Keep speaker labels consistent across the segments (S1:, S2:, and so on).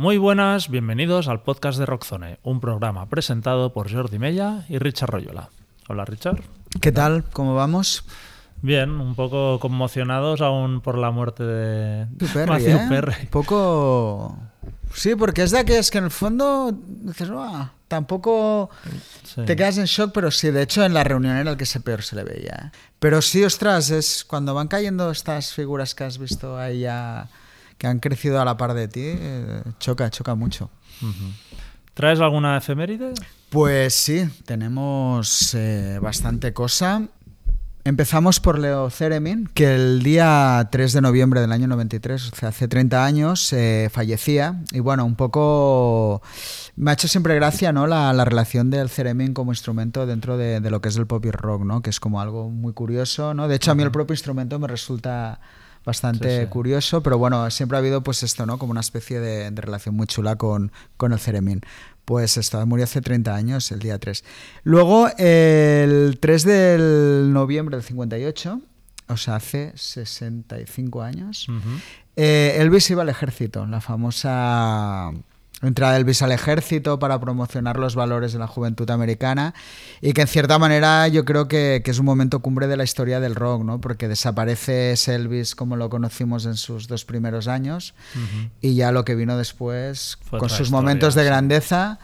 S1: Muy buenas, bienvenidos al podcast de Rockzone, un programa presentado por Jordi Mella y Richard Royola. Hola Richard.
S2: ¿Qué tal? ¿Cómo vamos?
S1: Bien, un poco conmocionados aún por la muerte de
S2: Perry, ¿eh?
S1: Perry.
S2: Un poco... Sí, porque es de aquellas que en el fondo dices, tampoco
S1: Sí.
S2: te quedas en shock, pero sí, de hecho en la reunión era el que se peor se le veía. Pero sí, ostras, es cuando van cayendo estas figuras que has visto ahí ya, que han crecido a la par de ti, eh, choca, choca mucho.
S1: ¿Traes alguna efeméride?
S2: Pues sí, tenemos eh, bastante cosa. Empezamos por Leo Theremin, que el día 3 de noviembre del año 93, o sea, hace 30 años, eh, fallecía. Y bueno, un poco me ha hecho siempre gracia ¿no? la, la relación del Theremin como instrumento dentro de, de lo que es el pop y rock, ¿no? que es como algo muy curioso. ¿no? De hecho, a mí el propio instrumento me resulta bastante
S1: Sí, sí.
S2: curioso, pero bueno, siempre ha habido pues esto, ¿no? Como una especie de, de relación muy chula con, con el Theremin. Pues esto, murió hace 30 años, el día 3. Luego, el 3 de noviembre del 58, o sea, hace 65 años,
S1: Ujú.
S2: eh, Elvis iba al ejército, la famosa entrada de Elvis al ejército para promocionar los valores de la juventud americana y que en cierta manera yo creo que, que es un momento cumbre de la historia del rock, ¿no? porque desaparece ese Elvis como lo conocimos en sus dos primeros años y ya lo que vino después
S1: Fue
S2: con sus
S1: historia,
S2: momentos de
S1: sí.
S2: grandeza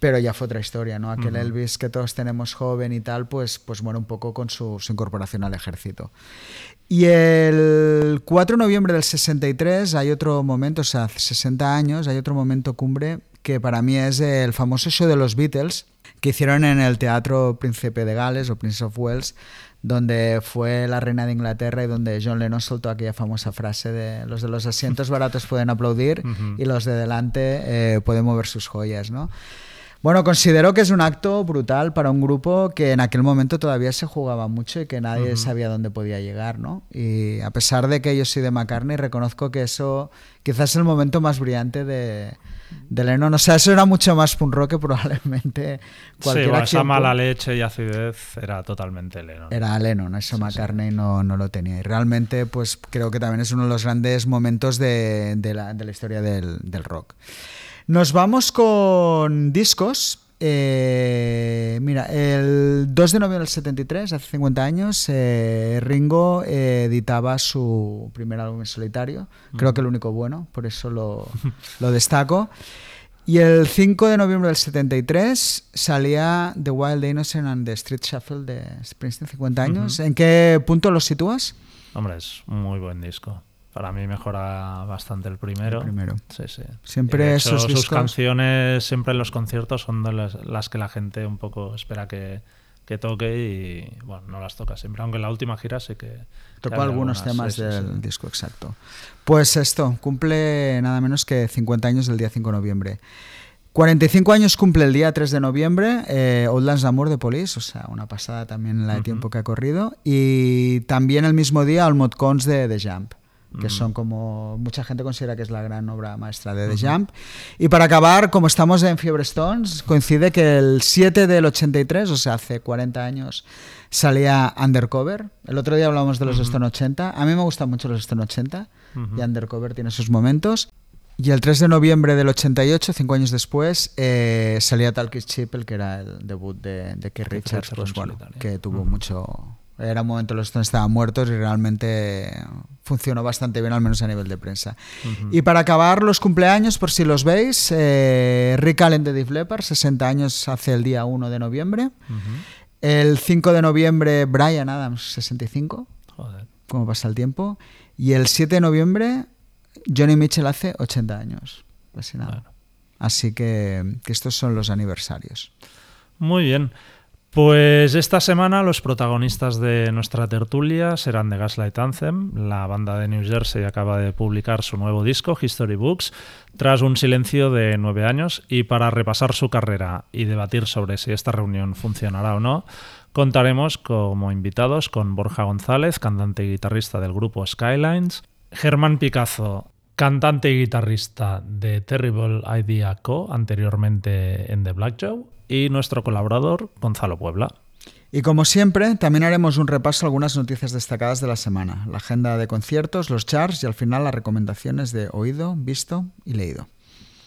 S2: pero ya fue otra historia, ¿no? Aquel. Elvis que todos tenemos joven y tal, pues, pues muere un poco con su, su incorporación al ejército. Y el 4 de noviembre del 63 hay otro momento, o sea, hace 60 años, hay otro momento cumbre que para mí es el famoso show de los Beatles que hicieron en el Teatro Príncipe de Gales o Prince of Wales, donde fue la reina de Inglaterra y donde John Lennon soltó aquella famosa frase de los de los asientos baratos pueden aplaudir y los de delante eh, pueden mover sus joyas, ¿no? Bueno, considero que es un acto brutal para un grupo que en aquel momento todavía se jugaba mucho y que nadie sabía dónde podía llegar, ¿no? Y a pesar de que yo soy de McCartney, reconozco que eso quizás es el momento más brillante de, de Lennon. O sea, eso era mucho más punk rock que probablemente
S1: Sí,
S2: cualquier
S1: bueno, esa mala leche y acidez era totalmente Lennon.
S2: Era Lennon, eso McCartney No, no lo tenía. Y realmente, pues creo que también es uno de los grandes momentos de, de la, de la historia del, del rock. Nos vamos con discos. Eh, mira, el 2 de noviembre del 73, hace 50 años, eh, Ringo eh, editaba su primer álbum en solitario. Creo que el único bueno, por eso lo, lo destaco. Y el 5 de noviembre del 73 salía The Wild Innocent and the Street Shuffle de Springsteen, 50 años. ¿En qué punto lo sitúas?
S1: Hombre, es un muy buen disco. Para mí mejora bastante el primero.
S2: El primero.
S1: Sí, sí.
S2: Siempre
S1: de hecho,
S2: esos
S1: sus
S2: discos-
S1: canciones, siempre en los conciertos, son de las, las que la gente un poco espera que, que toque y, bueno, no las toca siempre. Aunque en la última gira sí que...
S2: Tocó algunos
S1: algunas,
S2: temas
S1: sí,
S2: del
S1: sí.
S2: disco exacto. Pues esto, cumple nada menos que 50 años del día 5 de noviembre. 45 años cumple el día 3 de noviembre, eh, Old Lands d'Amour de Police, o sea, una pasada también la de tiempo que ha corrido. Y también el mismo día Almond Cons de The Jump, que
S1: Ujú.
S2: son como mucha gente considera que es la gran obra maestra de The Jump. Y para acabar, como estamos en Fiebre Stones, coincide que el 7 del 83, o sea, hace 40 años, salía Undercover. El otro día hablamos de los
S1: Ujú.
S2: Stone 80. A mí me gustan mucho los Stone 80
S1: Ujú.
S2: y Undercover tiene sus momentos. Y el 3 de noviembre del 88, cinco años después, eh, salía Talkish Chip, el que era el debut de, de Keith Richards, pues bueno, que tuvo mucho... Era un momento en los Stones estaban muertos y realmente funcionó bastante bien, al menos a nivel de prensa. Y para acabar los cumpleaños, por si los veis, eh, Rick Allen de Def Leppard, 60 años hace el día 1 de noviembre. El 5 de noviembre, Brian Adams, 65,
S1: Joder.
S2: como pasa el tiempo. Y el 7 de noviembre, Johnny Mitchell hace 80 años. Casi nada.
S1: Claro.
S2: Así que, que estos son los aniversarios.
S1: Muy bien. Pues esta semana los protagonistas de nuestra tertulia serán The Gaslight Anthem. La banda de New Jersey acaba de publicar su nuevo disco, History Books, tras un silencio de nueve años. Y para repasar su carrera y debatir sobre si esta reunión funcionará o no, contaremos como invitados con Borja González, cantante y guitarrista del grupo Skylines, Germán Picazo, cantante y guitarrista de Terrible Idea Co., anteriormente en The Black Joe, y nuestro colaborador Gonzalo Puebla.
S2: Y como siempre, también haremos un repaso a algunas noticias destacadas de la semana, la agenda de conciertos, los charts y al final las recomendaciones de oído, visto y leído.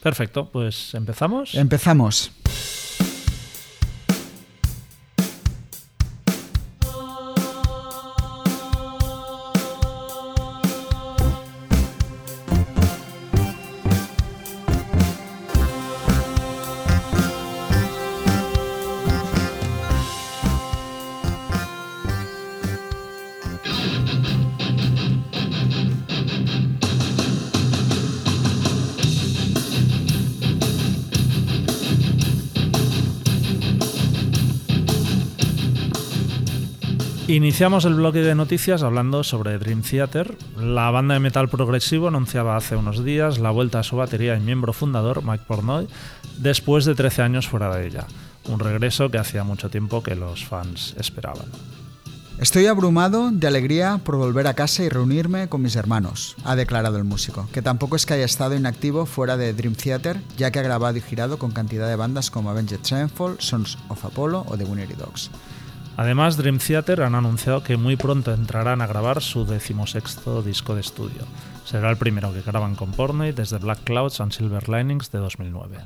S1: Perfecto, pues empezamos.
S2: Empezamos.
S1: Iniciamos el bloque de noticias hablando sobre Dream Theater. La banda de metal progresivo anunciaba hace unos días la vuelta a su batería y miembro fundador, Mike Pornoy, después de 13 años fuera de ella. Un regreso que hacía mucho tiempo que los fans esperaban.
S2: Estoy abrumado de alegría por volver a casa y reunirme con mis hermanos, ha declarado el músico, que tampoco es que haya estado inactivo fuera de Dream Theater, ya que ha grabado y girado con cantidad de bandas como Avenged Sevenfold, Sons of Apollo o The Winnery Dogs.
S1: Además, Dream Theater han anunciado que muy pronto entrarán a grabar su decimosexto disco de estudio. Será el primero que graban con Porney desde Black Clouds and Silver Linings de 2009.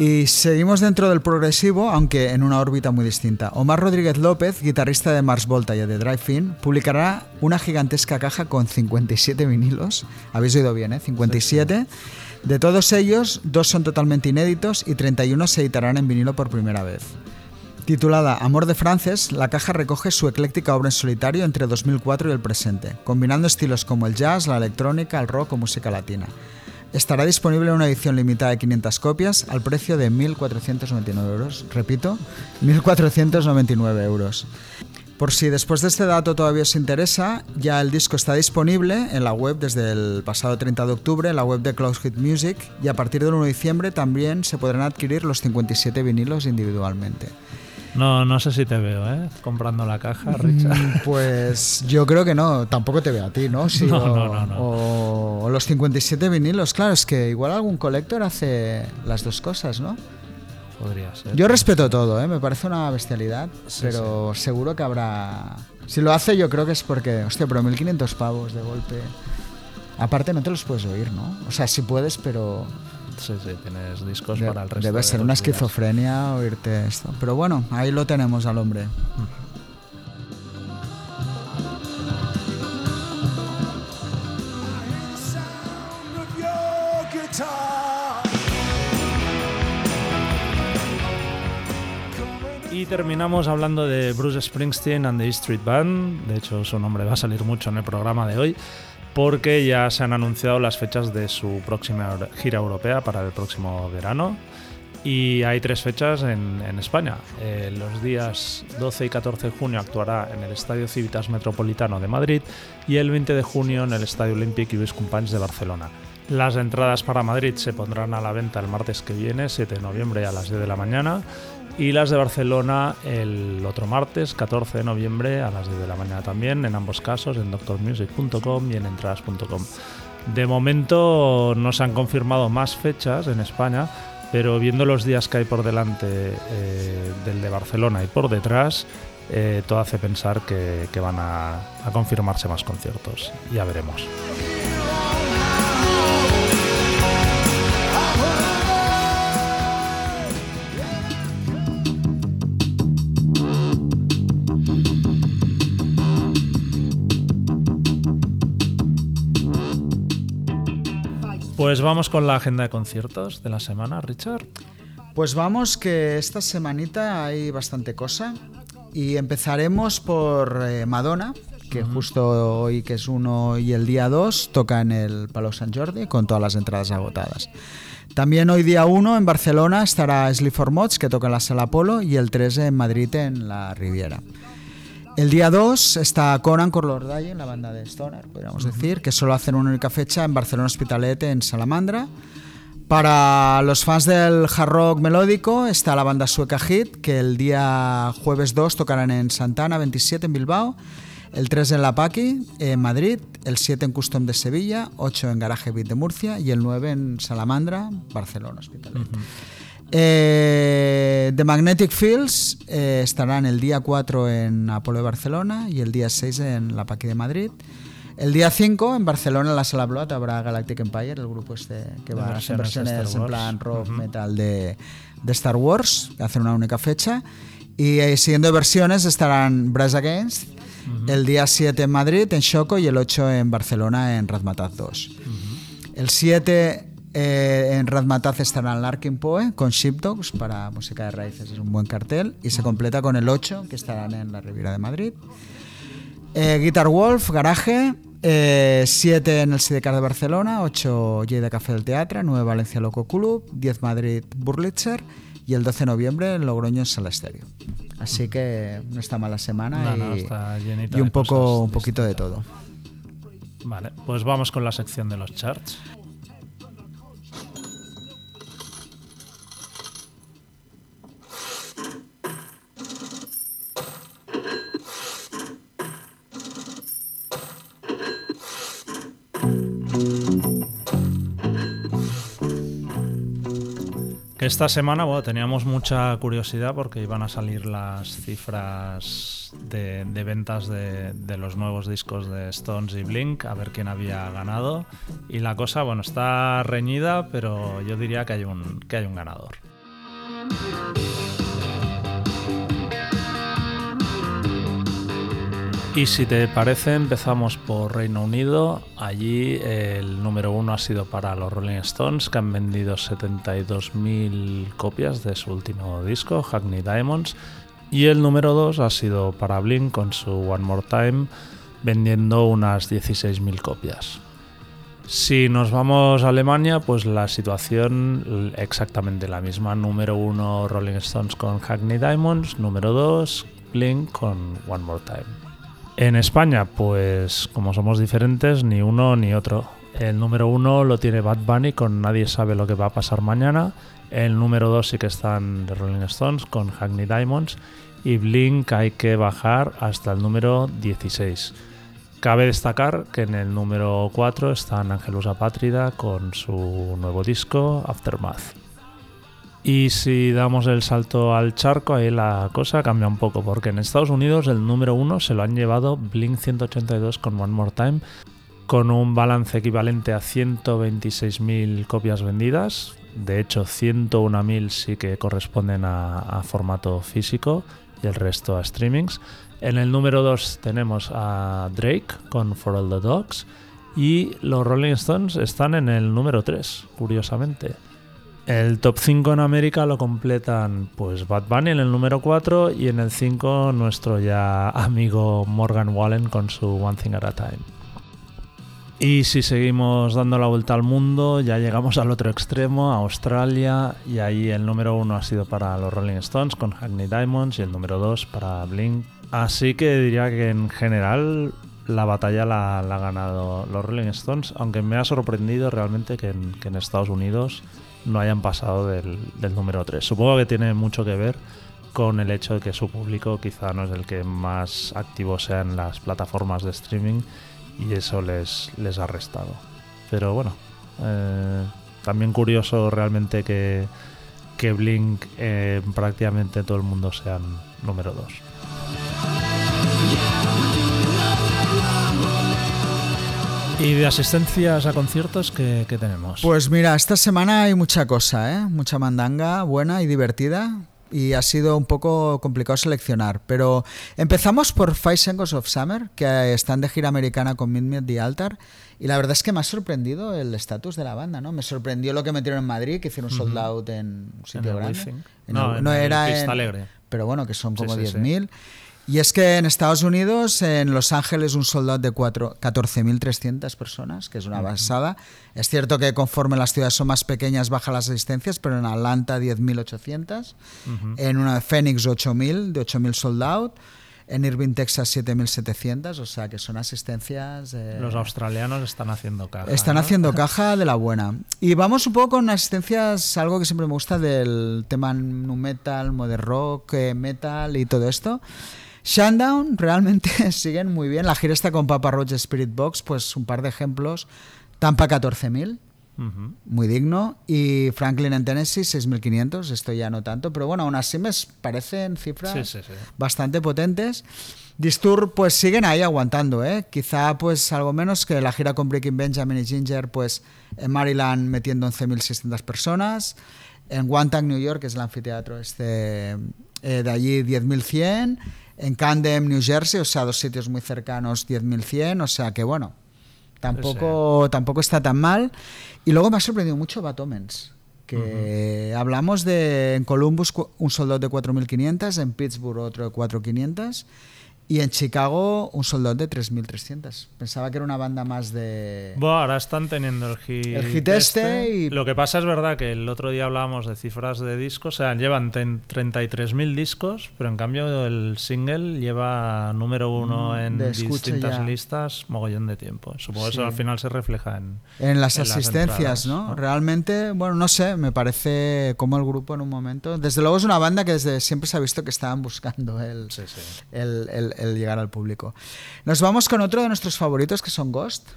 S2: Y seguimos dentro del progresivo, aunque en una órbita muy distinta. Omar Rodríguez López, guitarrista de Mars Volta y de Drive-In, publicará una gigantesca caja con 57 vinilos. Habéis oído bien, ¿eh? 57. De todos ellos, dos son totalmente inéditos y 31 se editarán en vinilo por primera vez. Titulada Amor de Frances, la caja recoge su ecléctica obra en solitario entre 2004 y el presente, combinando estilos como el jazz, la electrónica, el rock o música latina. Estará disponible en una edición limitada de 500 copias al precio de 1.499 euros. Repito, 1.499 euros. Por si después de este dato todavía os interesa, ya el disco está disponible en la web desde el pasado 30 de octubre, en la web de Close Hit Music, y a partir del 1 de diciembre también se podrán adquirir los 57 vinilos individualmente.
S1: No, no sé si te veo, ¿eh? Comprando la caja, Richard.
S2: Mm, pues yo creo que no, tampoco te veo a ti, ¿no?
S1: No,
S2: o,
S1: no, no, no.
S2: O, o los 57 vinilos, claro, es que igual algún colector hace las dos cosas, ¿no?
S1: Podría ser.
S2: Yo respeto todo, ¿eh? me parece una bestialidad,
S1: Sí,
S2: pero seguro que habrá... Si lo hace yo creo que es porque, hostia, pero 1500 pavos de golpe... Aparte no te los puedes oír, ¿no? O sea, sí puedes, pero
S1: Sí, sí, tienes discos
S2: de-
S1: para el resto
S2: debe
S1: de
S2: ser una
S1: tus días.
S2: esquizofrenia oírte esto. Pero bueno, ahí lo tenemos al hombre.
S1: Y terminamos hablando de Bruce Springsteen and the E Street Band. De hecho, su nombre va a salir mucho en el programa de hoy, porque ya se han anunciado las fechas de su próxima gira europea para el próximo verano. Y hay tres fechas en, España. Eh, los días 12 y 14 de junio actuará en el Estadio Civitas Metropolitano de Madrid y el 20 de junio en el Estadio Olímpic y Lluís Companys de Barcelona. Las entradas para Madrid se pondrán a la venta el martes que viene, 7 de noviembre a las 10 de la mañana, y las de Barcelona el otro martes, 14 de noviembre a las 10 de la mañana también, en ambos casos en doctormusic.com y en entradas.com. De momento no se han confirmado más fechas en España, pero viendo los días que hay por delante eh, del de Barcelona y por detrás, eh, todo hace pensar que, van a confirmarse más conciertos. Ya veremos. Pues vamos con la agenda de conciertos de la semana, Richard.
S2: Pues vamos, que esta semanita hay bastante cosa. Y empezaremos por eh, Madonna, que justo hoy, que es uno y el día 2, toca en el Palau Sant Jordi con todas las entradas agotadas. También hoy día 1 en Barcelona estará Sleep for Mods, que toca en la Sala Polo, y el 3 en Madrid en la Riviera. El día 2 está Conan Corlordaye, la banda de Stoner, podríamos decir, que solo hacen una única fecha en Barcelona Hospitalet, en Salamandra. Para los fans del hard rock melódico está la banda sueca Hit, que el día jueves 2 tocarán en Santana 27 en Bilbao, el 3 en La Paqui en Madrid, el 7 en Custom de Sevilla, 8 en Garaje Beat de Murcia y el 9 en Salamandra, Barcelona Hospitalet. Eh, The Magnetic Fields eh, estarán el día 4 en Apolo de Barcelona y el día 6 en La Paqui de Madrid. El día 5 en Barcelona en la Sala Blood habrá Galactic Empire, el grupo este que va a hacer versiones en plan rock metal de, de, Star Wars, hacen una única fecha. Y eh, siguiendo versiones estarán Brass Against, el día 7 en Madrid, en Choco, y el 8 en Barcelona, en Razmataz 2. El 7 eh, en Razmataz estará Larkin Poe con Shipdogs para música de raíces, es un buen cartel. Y se completa con el 8 que estarán en la Riviera de Madrid. Eh, Guitar Wolf, Garaje, 7 eh, en el Sidecar de Barcelona, 8 J de Café del Teatro, 9 Valencia Loco Club, 10 Madrid Burlitzer y el 12 de noviembre en Logroño Sala Estéreo. Así que no está mala semana y, y, un, poco, un poquito de todo.
S1: Vale, pues vamos con la sección de los charts. Esta semana bueno, teníamos mucha curiosidad porque iban a salir las cifras de, ventas de, los nuevos discos de Stones y Blink, a ver quién había ganado. Y la cosa, bueno, está reñida, pero yo diría que hay un, que hay un ganador. Y si te parece, empezamos por Reino Unido. Allí el número uno ha sido para los Rolling Stones, que han vendido 72.000 copias de su último disco, Hackney Diamonds. Y el número dos ha sido para Blink con su One More Time, vendiendo unas 16.000 copias. Si nos vamos a Alemania, pues la situación exactamente la misma. Número uno Rolling Stones con Hackney Diamonds, número dos Blink con One More Time. En España, pues como somos diferentes, ni uno ni otro. El número uno lo tiene Bad Bunny con Nadie sabe lo que va a pasar mañana. El número dos sí que están The Rolling Stones con Hackney Diamonds. Y Blink hay que bajar hasta el número 16. Cabe destacar que en el número 4 están Angelus Apátrida con su nuevo disco Aftermath. Y si damos el salto al charco, ahí la cosa cambia un poco, porque en Estados Unidos el número uno se lo han llevado Blink 182 con One More Time, con un balance equivalente a 126.000 copias vendidas. De hecho, 101.000 sí que corresponden a, formato físico y el resto a streamings. En el número 2 tenemos a Drake con For All the Dogs y los Rolling Stones están en el número 3, curiosamente. El top 5 en América lo completan pues Bad Bunny en el número 4 y en el 5 nuestro ya amigo Morgan Wallen con su One Thing at a Time. Y si seguimos dando la vuelta al mundo, ya llegamos al otro extremo, a Australia, y ahí el número 1 ha sido para los Rolling Stones con Hackney Diamonds y el número 2 para Blink. Así que diría que en general la batalla la, ha ganado los Rolling Stones, aunque me ha sorprendido realmente que en Estados Unidos no hayan pasado del, número 3. Supongo que tiene mucho que ver con el hecho de que su público quizá no es el que más activo sea en las plataformas de streaming y eso les, les ha restado. Pero bueno, eh, también curioso realmente que, que Blink eh, prácticamente todo el mundo sean número 2. ¿Y de asistencias a conciertos qué, tenemos?
S2: Pues mira, esta semana hay mucha cosa, ¿eh? mucha mandanga buena y divertida. Y ha sido un poco complicado seleccionar. Pero empezamos por Five Seconds of Summer, que están de gira americana con Midnight the Altar. Y la verdad es que me ha sorprendido el estatus de la banda, ¿no? Me sorprendió lo que metieron en Madrid, que hicieron un sold out en un sitio grande.
S1: no, era en, Alegre.
S2: Pero bueno, que son como 10.000. Y es que en Estados Unidos, en Los Ángeles, un soldado de 14.300 personas, que es una basada. Es cierto que conforme las ciudades son más pequeñas, bajan las asistencias, pero en Atlanta 10.800, en una de Phoenix 8.000, de 8.000 sold out. En Irving, Texas, 7.700, o sea que son asistencias.
S1: Los australianos están haciendo caja.
S2: Están haciendo caja de la buena. Y vamos un poco con asistencias, algo que siempre me gusta del tema nu metal, modern rock, eh, metal y todo esto. Shandown realmente siguen muy bien. La gira está con Papa Roach Spirit Box, pues un par de ejemplos. Tampa 14.000. muy digno. Y Franklin en Tennessee, 6.500, esto ya no tanto, pero bueno, aún así me parecen cifras bastante potentes. Disturb pues siguen ahí aguantando, ¿eh? Quizá pues algo menos que la gira con Breaking Benjamin y Ginger, pues en Maryland metiendo 11.600 personas, en Wantank, New York, que es el anfiteatro este, eh, de allí 10.100, en Camden, New Jersey, o sea, dos sitios muy cercanos, 10.100, o sea que bueno, tampoco, tampoco está tan mal. Y luego me ha sorprendido mucho Batomens que hablamos de en Columbus un soldado de 4.500, en Pittsburgh otro de 4.500 y en Chicago, un soldado de 3.300. Pensaba que era una banda más de...
S1: Bueno, ahora están teniendo el hit,
S2: el hit este, y...
S1: Lo que pasa es verdad que el otro día hablábamos de cifras de discos, o sea, llevan 33.000 discos, pero en cambio el single lleva número uno mm, en distintas listas mogollón de tiempo. Supongo que eso al final se refleja en...
S2: En las asistencias, ¿no? Realmente, bueno, no sé, me parece como el grupo en un momento... Desde luego es una banda que desde siempre se ha visto que estaban buscando el, el el llegar al público. Nos vamos con otro de nuestros favoritos que son Ghost.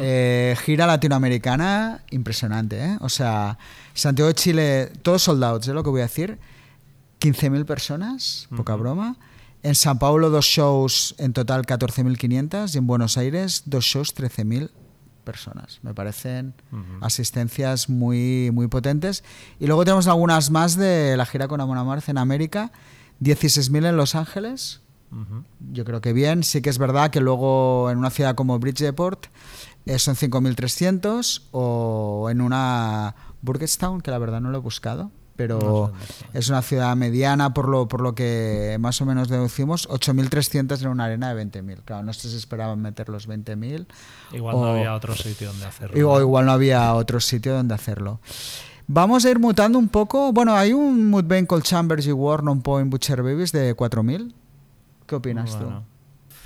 S2: Eh, gira latinoamericana impresionante, ¿eh? O sea, Santiago de Chile, todos soldados, ¿eh? Lo que voy a decir. 15.000 personas, poca broma. En San Paulo dos shows en total 14.500 y en Buenos Aires dos shows 13.000 personas. Me parecen asistencias muy, muy potentes. Y luego tenemos algunas más de la gira con Amon Amarth en América. 16.000 en Los Ángeles, yo creo que bien. Sí que es verdad que luego en una ciudad como Bridgeport eh, son 5.300 o en una Burgestown, que la verdad no lo he buscado, pero es una ciudad mediana por lo, por lo que más o menos deducimos, 8.300 en una arena de 20.000. Claro, no sé si esperaban meter los 20.000.
S1: Igual no había otro sitio donde hacerlo.
S2: O igual no había otro sitio donde hacerlo. Vamos a ir mutando un poco. Bueno, hay un Mudvayne Cold Chambers y War Non Point Butcher Babies de 4.000 ¿Qué opinas tú?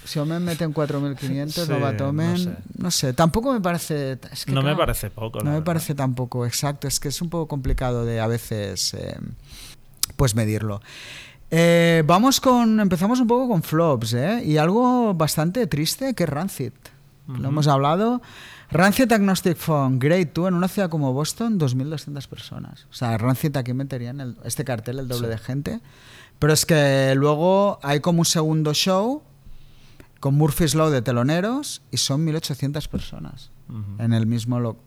S2: Si Omen mete en 4.500, no va Tomen. No sé. tampoco me parece.
S1: no me parece poco.
S2: No me parece tampoco, exacto. Es que es un poco complicado de a veces eh, pues medirlo. Eh, vamos con. Empezamos un poco con flops, ¿eh? Y algo bastante triste que es Rancid. Lo hemos hablado. Rancid Agnostic Phone, Great 2 en una ciudad como Boston, 2.200 personas. O sea, Rancid aquí meterían el, este cartel el doble de gente. Pero es que luego hay como un segundo show con Murphy's Law de teloneros y son 1800 personas en el mismo local.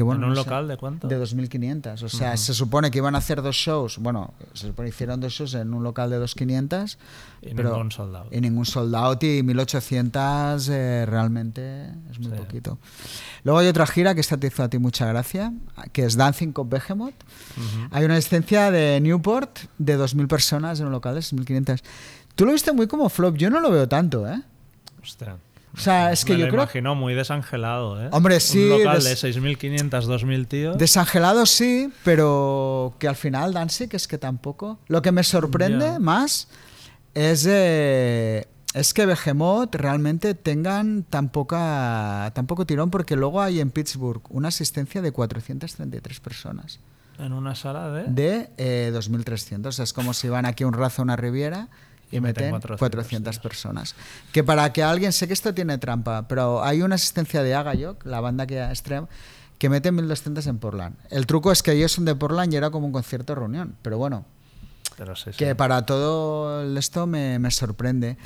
S1: ¿En un local de cuánto?
S2: De 2.500. O sea, se supone que iban a hacer dos shows. Bueno, se supone que hicieron dos shows en un local de 2.500.
S1: Y pero, ningún soldado.
S2: Y ningún soldado. Y 1.800 eh, realmente es muy poquito. Luego hay otra gira que esta te hizo a ti mucha gracia, que es Dancing con Behemoth. Hay una existencia de Newport de 2.000 personas en un local de 6.500. Tú lo viste muy como flop. Yo no lo veo tanto, ¿eh?
S1: Ostras.
S2: O sea, es que
S1: Me
S2: yo
S1: lo
S2: creo.
S1: imagino muy desangelado, ¿eh?
S2: Hombre, sí.
S1: Un local de 6.500, 2.000 tíos.
S2: Desangelado sí, pero que al final Danzig es que tampoco. Lo que me sorprende más es, eh, es que Behemoth realmente tengan tan, poca, tan poco tirón, porque luego hay en Pittsburgh una asistencia de 433 personas.
S1: ¿En una sala de?
S2: De eh, 2.300. Es como si van aquí un razo a una riviera y, meten 400, personas. Que para que alguien, sé que esto tiene trampa, pero hay una asistencia de Agayok, la banda que extrema, que mete 1200 en Portland. El truco es que ellos son de Portland y era como un concierto reunión, pero bueno, que para todo esto me, me, sorprende.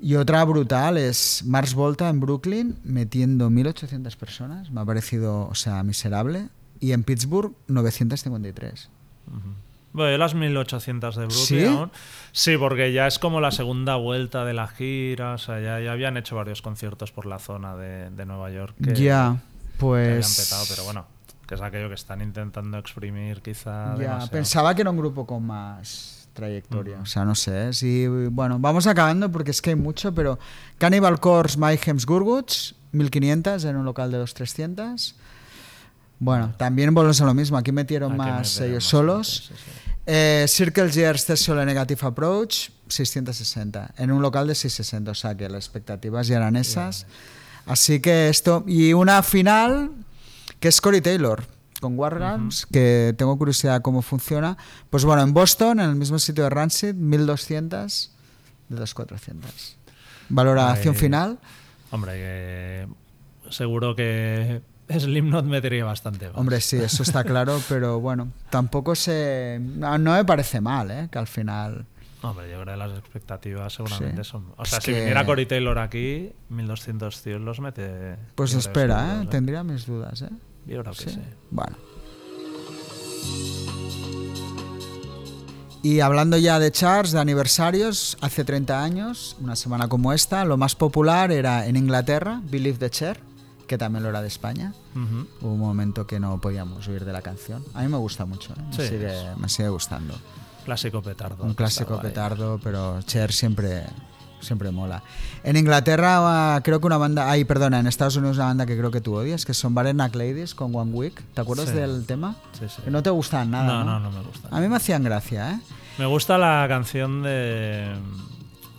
S2: Y otra brutal es Mars Volta en Brooklyn metiendo 1800 personas, me ha parecido, o sea, miserable, y en Pittsburgh 953.
S1: Bueno, las 1800 de Brooklyn ¿Sí? porque ya es como la segunda vuelta de la gira, o sea, ya, habían hecho varios conciertos por la zona de, Nueva York.
S2: ya, pues...
S1: Que pero bueno, que es aquello que están intentando exprimir quizá
S2: Ya, pensaba que era un grupo con más trayectoria, o sea, no sé, sí, bueno, vamos acabando porque es que hay mucho, pero Cannibal Corpse, Mayhem's Gurguts, 1500 en un local de 2300 bueno, también volvemos a lo mismo. Aquí metieron más ellos solos. Eh, Circle Years Solo Negative Approach, 660. En un local de 660. O sea que las expectativas ya eran esas. Así que esto. Y una final que es Cory Taylor con Warguns, que tengo curiosidad cómo funciona. Pues bueno, en Boston, en el mismo sitio de Rancid, 1200 de 2400. Valoración final.
S1: Hombre, seguro que Slipknot metería bastante más.
S2: Hombre, sí, eso está claro, pero bueno, tampoco se... No, no me parece mal, ¿eh? Que al final...
S1: Hombre, yo creo que las expectativas seguramente
S2: Sí.
S1: son... O
S2: Es
S1: sea, si
S2: que-
S1: viniera Cory Taylor aquí, 1200 tíos los mete...
S2: Pues espera, ¿eh? Tendría mis dudas, ¿eh?
S1: Yo creo que sí.
S2: Bueno. Y hablando ya de charts, de aniversarios, hace 30 años, una semana como esta, lo más popular era en Inglaterra, Believe the Chair, que también lo era de España. Hubo un momento que no podíamos huir de la canción. A mí me gusta mucho, ¿eh? me,
S1: Sí,
S2: sigue,
S1: es-
S2: me sigue gustando.
S1: Clásico petardo.
S2: Un clásico petardo, pero Cher siempre, siempre mola. En Inglaterra ah, creo que una banda, ay, perdona, en Estados Unidos una banda que creo que tú odias, que son Barenac Ladies con One Week. ¿Te acuerdas
S1: Sí.
S2: del tema?
S1: Sí, sí.
S2: Que no te gustaban nada.
S1: No,
S2: No,
S1: no, no me gusta.
S2: A mí me hacían gracia, ¿eh?
S1: Me gusta la canción de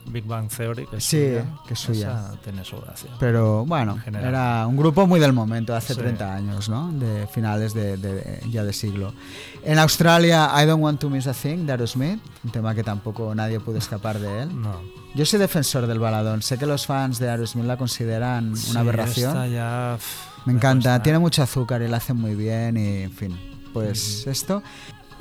S1: Big Bang Theory, que es
S2: Sí,
S1: suya.
S2: que es suya.
S1: Esa tiene su gracia.
S2: Pero bueno, era un grupo muy del momento, hace
S1: Sí.
S2: 30 años, ¿no? De finales de, de- ya de siglo. En Australia, I Don't Want to Miss a Thing, de Aerosmith, un tema que tampoco nadie pudo escapar de él.
S1: No.
S2: Yo soy defensor del baladón. Sé que los fans de Aerosmith la consideran
S1: Sí,
S2: una aberración.
S1: esta ya, pff,
S2: Me encanta,
S1: cuesta.
S2: tiene mucho azúcar y la hacen muy bien y en fin, pues esto.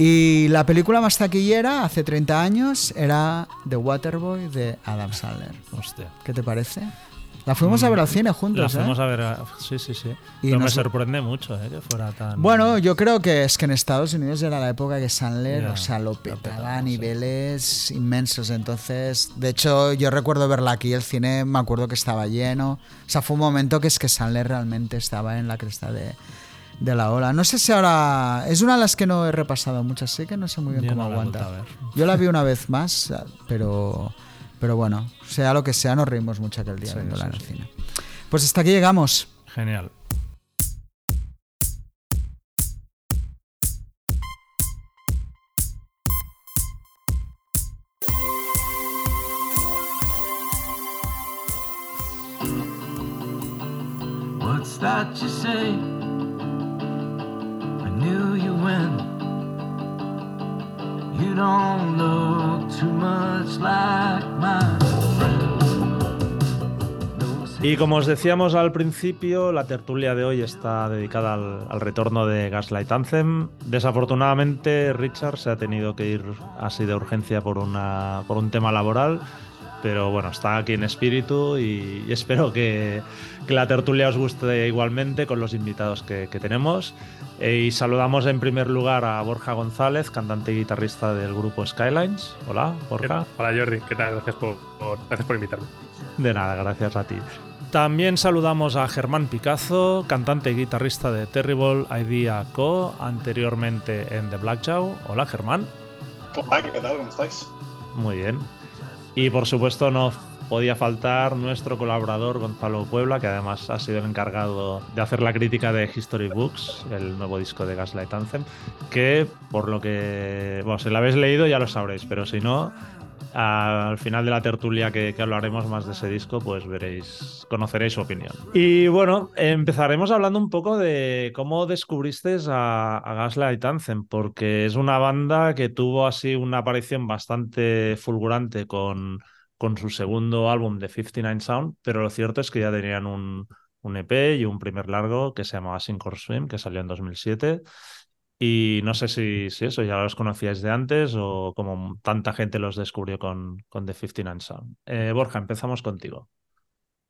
S2: Y la película más taquillera hace 30 años era The Waterboy de Adam Sandler.
S1: Hostia.
S2: ¿Qué te parece? La fuimos a ver al cine
S1: La
S2: juntos, ¿eh?
S1: fuimos a ver. a- Sí, sí, sí.
S2: Y
S1: Pero me
S2: nos-
S1: sorprende mucho eh, que fuera tan.
S2: Bueno, yo creo que es que en Estados Unidos era la época que Sandler,
S1: Ya,
S2: o sea, lo petaba
S1: petaba,
S2: a
S1: sí.
S2: niveles inmensos. Entonces, de hecho, yo recuerdo verla aquí, el cine, me acuerdo que estaba lleno. O sea, fue un momento que es que Sandler realmente estaba en la cresta de, de la ola. No sé si ahora. Es una de las que no he repasado mucho, así que no sé muy bien
S1: Yo
S2: cómo
S1: no
S2: aguanta. Yo la vi una vez más, pero. Pero bueno, sea lo que sea, nos reímos mucho aquel día
S1: Sí,
S2: viéndola
S1: sí,
S2: en el
S1: sí.
S2: cine. Pues hasta aquí llegamos.
S1: Genial.
S3: What's that you say? Don't look too much like.
S1: Y como os decíamos al principio, la tertulia de hoy está dedicada al, al retorno de Gaslight Anthem. Desafortunadamente, Richard se ha tenido que ir así de urgencia por, una, por un tema laboral, pero bueno, está aquí en espíritu y, y espero que, que la tertulia os guste igualmente con los invitados que, que tenemos. Eh, y saludamos en primer lugar a Borja González, cantante y guitarrista del grupo Skylines. Hola, Borja.
S4: Hola Jordi, ¿qué tal? Gracias por, por- gracias por invitarme.
S1: De nada, gracias a ti. También saludamos a Germán Picazo, cantante y guitarrista de Terrible Idea Co., anteriormente en The Blackjaw. Hola Germán.
S5: Hola, ¿qué tal? ¿Cómo estáis?
S1: Muy bien. Y por supuesto no podía faltar nuestro colaborador Gonzalo Puebla, que además ha sido el encargado de hacer la crítica de History Books, el nuevo disco de Gaslight Anthem, que por lo que, bueno, si lo habéis leído ya lo sabréis, pero si no, al final de la tertulia que, hablaremos más de ese disco, pues veréis, conoceréis su opinión. Y bueno, empezaremos hablando un poco de cómo descubristeis a, a Gaslight Anthem, porque es una banda que tuvo así una aparición bastante fulgurante con, con su segundo álbum de 59 Sound, pero lo cierto es que ya tenían un, un EP y un primer largo que se llamaba Sink or Swim, que salió en 2007. Y no sé si, si eso ya los conocíais de antes o como tanta gente los descubrió con, con The 59 Sound. Eh, Borja, empezamos contigo.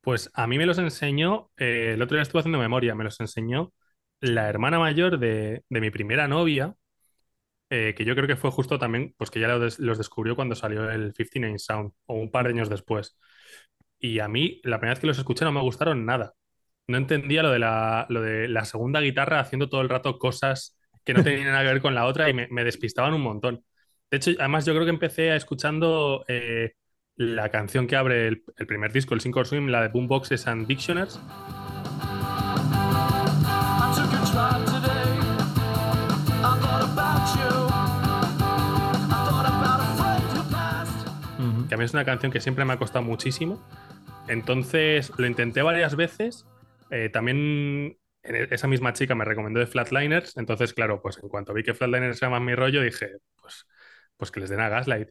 S4: Pues a mí me los enseñó, eh, el otro día estuve haciendo memoria, me los enseñó la hermana mayor de, de mi primera novia, eh, que yo creo que fue justo también, pues que ya lo des- los descubrió cuando salió el 59 Sound, o un par de años después. Y a mí, la primera vez que los escuché no me gustaron nada. No entendía lo de la, lo de la segunda guitarra haciendo todo el rato cosas que no tenían nada que ver con la otra y me, me despistaban un montón. De hecho, además yo creo que empecé escuchando eh, la canción que abre el, el primer disco, el or Swim, la de Boomboxes and Dictionaries, que a mí es una canción que siempre me ha costado muchísimo. Entonces lo intenté varias veces. Eh, también e- esa misma chica me recomendó de Flatliners. Entonces, claro, pues en cuanto vi que Flatliners era más mi rollo, dije, pues, pues que les den a Gaslight.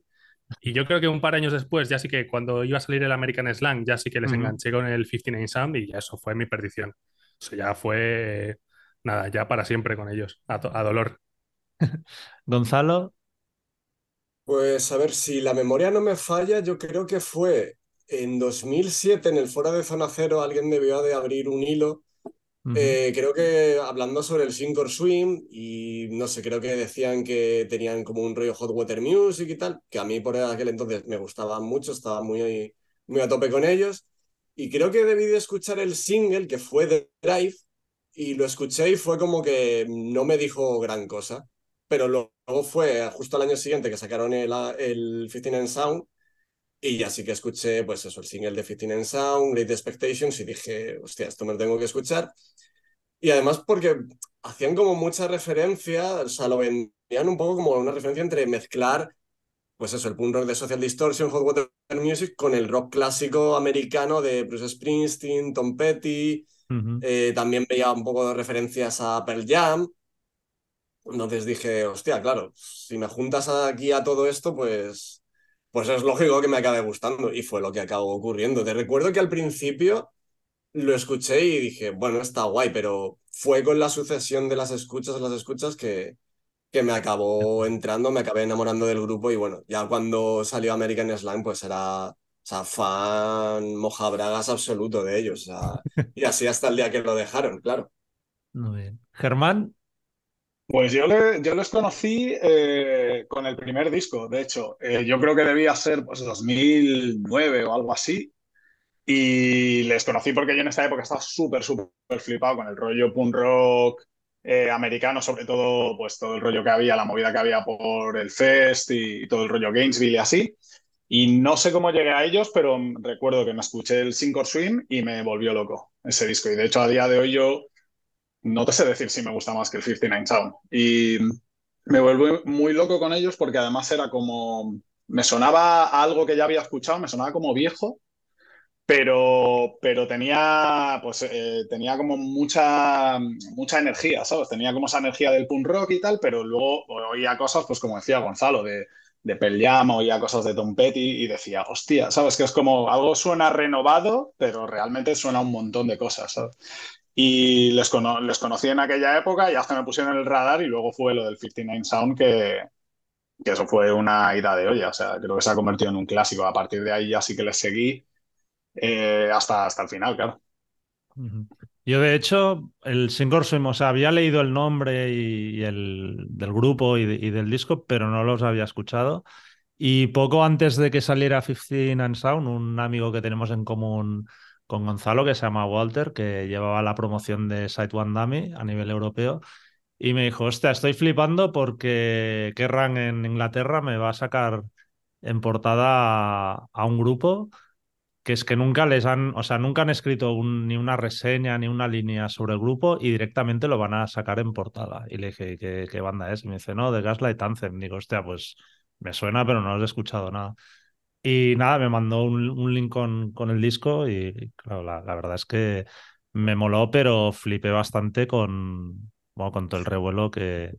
S4: Y yo creo que un par de años después, ya sí que cuando iba a salir el American Slang, ya sí que les enganché con el 59 Sound y ya eso fue mi perdición. Eso ya fue, nada, ya para siempre con ellos, a, a dolor.
S1: Gonzalo,
S6: Pues a ver, si la memoria no me falla, yo creo que fue en 2007 en el foro de Zona Cero, alguien debió de abrir un hilo, eh, creo que hablando sobre el Sink or Swim y no sé, creo que decían que tenían como un rollo Hot Water Music y tal, que a mí por aquel entonces me gustaban mucho, estaba muy, muy a tope con ellos y creo que debí de escuchar el single que fue The Drive y lo escuché y fue como que no me dijo gran cosa. Pero luego fue justo al año siguiente que sacaron el, el 15 Sound y ya sí que escuché, pues eso, el single de 15 Sound, Great Expectations y dije, hostia, esto me lo tengo que escuchar. Y además porque hacían como mucha referencia, o sea, lo vendían un poco como una referencia entre mezclar, pues eso, el punk rock de Social Distortion, Hot Water Music con el rock clásico americano de Bruce Springsteen, Tom Petty,
S1: ujú.
S6: eh, también veía un poco de referencias a Pearl Jam. Entonces dije, hostia, claro, si me juntas aquí a todo esto, pues, pues es lógico que me acabe gustando. Y fue lo que acabó ocurriendo. Te recuerdo que al principio lo escuché y dije, bueno, está guay, pero fue con la sucesión de las escuchas las escuchas que, que me acabó entrando, me acabé enamorando del grupo y bueno, ya cuando salió American Slam, pues era, o sea, fan mojabragas absoluto de ellos. Y así hasta el día que lo dejaron, claro.
S1: Muy bien. Germán,
S5: Pues yo, le- yo les conocí eh, con el primer disco, de hecho. Eh, yo creo que debía ser pues, 2009 o algo así. Y les conocí porque yo en esa época estaba súper, súper flipado con el rollo punk rock eh, americano, sobre todo, pues todo el rollo que había, la movida que había por el Fest y, todo el rollo Gainesville y así. Y no sé cómo llegué a ellos, pero recuerdo que me escuché el Sink or Swim y me volvió loco ese disco. Y de hecho, a día de hoy yo no te sé decir si me gusta más que el 59 Sound. Y me vuelvo muy loco con ellos porque además era como. Me sonaba algo que ya había escuchado, me sonaba como viejo, pero, pero tenía, pues, eh, tenía como mucha, mucha energía, ¿sabes? Tenía como esa energía del punk rock y tal, pero luego oía cosas, pues como decía Gonzalo, de, de oía cosas de Tom Petty y decía, hostia, ¿sabes? Que es como algo suena renovado, pero realmente suena un montón de cosas, ¿sabes? Y les, cono les conocí en aquella época y hasta me pusieron en el radar y luego fue lo del 59 Sound que, que eso fue una ida de olla, o sea, creo que se ha convertido en un clásico. A partir de ahí ya sí que les seguí eh, hasta, hasta el final, claro.
S1: Yo, de hecho, el Singor Swim, o sea, había leído el nombre y, el del grupo y, y del disco, pero no los había escuchado. Y poco antes de que saliera 15 and Sound, un amigo que tenemos en común con Gonzalo, que se llama Walter, que llevaba la promoción de Site One Dummy a nivel europeo, y me dijo, hostia, estoy flipando porque Kerrang en Inglaterra me va a sacar en portada a, un grupo que es que nunca les han, o sea, nunca han escrito ni una reseña ni una línea sobre el grupo y directamente lo van a sacar en portada. Y le dije, ¿qué, qué banda es? Y me dice, no, de Gaslight Anthem. Digo, hostia, pues me suena, pero no los he escuchado nada. Y nada, me mandó un, un link con, con el disco y claro, la, la verdad es que me moló, pero flipé bastante con, con todo el revuelo que,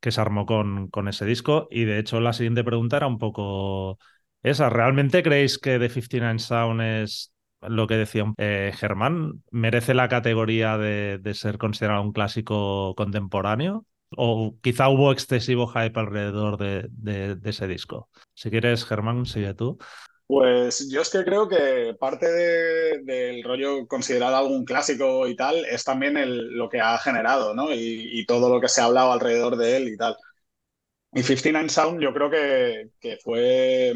S1: que se armó con, con ese disco. Y de hecho, la siguiente pregunta era un poco esa. ¿Realmente creéis que The 59 Sound es lo que decía eh, Germán? ¿Merece la categoría de, de ser considerado un clásico contemporáneo? ¿O quizá hubo excesivo hype alrededor de, ese disco? Si quieres, Germán, sigue tú.
S5: Pues yo es que creo que parte de- del rollo considerado algún clásico y tal es también lo que ha generado, ¿no? Y, todo lo que se ha hablado alrededor de él y tal. Y 59 Sound yo creo que fue,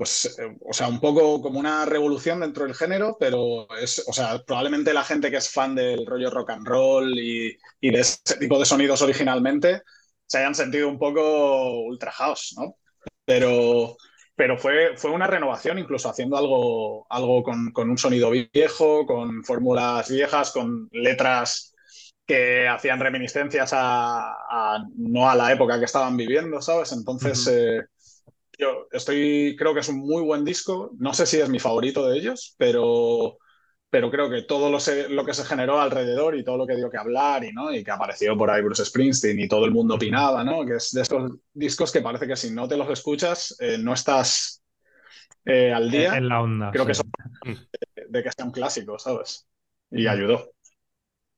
S5: pues, eh, o sea, un poco como una revolución dentro del género, pero es, o sea, probablemente la gente que es fan del rollo rock and roll y, y de ese tipo de sonidos originalmente se hayan sentido un poco ultrajados, ¿no? Pero, pero fue, fue una renovación, incluso haciendo algo, algo con, con un sonido viejo, con fórmulas viejas, con letras que hacían reminiscencias a, a- no a la época que estaban viviendo, ¿sabes? Entonces, eh, yo estoy, creo que es un muy buen disco. No sé si es mi favorito de ellos, pero, pero creo que todo lo, se- lo que se generó alrededor y todo lo que dio que hablar y, ¿no? y que apareció por ahí Bruce Springsteen y todo el mundo opinaba, ¿no? Que es de estos discos que parece que si no te los escuchas eh, no estás eh, al día.
S1: en la onda.
S5: Creo que eso de que sea un clásico, ¿sabes? Y
S1: Mm.
S5: ayudó.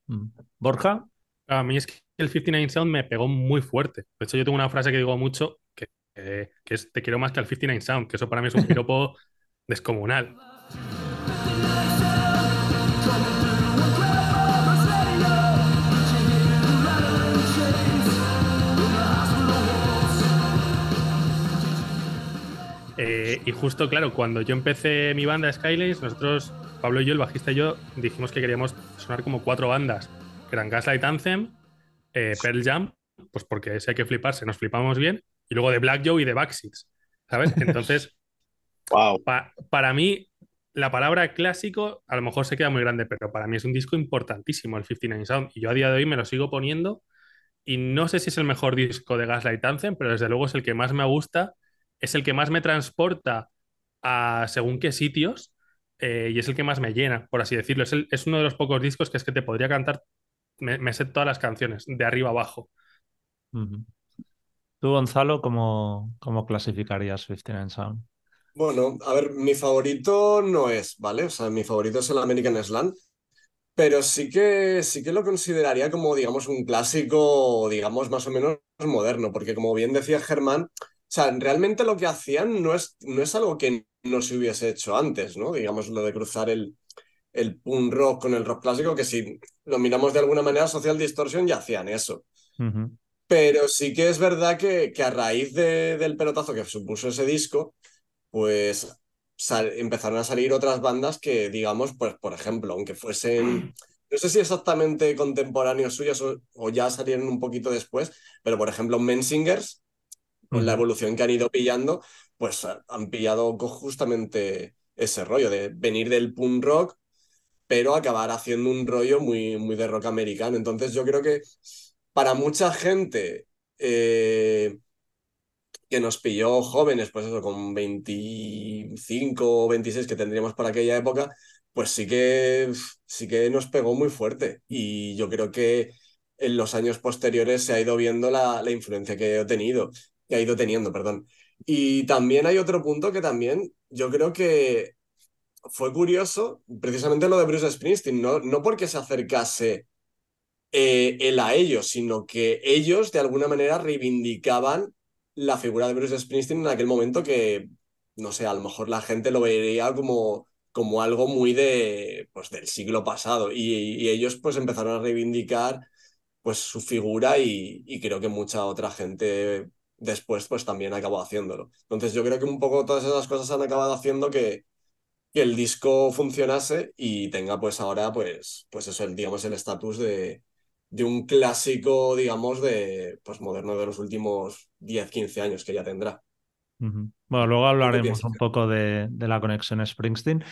S1: Mm. Borja,
S4: A mí es que el 59 Sound me pegó muy fuerte. De hecho, yo tengo una frase que digo mucho que, que- es te quiero más que al 59 Sound, que eso para mí es un piropo descomunal. Eh, y justo, claro, cuando yo empecé mi banda Skylines, nosotros, Pablo y yo, el bajista y yo, dijimos que queríamos sonar como cuatro bandas, que eran Gaslight Anthem, eh, Pearl Jam, pues porque si hay que fliparse, nos flipamos bien, y luego de Black Joe y de Backseats, ¿sabes? Entonces,
S5: Wow.
S4: pa- para mí, la palabra clásico a lo mejor se queda muy grande, pero para mí es un disco importantísimo, el 59 Sound, y yo a día de hoy me lo sigo poniendo, y no sé si es el mejor disco de Gaslight Anthem, pero desde luego es el que más me gusta, es el que más me transporta a según qué sitios, eh, y es el que más me llena, por así decirlo. Es, el- es uno de los pocos discos que es que te podría cantar, me, me sé todas las canciones, de arriba abajo.
S1: Tú, Gonzalo, ¿cómo, cómo clasificarías 59 Sound?
S6: Bueno, a ver, mi favorito no es, ¿vale? O sea, mi favorito es el American Slam, pero sí que, sí que lo consideraría como, digamos, un clásico, digamos, más o menos moderno, porque como bien decía Germán, o sea, realmente lo que hacían no es, no es algo que no se hubiese hecho antes, ¿no? Digamos, lo de cruzar el, el punk rock con el rock clásico, que si lo miramos de alguna manera, Social Distortion ya hacían eso. Pero sí que es verdad que, que a raíz de- del pelotazo que supuso ese disco, pues sal- empezaron a salir otras bandas que, digamos, pues por ejemplo, aunque fuesen, no sé si exactamente contemporáneos suyos o, o ya salieron un poquito después, pero por ejemplo, Mensingers, con la evolución que han ido pillando, pues ha- han pillado justamente ese rollo de venir del punk rock, pero acabar haciendo un rollo muy, muy de rock americano. Entonces yo creo que para mucha gente eh, que nos pilló jóvenes, pues eso, con 25 o 26 que tendríamos para aquella época, pues sí que, sí que nos pegó muy fuerte. Y yo creo que en los años posteriores se ha ido viendo la, la influencia que he tenido, que ha ido teniendo, perdón. Y también hay otro punto que también yo creo que fue curioso, precisamente lo de Bruce Springsteen, no, no porque se acercase eh, él a ellos, sino que ellos de alguna manera reivindicaban la figura de Bruce Springsteen en aquel momento que, no sé, a lo mejor la gente lo vería como, como algo muy de, pues, del siglo pasado y, ellos pues empezaron a reivindicar pues su figura y, y creo que mucha otra gente después pues también acabó haciéndolo. Entonces yo creo que un poco todas esas cosas han acabado haciendo que, que el disco funcionase y tenga pues ahora pues, pues eso, el, digamos el estatus de, de un clásico, digamos, de pues moderno de los últimos 10, 15 años que ya tendrá.
S1: Bueno, luego hablaremos un poco de, de la conexión Springsteen,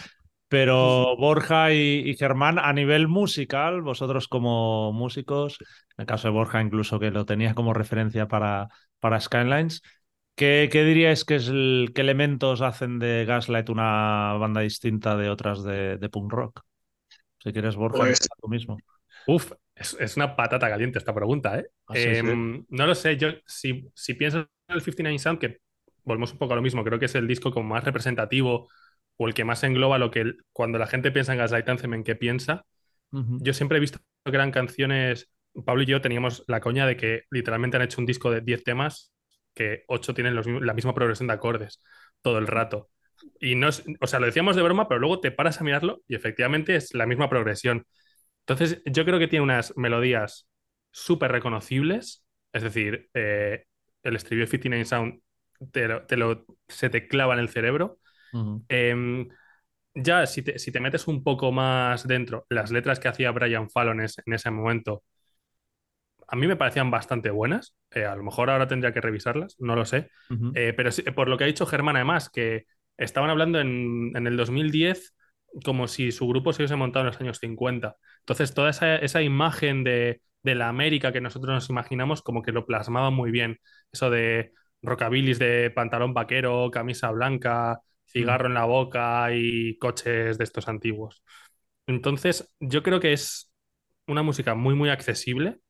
S1: pero Borja y, y Germán, a nivel musical, vosotros como músicos, en el caso de Borja incluso que lo tenía como referencia para, para Skylines, ¿qué, qué diríais que es el, qué elementos hacen de Gaslight una banda distinta de otras de, de punk rock? Si quieres, Borja,
S5: Pues-
S1: tú mismo.
S4: Uf, es, es una patata caliente esta pregunta, ¿eh?
S1: Ah, sí, sí.
S4: Em, No lo sé, yo si, si pienso en el 59 Sound, que volvemos un poco a lo mismo, creo que es el disco como más representativo o el que más engloba lo que cuando la gente piensa en Gaslight Anthem, en qué piensa. Yo siempre he visto que eran canciones, Pablo y yo teníamos la coña de que literalmente han hecho un disco de 10 temas que 8 tienen los la misma progresión de acordes todo el rato. Y no es, o sea, lo decíamos de broma, pero luego te paras a mirarlo y efectivamente es la misma progresión. Entonces, yo creo que tiene unas melodías súper reconocibles, es decir, eh, el estribillo de 59 Sound te lo- te lo- se te clava en el cerebro. Em, ya, si te, si te metes un poco más dentro, las letras que hacía Brian Fallon es- en ese momento, a mí me parecían bastante buenas. Eh, a lo mejor ahora tendría que revisarlas, no lo sé. Eh, pero sí, por lo que ha dicho Germán, además, que estaban hablando en, en el 2010 como si su grupo se hubiese montado en los años 50. Entonces, toda esa, esa imagen de, de la América que nosotros nos imaginamos, como que lo plasmaba muy bien. Eso de rockabilis de pantalón vaquero, camisa blanca, cigarro en la boca y coches de estos antiguos. Entonces, yo creo que es una música muy, muy accesible.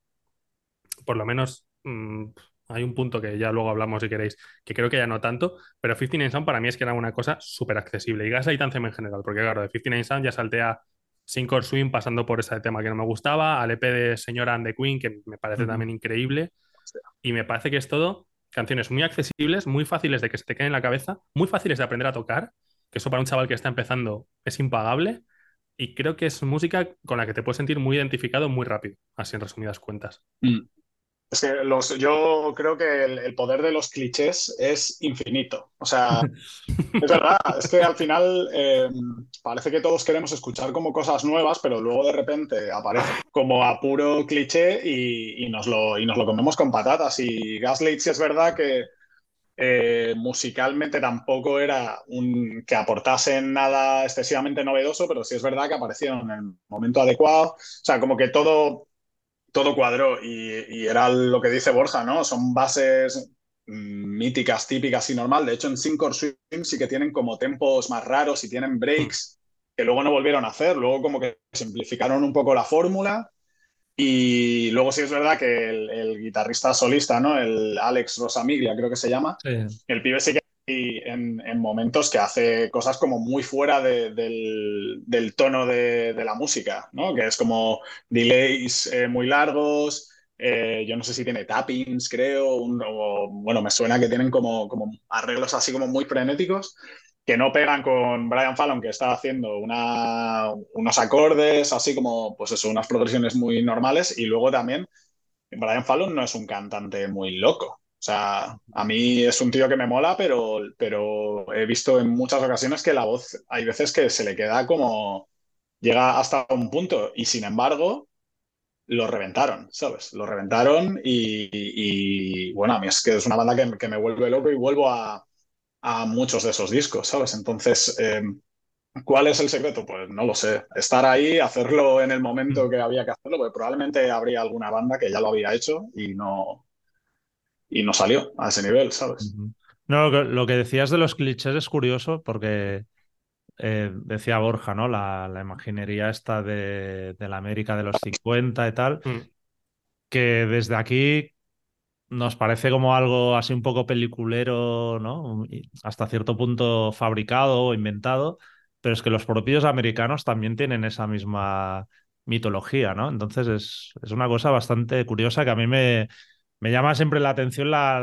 S4: Por lo menos mm, hay un punto que ya luego hablamos si queréis, que creo que ya no tanto, pero 59 Sound para mí es que era una cosa súper accesible. Y Gaslight Anthem en general, porque claro, de 59 Sound ya saltea Sincor Swing pasando por ese tema que no me gustaba, al EP de Señora and the Queen, que me parece también increíble. Y me parece que es todo canciones muy accesibles, muy fáciles de que se te queden en la cabeza, muy fáciles de aprender a tocar, que eso para un chaval que está empezando es impagable. Y creo que es música con la que te puedes sentir muy identificado muy rápido, así en resumidas cuentas.
S5: Mm. Es que los, yo creo que el, el poder de los clichés es infinito. O sea, es verdad, es que al final eh, parece que todos queremos escuchar como cosas nuevas, pero luego de repente aparece como a puro cliché y, y nos lo, y nos lo comemos con patatas. Y Gaslight sí es verdad que eh, musicalmente tampoco era un que aportasen nada excesivamente novedoso, pero sí es verdad que aparecieron en el momento adecuado. O sea, como que todo, todo cuadró y, y era lo que dice Borja, ¿no? Son bases mm, míticas, típicas y normal. De hecho, en Sync Swim sí que tienen como tempos más raros y tienen breaks que luego no volvieron a hacer. Luego como que simplificaron un poco la fórmula. Y luego sí es verdad que el, el guitarrista solista, ¿no? El Alex Rosamiglia, creo que se llama,
S1: Sí.
S5: el pibe sí que en, en momentos que hace cosas como muy fuera de- del, tono de, la música, ¿no? Que es como delays eh, muy largos, eh, yo no sé si tiene tappings, creo, o, bueno, me suena que tienen como, como arreglos así como muy frenéticos que no pegan con Brian Fallon, que está haciendo unos acordes, así como, pues eso, unas progresiones muy normales, y luego también Brian Fallon no es un cantante muy loco. O sea, a mí es un tío que me mola, pero, pero he visto en muchas ocasiones que la voz hay veces que se le queda como llega hasta un punto y sin embargo lo reventaron, ¿sabes? Lo reventaron y, y, bueno, a mí es que es una banda que, que me vuelve loco y vuelvo a, a muchos de esos discos, ¿sabes? Entonces, eh, ¿cuál es el secreto? Pues no lo sé. Estar ahí, hacerlo en el momento que había que hacerlo, porque probablemente habría alguna banda que ya lo había hecho y no, y no salió a ese nivel, ¿sabes?
S1: No, lo que, lo que decías de los clichés es curioso porque eh, decía Borja, ¿no? La, la imaginería esta de, de la América de los 50 y tal,
S4: Mm.
S1: que desde aquí nos parece como algo así un poco peliculero, ¿no? Y hasta cierto punto fabricado o inventado, pero es que los propios americanos también tienen esa misma mitología, ¿no? Entonces es, es una cosa bastante curiosa que a mí me, me llama siempre la atención la-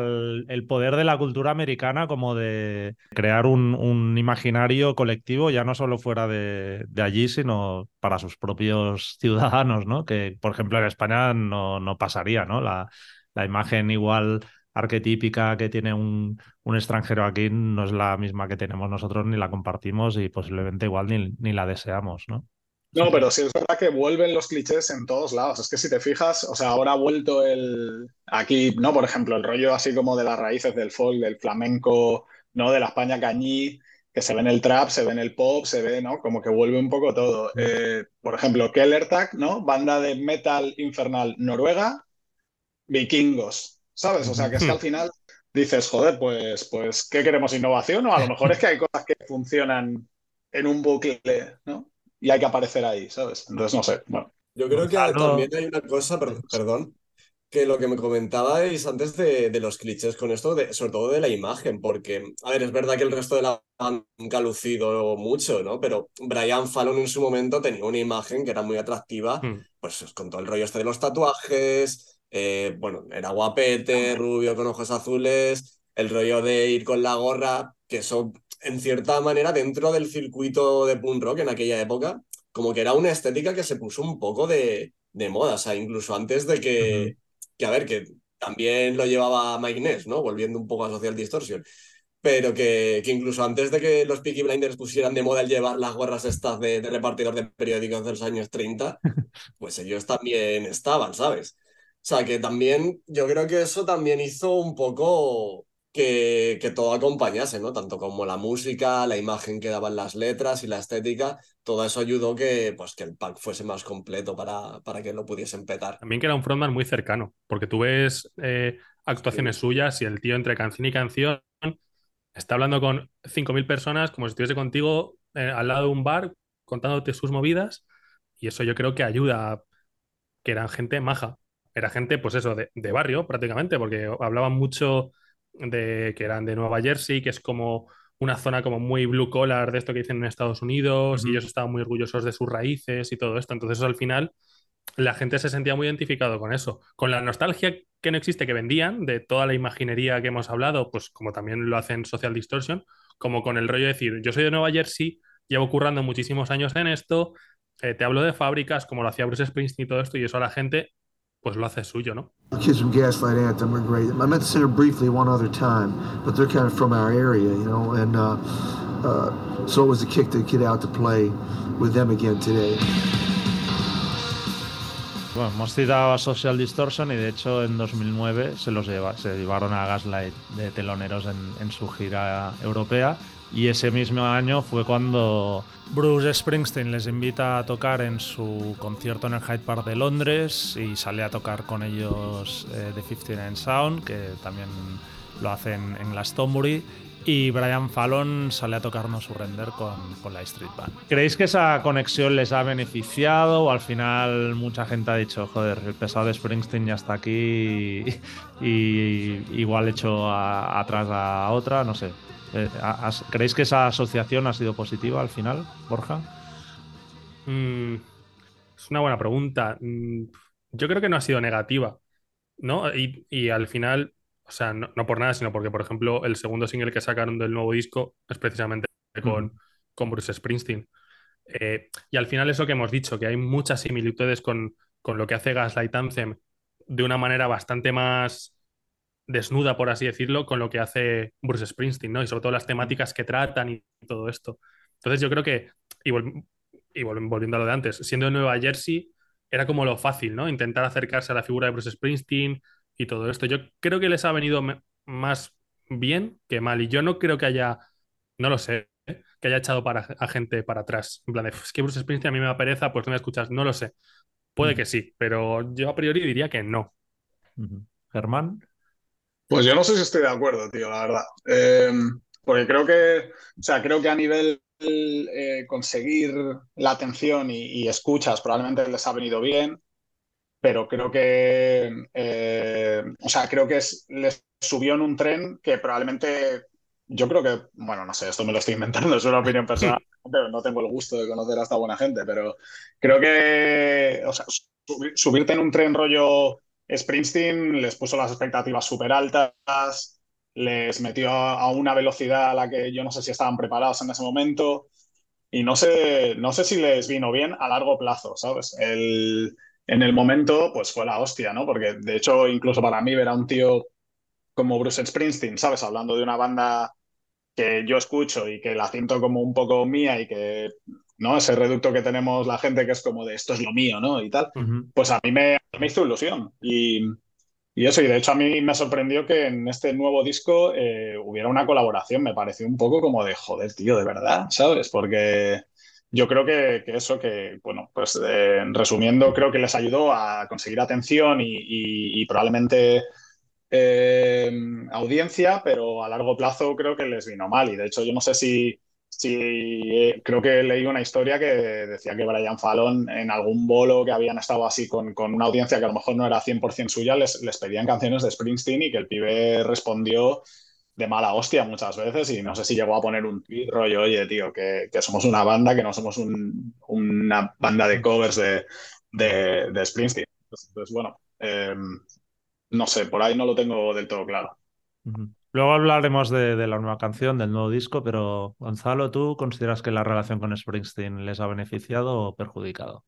S1: el, poder de la cultura americana como de crear un, imaginario colectivo, ya no solo fuera de, allí, sino para sus propios ciudadanos, ¿no? Que, por ejemplo, en España no, pasaría, ¿no? La, la imagen igual arquetípica que tiene un, un extranjero aquí no es la misma que tenemos nosotros, ni la compartimos y posiblemente igual ni, ni la deseamos, ¿no?
S5: No, pero sí es verdad que vuelven los clichés en todos lados. Es que si te fijas, o sea, ahora ha vuelto el. Aquí, ¿no? Por ejemplo, el rollo así como de las raíces del folk, del flamenco, ¿no? De la España cañí, que se ve en el trap, se ve en el pop, se ve, ¿no? Como que vuelve un poco todo. Eh, por ejemplo, Kellertag, ¿no? Banda de metal infernal noruega, vikingos, ¿sabes? O sea, que es que al final dices, joder, pues, pues, ¿qué queremos? ¿Innovación? O a lo mejor es que hay cosas que funcionan en un bucle, ¿no? Y hay que aparecer ahí, ¿sabes? Entonces, no sé, bueno.
S6: Yo creo que también hay una cosa, per- perdón, que lo que me comentabais antes de, de los clichés con esto, de, sobre todo de la imagen, porque, a ver, es verdad que el resto de la banda nunca ha lucido mucho, ¿no? Pero Brian Fallon en su momento tenía una imagen que era muy atractiva,
S4: Mm.
S6: pues con todo el rollo este de los tatuajes, eh, bueno, era guapete, rubio con ojos azules, el rollo de ir con la gorra, que eso, en cierta manera, dentro del circuito de punk rock en aquella época, como que era una estética que se puso un poco de, de moda, o sea, incluso antes de que, que, a ver, que también lo llevaba Mike Ness, ¿no? Volviendo un poco a Social Distortion. Pero que, que incluso antes de que los Peaky Blinders pusieran de moda el llevar las gorras estas de, de repartidor de periódicos de los años 30, pues ellos también estaban, ¿sabes? O sea, que también yo creo que eso también hizo un poco que, que todo acompañase, ¿no? Tanto como la música, la imagen que daban las letras y la estética, todo eso ayudó que, pues, que el pack fuese más completo para, para que lo pudiesen petar.
S4: También que era un frontman muy cercano, porque tú ves eh, actuaciones suyas y el tío entre canción y canción está hablando con 5.000 personas como si estuviese contigo eh, al lado de un bar contándote sus movidas y eso yo creo que ayuda a que eran gente maja. Era gente, pues eso, de, de barrio prácticamente, porque hablaban mucho de que eran de Nueva Jersey, que es como una zona como muy blue collar de esto que dicen en Estados Unidos y ellos estaban muy orgullosos de sus raíces y todo esto. Entonces, al final, la gente se sentía muy identificado con eso, con la nostalgia que no existe que vendían de toda la imaginería que hemos hablado, pues como también lo hacen Social Distortion, como con el rollo de decir, yo soy de Nueva Jersey, llevo currando muchísimos años en esto, eh, te hablo de fábricas, como lo hacía Bruce Springsteen y todo esto, y eso a la gente pues lo hace suyo, ¿no?
S7: The kids from Gaslight Anthem are great. I met the singer briefly one other time, but they're kind of from our area, you know, and uh, uh, so it was a kick to get out to play with them again today.
S1: Bueno, hemos citado a Social Distortion y de hecho en 2009 se los lleva, se llevaron a Gaslight de teloneros en, en su gira europea y ese mismo año fue cuando Bruce Springsteen les invita a tocar en su concierto en el Hyde Park de Londres y sale a tocar con ellos eh, The 59 Sound, que también lo hacen en Glastonbury. Y Brian Fallon sale a tocarnos su render con, la Street Band. ¿Creéis que esa conexión les ha beneficiado o al final mucha gente ha dicho, joder, el pesado de Springsteen ya está aquí y, y igual hecho atrás a otra? No sé. Eh, ¿has- ¿Creéis que esa asociación ha sido positiva al final, Borja?
S4: Mm, es una buena pregunta. Mm, yo creo que no ha sido negativa, ¿no? Y, y al final, o sea, no, no por nada, sino porque, por ejemplo, el segundo single que sacaron del nuevo disco es precisamente con, con Bruce Springsteen. Eh, y al final eso que hemos dicho, que hay muchas similitudes con, con lo que hace Gaslight Anthem de una manera bastante más desnuda, por así decirlo, con lo que hace Bruce Springsteen, ¿no? Y sobre todo las temáticas que tratan y todo esto. Entonces yo creo que, y, vol- y vol- volviendo a lo de antes, siendo de Nueva Jersey, era como lo fácil, ¿no? Intentar acercarse a la figura de Bruce Springsteen y todo esto. Yo creo que les ha venido más bien que mal. Y yo no creo que haya, no lo sé, ¿eh? que haya echado para, a gente para atrás. En plan de, es que Bruce Springsteen a mí me da pereza, pues no me escuchas. No lo sé. Puede que sí, pero yo a priori diría que no.
S1: Germán.
S5: Pues yo no sé si estoy de acuerdo, tío, la verdad. Eh, porque creo que, o sea, creo que a nivel eh, conseguir la atención y, y escuchas probablemente les ha venido bien, pero creo que, eh, o sea, creo que es- les subió en un tren que probablemente, yo creo que, bueno, no sé, esto me lo estoy inventando, es una opinión personal, pero no tengo el gusto de conocer a esta buena gente, pero creo que, o sea, subir- subirte en un tren rollo Springsteen les puso las expectativas súper altas, les metió a, una velocidad a la que yo no sé si estaban preparados en ese momento y no sé, no sé si les vino bien a largo plazo, ¿sabes? El, en el momento, pues fue la hostia, ¿no? Porque de hecho, incluso para mí ver a un tío como Bruce Springsteen, ¿sabes? Hablando de una banda que yo escucho y que la siento como un poco mía y que, ¿no? Ese reducto que tenemos la gente que es como de esto es lo mío, ¿no? Y tal pues a mí me, me hizo ilusión. Y, y eso, y de hecho a mí me sorprendió que en este nuevo disco eh, hubiera una colaboración. Me pareció un poco como de joder, tío, de verdad, ¿sabes? Porque yo creo que, que eso, que, bueno, pues eh, resumiendo, creo que les ayudó a conseguir atención y, y- y probablemente eh, audiencia, pero a largo plazo creo que les vino mal. Y de hecho, yo no sé si, si eh, creo que leí una historia que decía que Brian Fallon en algún bolo que habían estado así con, con una audiencia que a lo mejor no era 100% suya, les, les pedían canciones de Springsteen y que el pibe respondió de mala hostia muchas veces y no sé si llegó a poner un tweet rollo, oye, tío, que, que somos una banda, que no somos un- una banda de covers de, de, Springsteen. Entonces, bueno, eh, no sé, por ahí no lo tengo del todo claro.
S1: Ujú. Luego hablaremos de, de la nueva canción, del nuevo disco, pero Gonzalo, ¿tú consideras que la relación con Springsteen les ha beneficiado o perjudicado?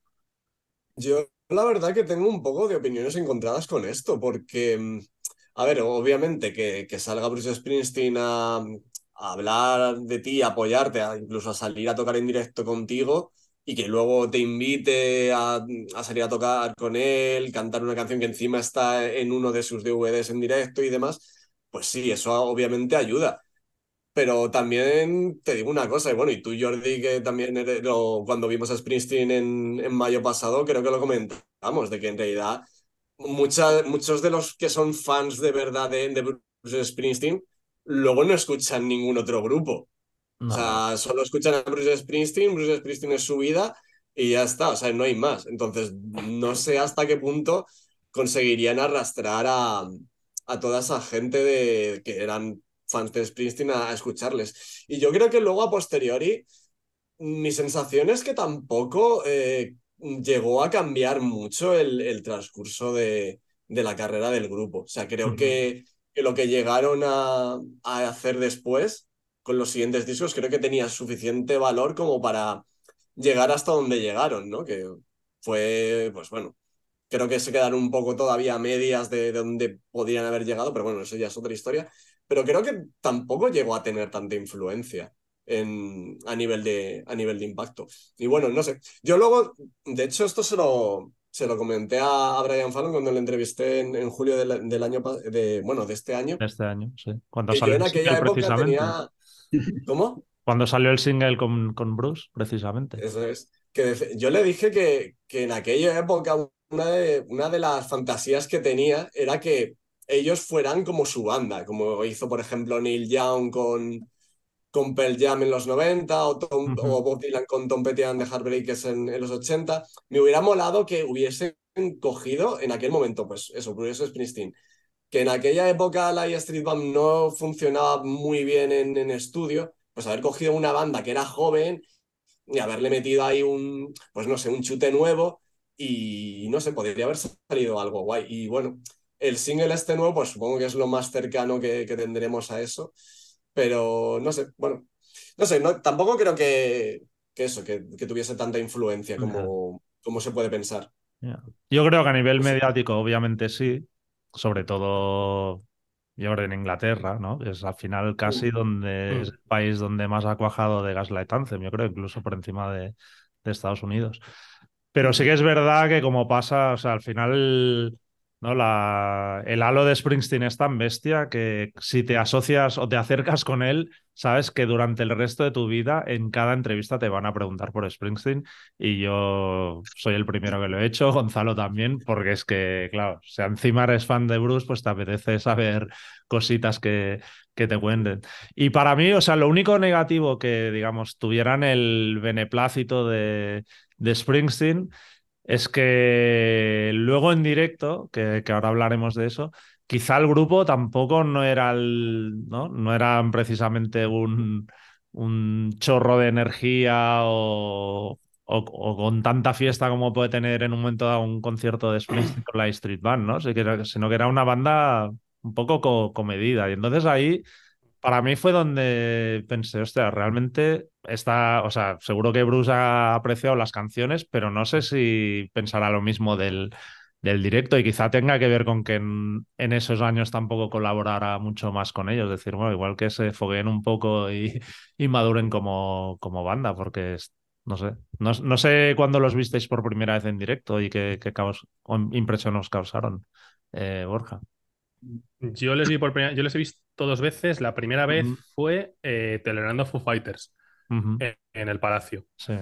S6: Yo la verdad que tengo un poco de opiniones encontradas con esto, porque, mm, a ver, obviamente que, que salga Bruce Springsteen a, hablar de ti, a apoyarte, incluso a salir a tocar en directo contigo y que luego te invite a, a salir a tocar con él, cantar una canción que encima está en uno de sus DVDs en directo y demás, pues sí, eso obviamente ayuda. Pero también te digo una cosa, y bueno, y tú, Jordi, que también eres- lo- cuando vimos a Springsteen en, en mayo pasado, creo que lo comentamos, de que en realidad mucha- muchos de los que son fans de verdad de, de Bruce Springsteen luego no escuchan ningún otro grupo. O sea, solo escuchan a Bruce Springsteen, Bruce Springsteen es su vida y ya está, o sea, no hay más. Entonces, no sé hasta qué punto conseguirían arrastrar a, a toda esa gente de, que eran fans de Springsteen a, a escucharles. Y yo creo que luego a posteriori, mi sensación es que tampoco eh, llegó a cambiar mucho el, el transcurso de, de la carrera del grupo. O sea, creo que, que lo que llegaron a, a hacer después con los siguientes discos, creo que tenía suficiente valor como para llegar hasta donde llegaron, ¿no? Que fue, pues bueno, creo que se quedaron un poco todavía a medias de, de donde podrían haber llegado, pero bueno, eso ya es otra historia. Pero creo que tampoco llegó a tener tanta influencia en, a, nivel de, a nivel de impacto. Y bueno, no sé. Yo luego, de hecho, esto se lo, se lo comenté a, a Brian Fallon cuando le entrevisté en, en julio del, del año, de, bueno, de este año.
S1: Este año, sí. Cuando
S6: yo
S1: salió
S6: en
S1: el
S6: aquella época
S1: precisamente.
S6: tenía... ¿Cómo?
S1: Cuando salió el single con, con Bruce, precisamente.
S6: Eso es. Que yo le dije que, que en aquella época una de, una de las fantasías que tenía era que ellos fueran como su banda, como hizo, por ejemplo, Neil Young con, con Pearl Jam en los 90 o, Tom- o Bob Dylan con Tom Petty and the Heartbreakers en, en los 80. Me hubiera molado que hubiesen cogido en aquel momento, pues eso, Bruce Springsteen, que en aquella época la Street Band no funcionaba muy bien en, en estudio, pues haber cogido una banda que era joven y haberle metido ahí un, pues no sé, un chute nuevo y no sé, podría haber salido algo guay. Y bueno, el single este nuevo, pues supongo que es lo más cercano que, que tendremos a eso, pero no sé, bueno, no sé, no, tampoco creo que, que eso, que, que tuviese tanta influencia como, como se puede pensar.
S1: Ya. Yo creo que a nivel
S6: sé.
S1: mediático, obviamente sí, sobre todo yo creo en Inglaterra, ¿no? Es al final casi donde
S4: Mm.
S1: es el país donde más ha cuajado de Gaslight Anthem, yo creo, incluso por encima de, de Estados Unidos. Pero sí que es verdad que como pasa, o sea, al final, ¿no? La, el halo de Springsteen es tan bestia que si te asocias o te acercas con él, sabes que durante el resto de tu vida, en cada entrevista te van a preguntar por Springsteen y yo soy el primero que lo he hecho, Gonzalo también, porque es que, claro, si encima eres fan de Bruce, pues te apetece saber cositas que, que te cuenten. Y para mí, o sea, lo único negativo que, digamos, tuvieran el beneplácito de, de Springsteen es que luego en directo, que, ahora hablaremos de eso, quizá el grupo tampoco no era ¿no? No eran precisamente un, un chorro de energía o, o- con tanta fiesta como puede tener en un momento dado un concierto de Springsteen con la Street Band, ¿no? Sino que era una banda un poco co- comedida. Y entonces ahí, para mí fue donde pensé, hostia, realmente está, o sea, seguro que Bruce ha apreciado las canciones, pero no sé si pensará lo mismo del, del directo y quizá tenga que ver con que en, en esos años tampoco colaborara mucho más con ellos. Es decir, bueno, igual que se fogueen un poco y, y maduren como, como banda, porque no sé, no, no sé cuándo los visteis por primera vez en directo y qué, qué caos, impresión os causaron, eh, Borja.
S4: Yo les vi por primera, yo les he visto dos veces. La primera vez fue eh, tolerando Foo Fighters
S1: Ujú,
S4: en, en el Palacio.
S1: Sí.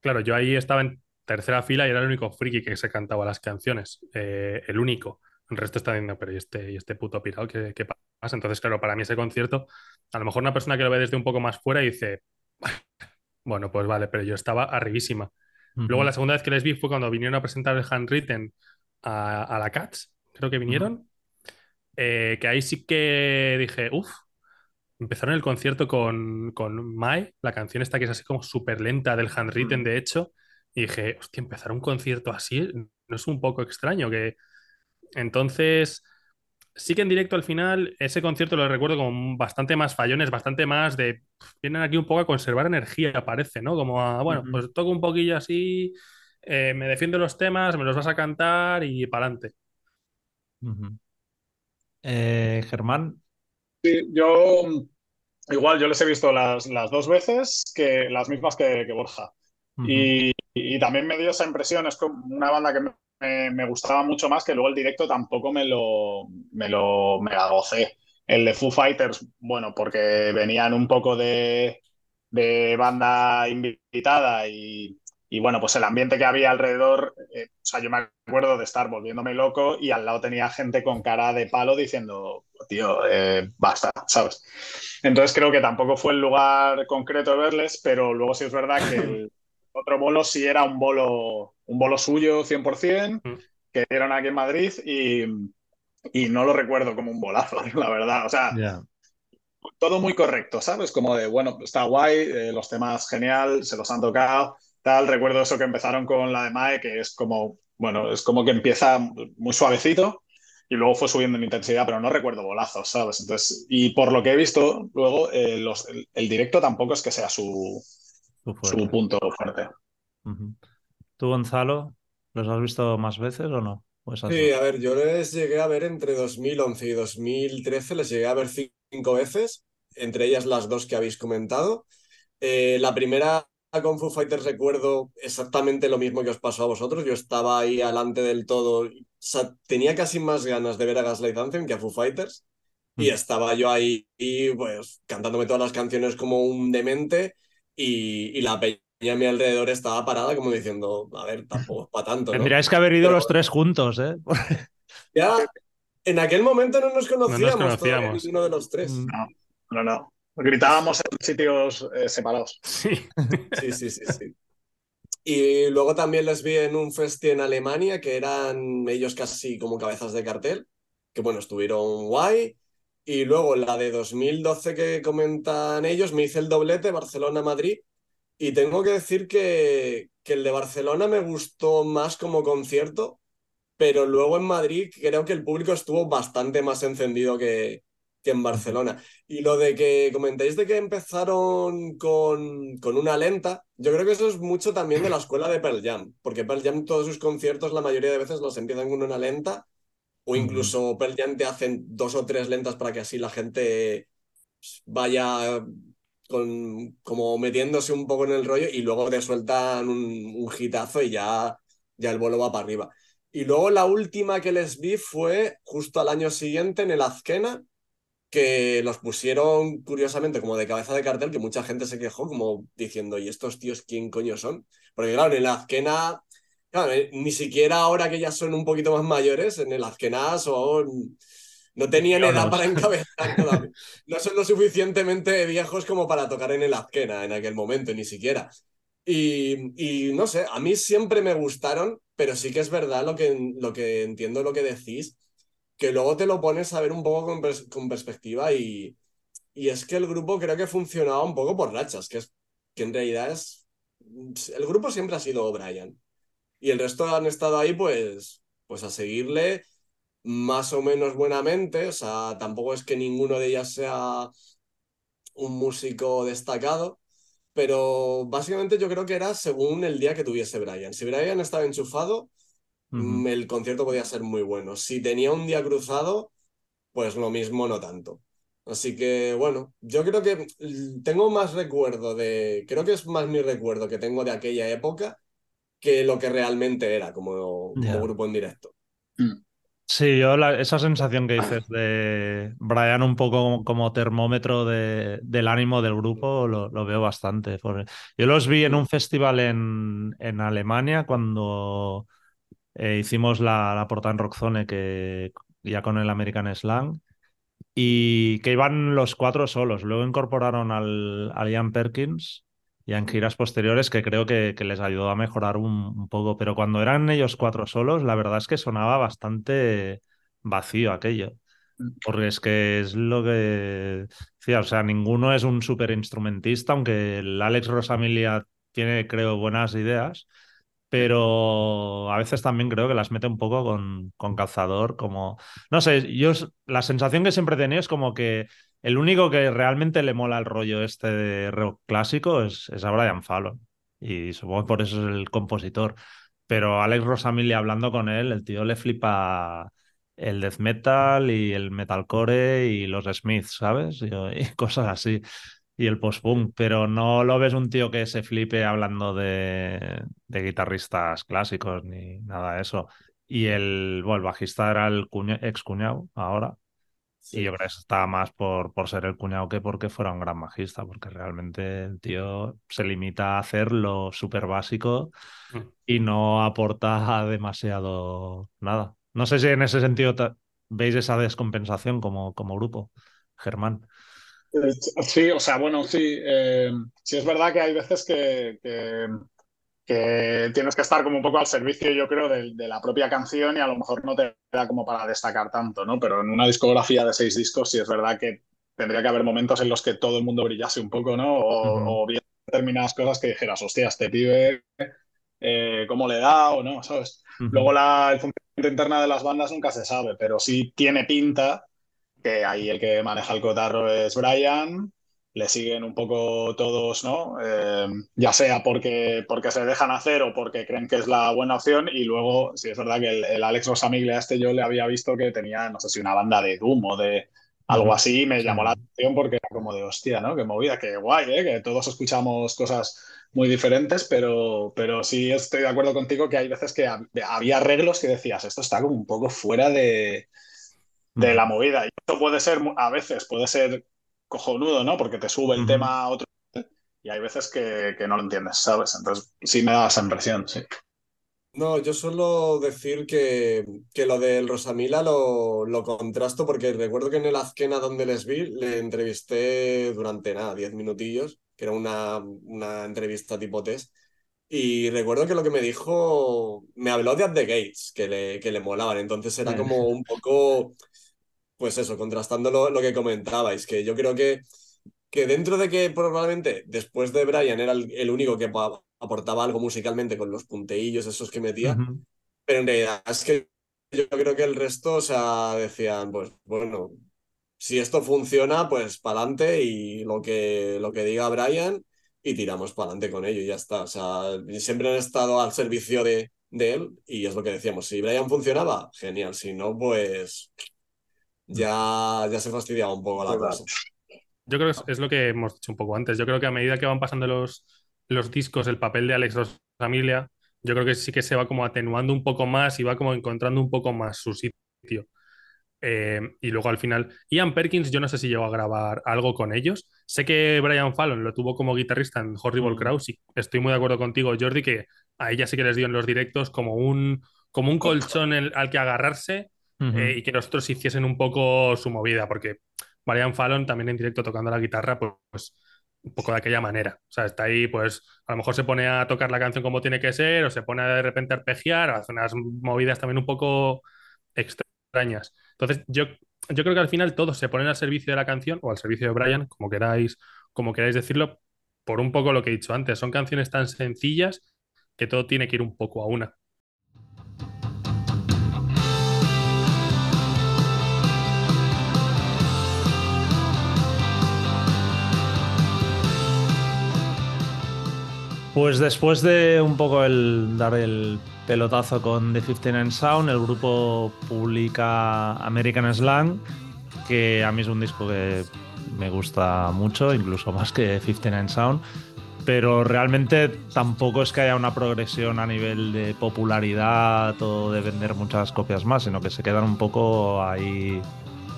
S4: Claro, yo ahí estaba en tercera fila y era el único friki que se cantaba las canciones. Eh, el único. El resto está diciendo, pero ¿y este, y este puto pirado qué, qué pasa? Entonces, claro, para mí ese concierto, a lo mejor una persona que lo ve desde un poco más fuera dice, bueno, pues vale, pero yo estaba arribísima. Luego
S1: Ujú.
S4: la segunda vez que les vi fue cuando vinieron a presentar el Handwritten a, a la Cats, creo que vinieron, eh, que ahí sí que dije, uff, empezaron el concierto con, con Mai, la canción esta que es así como súper lenta del Handwritten, de hecho, y dije, hostia, empezar un concierto así, ¿no es un poco extraño? Que entonces... Sí que en directo al final, ese concierto lo recuerdo como bastante más fallones, bastante más de. pff, Vienen aquí un poco a conservar energía, parece, ¿no? Como a, bueno, pues toco un poquillo así, eh, me defiendo los temas, me los vas a cantar y para adelante.
S1: Eh, Germán.
S5: Sí, yo igual, yo les he visto las, las dos veces, que, las mismas que, que Borja. Y, y también me dio esa impresión, es como una banda que me, me- me gustaba mucho más, que luego el directo tampoco me lo, me lo mega gocé. El de Foo Fighters, bueno, porque venían un poco de, de banda invitada y, y bueno, pues el ambiente que había alrededor, eh, o sea, yo me acuerdo de estar volviéndome loco y al lado tenía gente con cara de palo diciendo, tío, eh, basta, ¿sabes? Entonces creo que tampoco fue el lugar concreto de verles, pero luego sí es verdad que el otro bolo sí era un bolo, un bolo suyo 100%,
S4: Mm.
S5: que dieron aquí en Madrid y, y no lo recuerdo como un bolazo, la verdad. O sea,
S1: Ya.
S5: todo muy correcto, ¿sabes? Como de, bueno, está guay, eh, los temas genial, se los han tocado, tal. Recuerdo eso que empezaron con la de Mae, que es como, bueno, es como que empieza muy suavecito y luego fue subiendo en intensidad, pero no recuerdo bolazos, ¿sabes? Entonces, y por lo que he visto, luego eh, los- el, el directo tampoco es que sea su, su punto fuerte.
S1: ¿Tú, Gonzalo, los has visto más veces o no? ¿O esas
S6: Sí, a ver, yo les llegué a ver entre 2011 y 2013, les llegué a ver cinco veces, entre ellas las dos que habéis comentado. Eh, la primera con Foo Fighters recuerdo exactamente lo mismo que os pasó a vosotros. Yo estaba ahí alante del todo. O sea, tenía casi más ganas de ver a Gaslight Anthem que a Foo Fighters. Y
S1: Mm.
S6: estaba yo ahí, y, pues, cantándome todas las canciones como un demente. Y, y la peña a mi alrededor estaba parada como diciendo, a ver, tampoco es para tanto, ¿no?
S1: Tendríais que haber ido
S6: Pero-
S1: los tres juntos, ¿eh?
S6: Ya, en aquel momento no nos conocíamos, todavía
S4: conocíamos.
S6: ninguno de los tres.
S5: No, no, no. Gritábamos en sitios eh, separados.
S4: Sí.
S6: Sí, sí, sí, sí. Y luego también les vi en un festi en Alemania que eran ellos casi como cabezas de cartel, que bueno, estuvieron guay. Y luego la de 2012 que comentan ellos, me hice el doblete Barcelona-Madrid. Y tengo que decir que, que el de Barcelona me gustó más como concierto, pero luego en Madrid creo que el público estuvo bastante más encendido que, que en Barcelona. Y lo de que comentáis de que empezaron con, con una lenta, yo creo que eso es mucho también de la escuela de Pearl Jam, porque Pearl Jam todos sus conciertos la mayoría de veces los empiezan con una lenta, o incluso Pearl Jam te hacen dos o tres lentas para que así la gente vaya con, como metiéndose un poco en el rollo y luego te sueltan un, un hitazo y ya, ya el vuelo va para arriba. Y luego la última que les vi fue justo al año siguiente en el Azkena, que los pusieron curiosamente como de cabeza de cartel, que mucha gente se quejó como diciendo, ¿y estos tíos quién coño son? Porque claro, en el Azkena, claro, eh, ni siquiera ahora que ya son un poquito más mayores, en el Azkena son... No tenían edad para encabezar todavía. No son lo suficientemente viejos como para tocar en el Azkena en aquel momento, ni siquiera. Y, y no sé, a mí siempre me gustaron, pero sí que es verdad lo que, lo que entiendo lo que decís, que luego te lo pones a ver un poco con, pers- con perspectiva y, y es que el grupo creo que funcionaba un poco por rachas, que, es, que en realidad es... El grupo siempre ha sido Brian y el resto han estado ahí pues, pues a seguirle más o menos buenamente, o sea, tampoco es que ninguno de ellas sea un músico destacado, pero básicamente yo creo que era según el día que tuviese Brian. Si Brian estaba enchufado, Mm, el concierto podía ser muy bueno. Si tenía un día cruzado, pues lo mismo no tanto. Así que bueno, yo creo que mm, tengo más recuerdo de, creo que es más mi recuerdo que tengo de aquella época que lo que realmente era como, como
S1: Ya.
S6: grupo en directo.
S1: Sí, yo la- esa sensación que dices de Brian un poco como, como termómetro de- del ánimo del grupo lo, lo veo bastante. Yo los vi en un festival en, en Alemania cuando eh, hicimos la, la portada en Rockzone que ya con el American Slang y que iban los cuatro solos. Luego incorporaron al, al Ian Perkins ya en giras posteriores que creo que, que les ayudó a mejorar un, un poco. Pero cuando eran ellos cuatro solos, la verdad es que sonaba bastante vacío aquello. Porque es que es lo que decía, o sea, ninguno es un súper instrumentista, aunque el Alex Rosamilia tiene, creo, buenas ideas, pero a veces también creo que las mete un poco con, con calzador, como, no sé, yo la sensación que siempre tenido es como que el único que realmente le mola el rollo este de rock clásico es, es a Brian Fallon, y supongo que por eso es el compositor, pero Alex Rosamilia hablando con él, el tío le flipa el death metal y el metalcore y los Smiths, ¿sabes? Y cosas así. Y el post-punk, pero no lo ves un tío que se flipe hablando de, de guitarristas clásicos ni nada de eso. Y el, bueno, el bajista era el ex cuñado ahora. Y yo creo que está más por, por ser el cuñado que porque fuera un gran bajista, porque realmente el tío se limita a hacer lo súper básico
S4: Mm.
S1: y no aporta demasiado nada. No sé si en ese sentido veis esa descompensación como, como grupo, Germán.
S5: Eh, Sí, o sea, bueno, sí. eh, sí es verdad que hay veces que, que- que tienes que estar como un poco al servicio, yo creo, de, de la propia canción y a lo mejor no te da como para destacar tanto, ¿no? Pero en una discografía de seis discos sí es verdad que tendría que haber momentos en los que todo el mundo brillase un poco, ¿no? O,
S1: Ujú.
S5: o bien determinadas cosas que dijeras, hostia, este pibe, eh, ¿cómo le da o no? ¿Sabes? Luego la, el funcionamiento interna de las bandas nunca se sabe, pero sí tiene pinta que ahí el que maneja el cotarro es Brian, le siguen un poco todos, ¿no? Eh, ya sea porque, porque se dejan hacer o porque creen que es la buena opción y luego, sí es verdad que el, el Alex Rosamiglia este yo le había visto que tenía, no sé si una banda de Doom o de algo así, me
S1: Sí.
S5: llamó la atención porque era como de hostia, ¿no? Qué movida, qué guay, ¿eh? Que todos escuchamos cosas muy diferentes, pero, pero sí estoy de acuerdo contigo que hay veces que hab- había arreglos que decías, esto está como un poco fuera de, de la movida. Y esto puede ser, a veces puede ser cojonudo, ¿no? Porque te sube el tema a otro y hay veces que, que no lo entiendes, ¿sabes? Entonces sí me da esa impresión, sí.
S6: No, yo suelo decir que, que lo del Rosamila lo, lo contrasto porque recuerdo que en el Azkena donde les vi le entrevisté durante nada, 10 minutillos, que era una, una entrevista tipo test. Y recuerdo que lo que me dijo, me habló de At the Gates, que le, que le molaban. Entonces era
S5: Mm.
S6: como un poco, pues eso, contrastando lo, lo que comentabais, que yo creo que, que dentro de que probablemente después de Brian era el, el único que aportaba algo musicalmente con los punteillos esos que metía, pero en realidad es que yo creo que el resto, o sea, decían, pues bueno, si esto funciona, pues para adelante y lo que, lo que diga Brian y tiramos para adelante con ello y ya está. O sea, siempre han estado al servicio de, de él y es lo que decíamos. Si Brian funcionaba, genial. Si no, pues ya, ya se fastidiaba un poco la
S5: Total.
S6: cosa.
S4: Yo creo que es, lo que hemos dicho un poco antes. Yo creo que a medida que van pasando los, los discos, el papel de Alex Rosamiglia, yo creo que sí que se va como atenuando un poco más y va como encontrando un poco más su sitio. Eh, y luego al final, Ian Perkins, yo no sé si llegó a grabar algo con ellos. Sé que Brian Fallon lo tuvo como guitarrista en Horrible
S5: Mm.
S4: Crows y estoy muy de acuerdo contigo, Jordi, que a ella sí que les dio en los directos como un, como un colchón el- al que agarrarse Eh, y que los otros hiciesen un poco su movida, porque Brian Fallon también en directo tocando la guitarra, pues, pues, un poco de aquella manera. O sea, está ahí, pues a lo mejor se pone a tocar la canción como tiene que ser, o se pone de repente a arpegiar, o hace unas movidas también un poco extrañas. Entonces, yo, yo creo que al final todos se ponen al servicio de la canción o al servicio de Brian, como queráis, como queráis decirlo, por un poco lo que he dicho antes. Son canciones tan sencillas que todo tiene que ir un poco a una.
S1: Pues después de un poco el dar el pelotazo con The 59 Sound, el grupo publica American Slang, que a mí es un disco que me gusta mucho, incluso más que 59 Sound, pero realmente tampoco es que haya una progresión a nivel de popularidad o de vender muchas copias más, sino que se quedan un poco ahí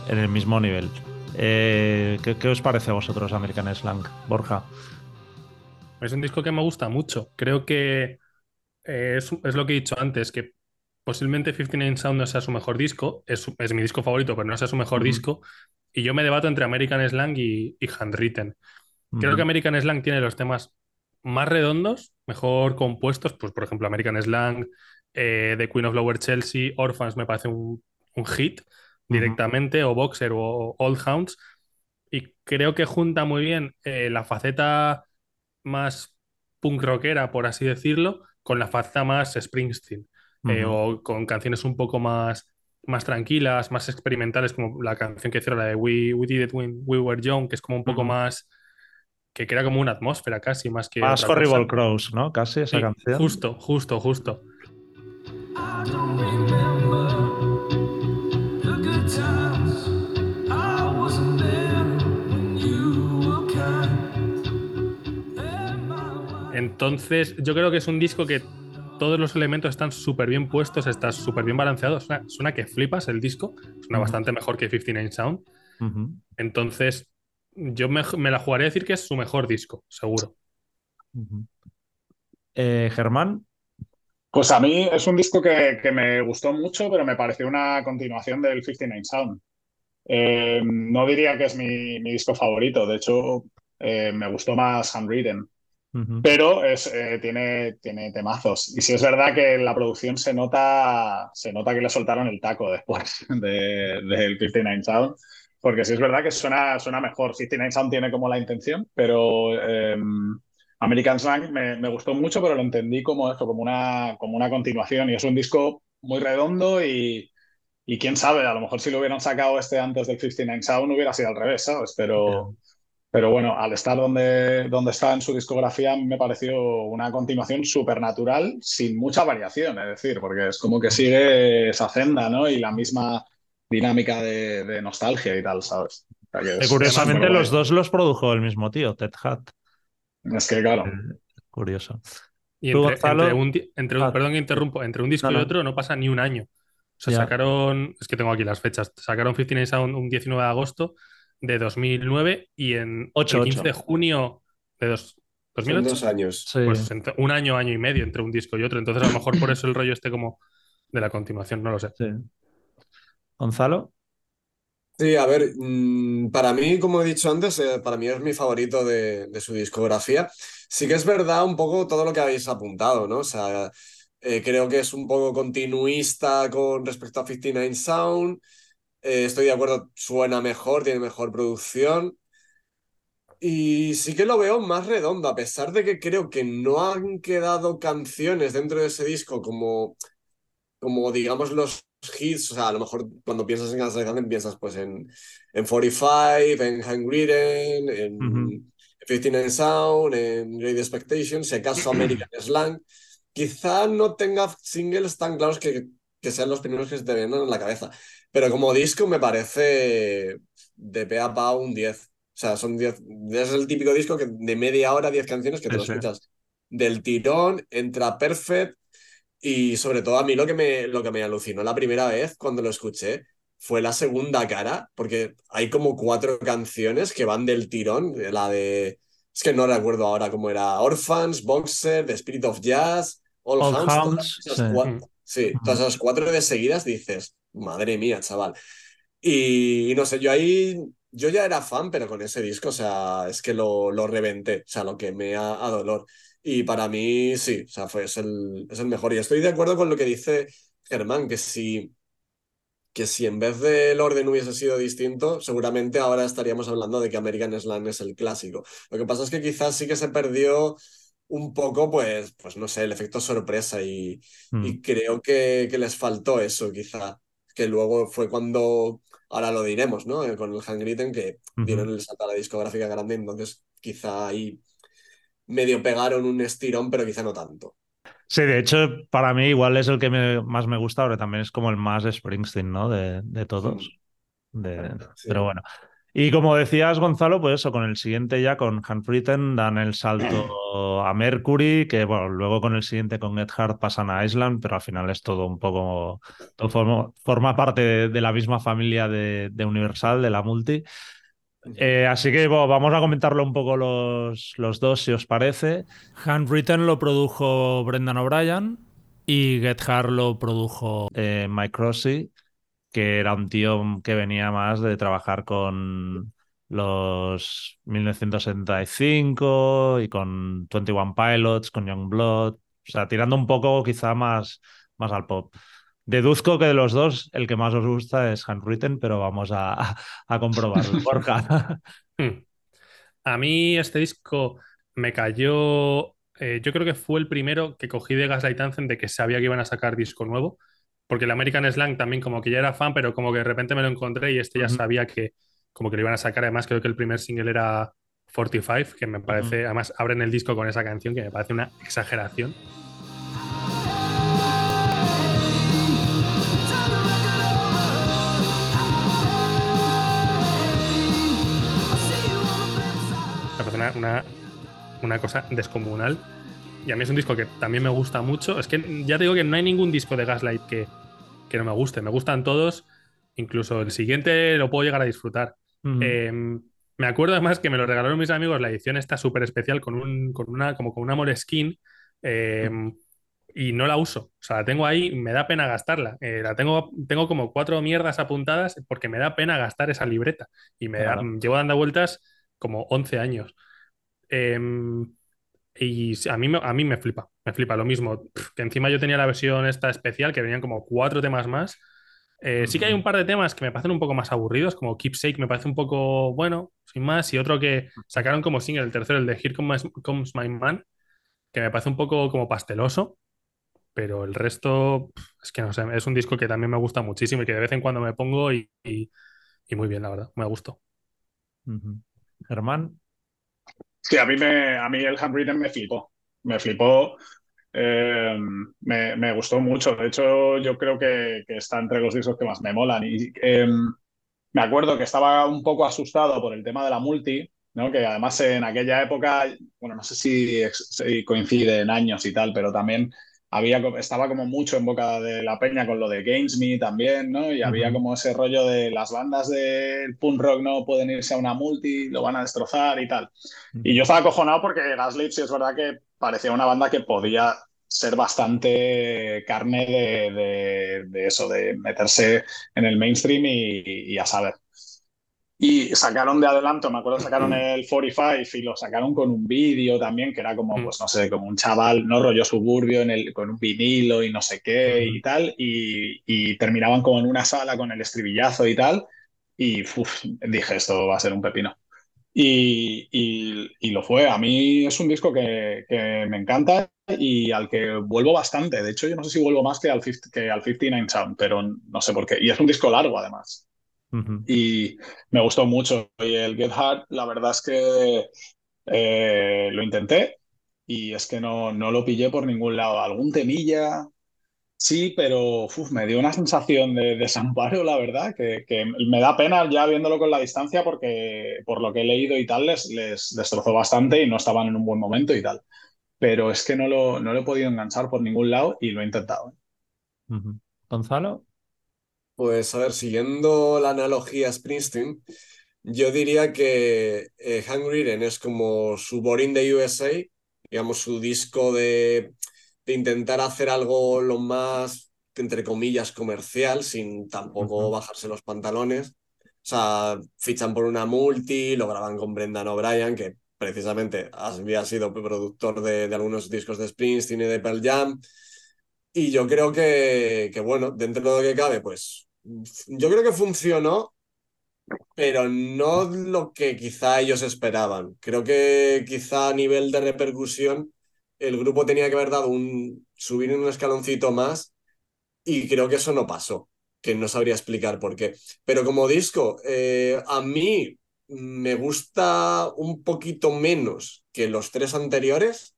S1: en el mismo nivel. Eh, ¿qué, qué os parece a vosotros American Slang, Borja?
S4: Es un disco que me gusta mucho. Creo que eh, es, es lo que he dicho antes, que posiblemente 59 Sound no sea su mejor disco, es, es mi disco favorito, pero no sea su mejor disco. Y yo me debato entre American Slang y, y Handwritten. Creo que American Slang tiene los temas más redondos, mejor compuestos. Pues, por ejemplo, American Slang, eh, The Queen of Lower Chelsea, Orphans me parece un, un hit directamente, o Boxer o Old Hounds. Y creo que junta muy bien eh, la faceta más punk rockera, por así decirlo, con la faceta más Springsteen. Eh,
S1: Ujú.
S4: o con canciones un poco más, más tranquilas, más experimentales, como la canción que hicieron, la de We, We Did It When We Were Young, que es como un poco
S1: Ujú.
S4: más que crea como una atmósfera casi, más que
S1: Más. Horrible Crows, ¿no? Casi esa
S4: Sí,
S1: canción.
S4: justo, justo, justo.
S3: I don't
S4: Entonces, yo creo que es un disco que todos los elementos están súper bien puestos, está súper bien balanceado. Suena, suena que flipas el disco, suena
S1: Ujú.
S4: bastante mejor que 59 Sound. Entonces, yo me, me la jugaría a decir que es su mejor disco, seguro.
S1: Eh, Germán,
S5: Pues a mí es un disco que, que me gustó mucho, pero me pareció una continuación del 59 Sound. Eh, no diría que es mi, mi disco favorito, de hecho eh, me gustó más Handwritten, Pero es, eh, tiene, tiene temazos. Y sí es verdad que en la producción se nota, se nota que le soltaron el taco después de- del 59 Sound. porque sí es verdad que suena, suena mejor. 59 Sound tiene como la intención, pero eh, American Slang me, me gustó mucho, pero lo entendí como esto, como una, como una continuación. Y es un disco muy redondo y, y quién sabe, a lo mejor si lo hubieran sacado este antes del 59 Sound hubiera sido al revés, ¿sabes? Pero, pero bueno, al estar donde, donde está en su discografía me pareció una continuación súper natural, sin mucha variación, es decir, porque es como que sigue esa senda, ¿no? Y la misma dinámica de, de nostalgia y tal, ¿sabes? O sea, que
S1: Que
S5: es-
S1: curiosamente los dos los produjo el mismo tío, Ted
S5: guay. Es que claro,
S1: Curioso.
S4: Y entre, un, di- entre un-
S1: Ah.
S4: perdón que interrumpo, entre un disco
S1: No,
S4: y
S1: no.
S4: otro no pasa ni un año. O sea, sacaron, es que tengo aquí las fechas, sacaron 59 Sound un 19 de agosto de 2009 y en
S1: Ocho,
S4: el 15 de junio de dos,
S6: Son
S4: 2008,
S6: dos años.
S4: Pues un año, año y medio entre un disco y otro. Entonces a lo mejor por eso el rollo este como de la continuación, no lo sé.
S1: sí. Gonzalo.
S6: Sí, a ver, mm, para mí, como he dicho antes, eh, para mí es mi favorito de, de su discografía. Sí que es verdad un poco todo lo que habéis apuntado, ¿no? O sea, eh, creo que es un poco continuista con respecto a 59 Sound. Eh, estoy de acuerdo, suena mejor, tiene mejor producción. Y sí que lo veo más redondo, a pesar de que creo que no han quedado canciones dentro de ese disco como, como digamos, los hits. O sea, a lo mejor cuando piensas en Guns N' Roses piensas pues en, en 45, en Hungry en
S1: Ujú.
S6: 59 Sound, en Great Expectations, si acaso American Slang. Quizá no tenga singles tan claros que, que sean los primeros que se te vengan en la cabeza. Pero como disco me parece de pe a pa un 10. O sea, son 10. Es el típico disco que de media hora, 10 canciones que te lo escuchas del tirón, entra perfect. Y sobre todo a mí lo que me, lo que me alucinó la primera vez cuando lo escuché fue la segunda cara, porque hay como cuatro canciones que van del tirón. La de. Es que no recuerdo ahora cómo era. Orphans, Boxer, The Spirit of Jazz, All,
S1: All
S6: Hounds. todas
S1: Hounds,
S6: esas
S1: sí.
S6: cua- sí, todas esas cuatro de seguidas dices, madre mía, chaval. Y, y no sé, yo ahí, yo ya era fan, pero con ese disco, o sea, es que lo, lo reventé, o sea, lo que me a, a dolor. Y para mí, sí, o sea, fue, es el, es el mejor. Y estoy de acuerdo con lo que dice Germán, que si, que si en vez del orden hubiese sido distinto, seguramente ahora estaríamos hablando de que American Slam es el clásico. Lo que pasa es que quizás sí que se perdió un poco, pues, pues no sé, el efecto sorpresa y,
S1: Mm.
S6: y creo que, que les faltó eso, quizá. Que luego fue cuando, ahora lo diremos, ¿no? Eh, Con el Handwritten, que dieron el salto a la discográfica grande, entonces quizá ahí medio pegaron un estirón, pero quizá no tanto.
S1: Sí, de hecho, para mí igual es el que me- más me gusta, pero también es como el más Springsteen, ¿no? De, de todos. De-
S6: Sí.
S1: Pero bueno. Y como decías, Gonzalo, pues eso, con el siguiente ya, con Handwritten, dan el salto a Mercury, que bueno, luego con el siguiente, con Hard, pasan a Island, pero al final es todo un poco, todo forma, forma parte de, de la misma familia de, de Universal, de la multi. Eh, así que bueno, vamos a comentarlo un poco los, los dos, si os parece. Handwritten lo produjo Brendan O'Brien y Get Hard lo produjo eh, Mike Rossi, que era un tío que venía más de trabajar con los 1975 y con 21 Pilots, con Youngblood, o sea, tirando un poco quizá más, más al pop. Deduzco que de los dos el que más os gusta es Handwritten, pero vamos a, a comprobarlo.
S4: Hmm. A mí este disco me cayó. eh, yo creo que fue el primero que cogí de Gaslight Anthem de que sabía que iban a sacar disco nuevo. Porque el American Slang también, como que ya era fan, pero como que de repente me lo encontré y este ya sabía que como que lo iban a sacar. Además, creo que el primer single era 45, que me parece. Además, abren el disco con esa canción que me parece una exageración. Me parece una, una, una cosa descomunal. Y a mí es un disco que también me gusta mucho. Es que ya te digo que no hay ningún disco de Gaslight que, que no me guste. Me gustan todos. Incluso el siguiente lo puedo llegar a disfrutar. Eh, me acuerdo además que me lo regalaron mis amigos la edición esta súper especial con, un, con una, como con una Moleskine eh, y no la uso. O sea, la tengo ahí, me da pena gastarla. Eh, la tengo, tengo como cuatro mierdas apuntadas porque me da pena gastar esa libreta y me da- llevo dando vueltas como 11 años. Y a mí, me- a mí me flipa, me flipa lo mismo. Que encima yo tenía la versión esta especial que venían como cuatro temas más. Eh, sí que hay un par de temas que me parecen un poco más aburridos, como Keepsake me parece un poco bueno, sin más, y otro que sacaron como single, el tercero, el de Here Comes, Comes My Man, que me parece un poco como pasteloso, pero el resto es que no sé, es un disco que también me gusta muchísimo y que de vez en cuando me pongo y, y- y muy bien, la verdad, me gustó.
S1: Ujú. Germán,
S5: Sí, a mí, me, a mí el Handwritten me flipó. Me flipó. eh, me, me gustó mucho. De hecho, yo creo que, que está entre los discos que más me molan. Y eh, me acuerdo que estaba un poco asustado por el tema de la multi, ¿no? Que además en aquella época, bueno, no sé si, coincide en años y tal, pero también había, estaba como mucho en boca de la peña con lo de Games Me también, ¿no? Y había como ese rollo de las bandas del punk rock no pueden irse a una multi, lo van a destrozar y tal. Y yo estaba acojonado porque Gaslit sí es verdad que parecía una banda que podía ser bastante carne de, de- de eso, de meterse en el mainstream y, y a saber. Y sacaron de adelanto, me acuerdo, sacaron el 45 y lo sacaron con un vídeo también, que era como, pues no sé, como un chaval, no rollo suburbio, en el, con un vinilo y no sé qué y tal, y, y terminaban como en una sala con el estribillazo y tal, y uf, dije, esto va a ser un pepino. Y, y- y lo fue. A mí es un disco que, que me encanta y al que vuelvo bastante. De hecho, yo no sé si vuelvo más que al, 50 que al 59 Sound, pero no sé por qué. Y es un disco largo, además. Y me gustó mucho. Y el Get Hard, la verdad es que eh, lo intenté y es que no, no lo pillé por ningún lado. Algún temilla, Sí, pero uf, me dio una sensación de desamparo, la verdad, que, que me da pena ya viéndolo con la distancia porque por lo que he leído y tal les, les destrozó bastante y no estaban en un buen momento y tal. Pero es que no lo, no lo he podido enganchar por ningún lado y lo he intentado. ¿eh?
S1: Gonzalo,
S6: Pues a ver, siguiendo la analogía Springsteen, yo diría que eh, Green es como su Boring the USA, digamos, su disco de, de intentar hacer algo lo más, entre comillas, comercial, sin tampoco bajarse los pantalones. O sea, fichan por una multi, lo graban con Brendan O'Brien, que precisamente había sido productor de, de algunos discos de Springsteen y de Pearl Jam. Y yo creo que, que, bueno, dentro de lo que cabe, pues yo creo que funcionó, pero no lo que quizá ellos esperaban. Creo que quizá a nivel de repercusión el grupo tenía que haber dado un, subir un escaloncito más y creo que eso no pasó, que no sabría explicar por qué. Pero como disco, eh, a mí me gusta un poquito menos que los tres anteriores,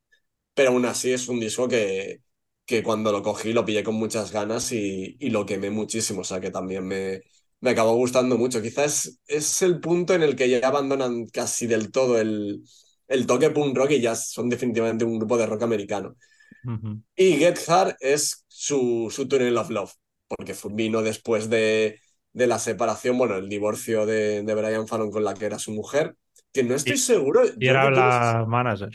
S6: pero aún así es un disco que, que cuando lo cogí lo pillé con muchas ganas y, y lo quemé muchísimo, o sea que también me, me acabó gustando mucho. Quizás es el punto en el que ya abandonan casi del todo el, el toque punk rock y ya son definitivamente un grupo de rock americano.
S1: Ujú.
S6: Y Get Hard es su, su Tunnel of Love, porque vino después de, de la separación, bueno, el divorcio de, de Brian Fallon con la que era su mujer, que no estoy
S1: Y-
S6: seguro.
S1: y era
S6: no
S1: la manager.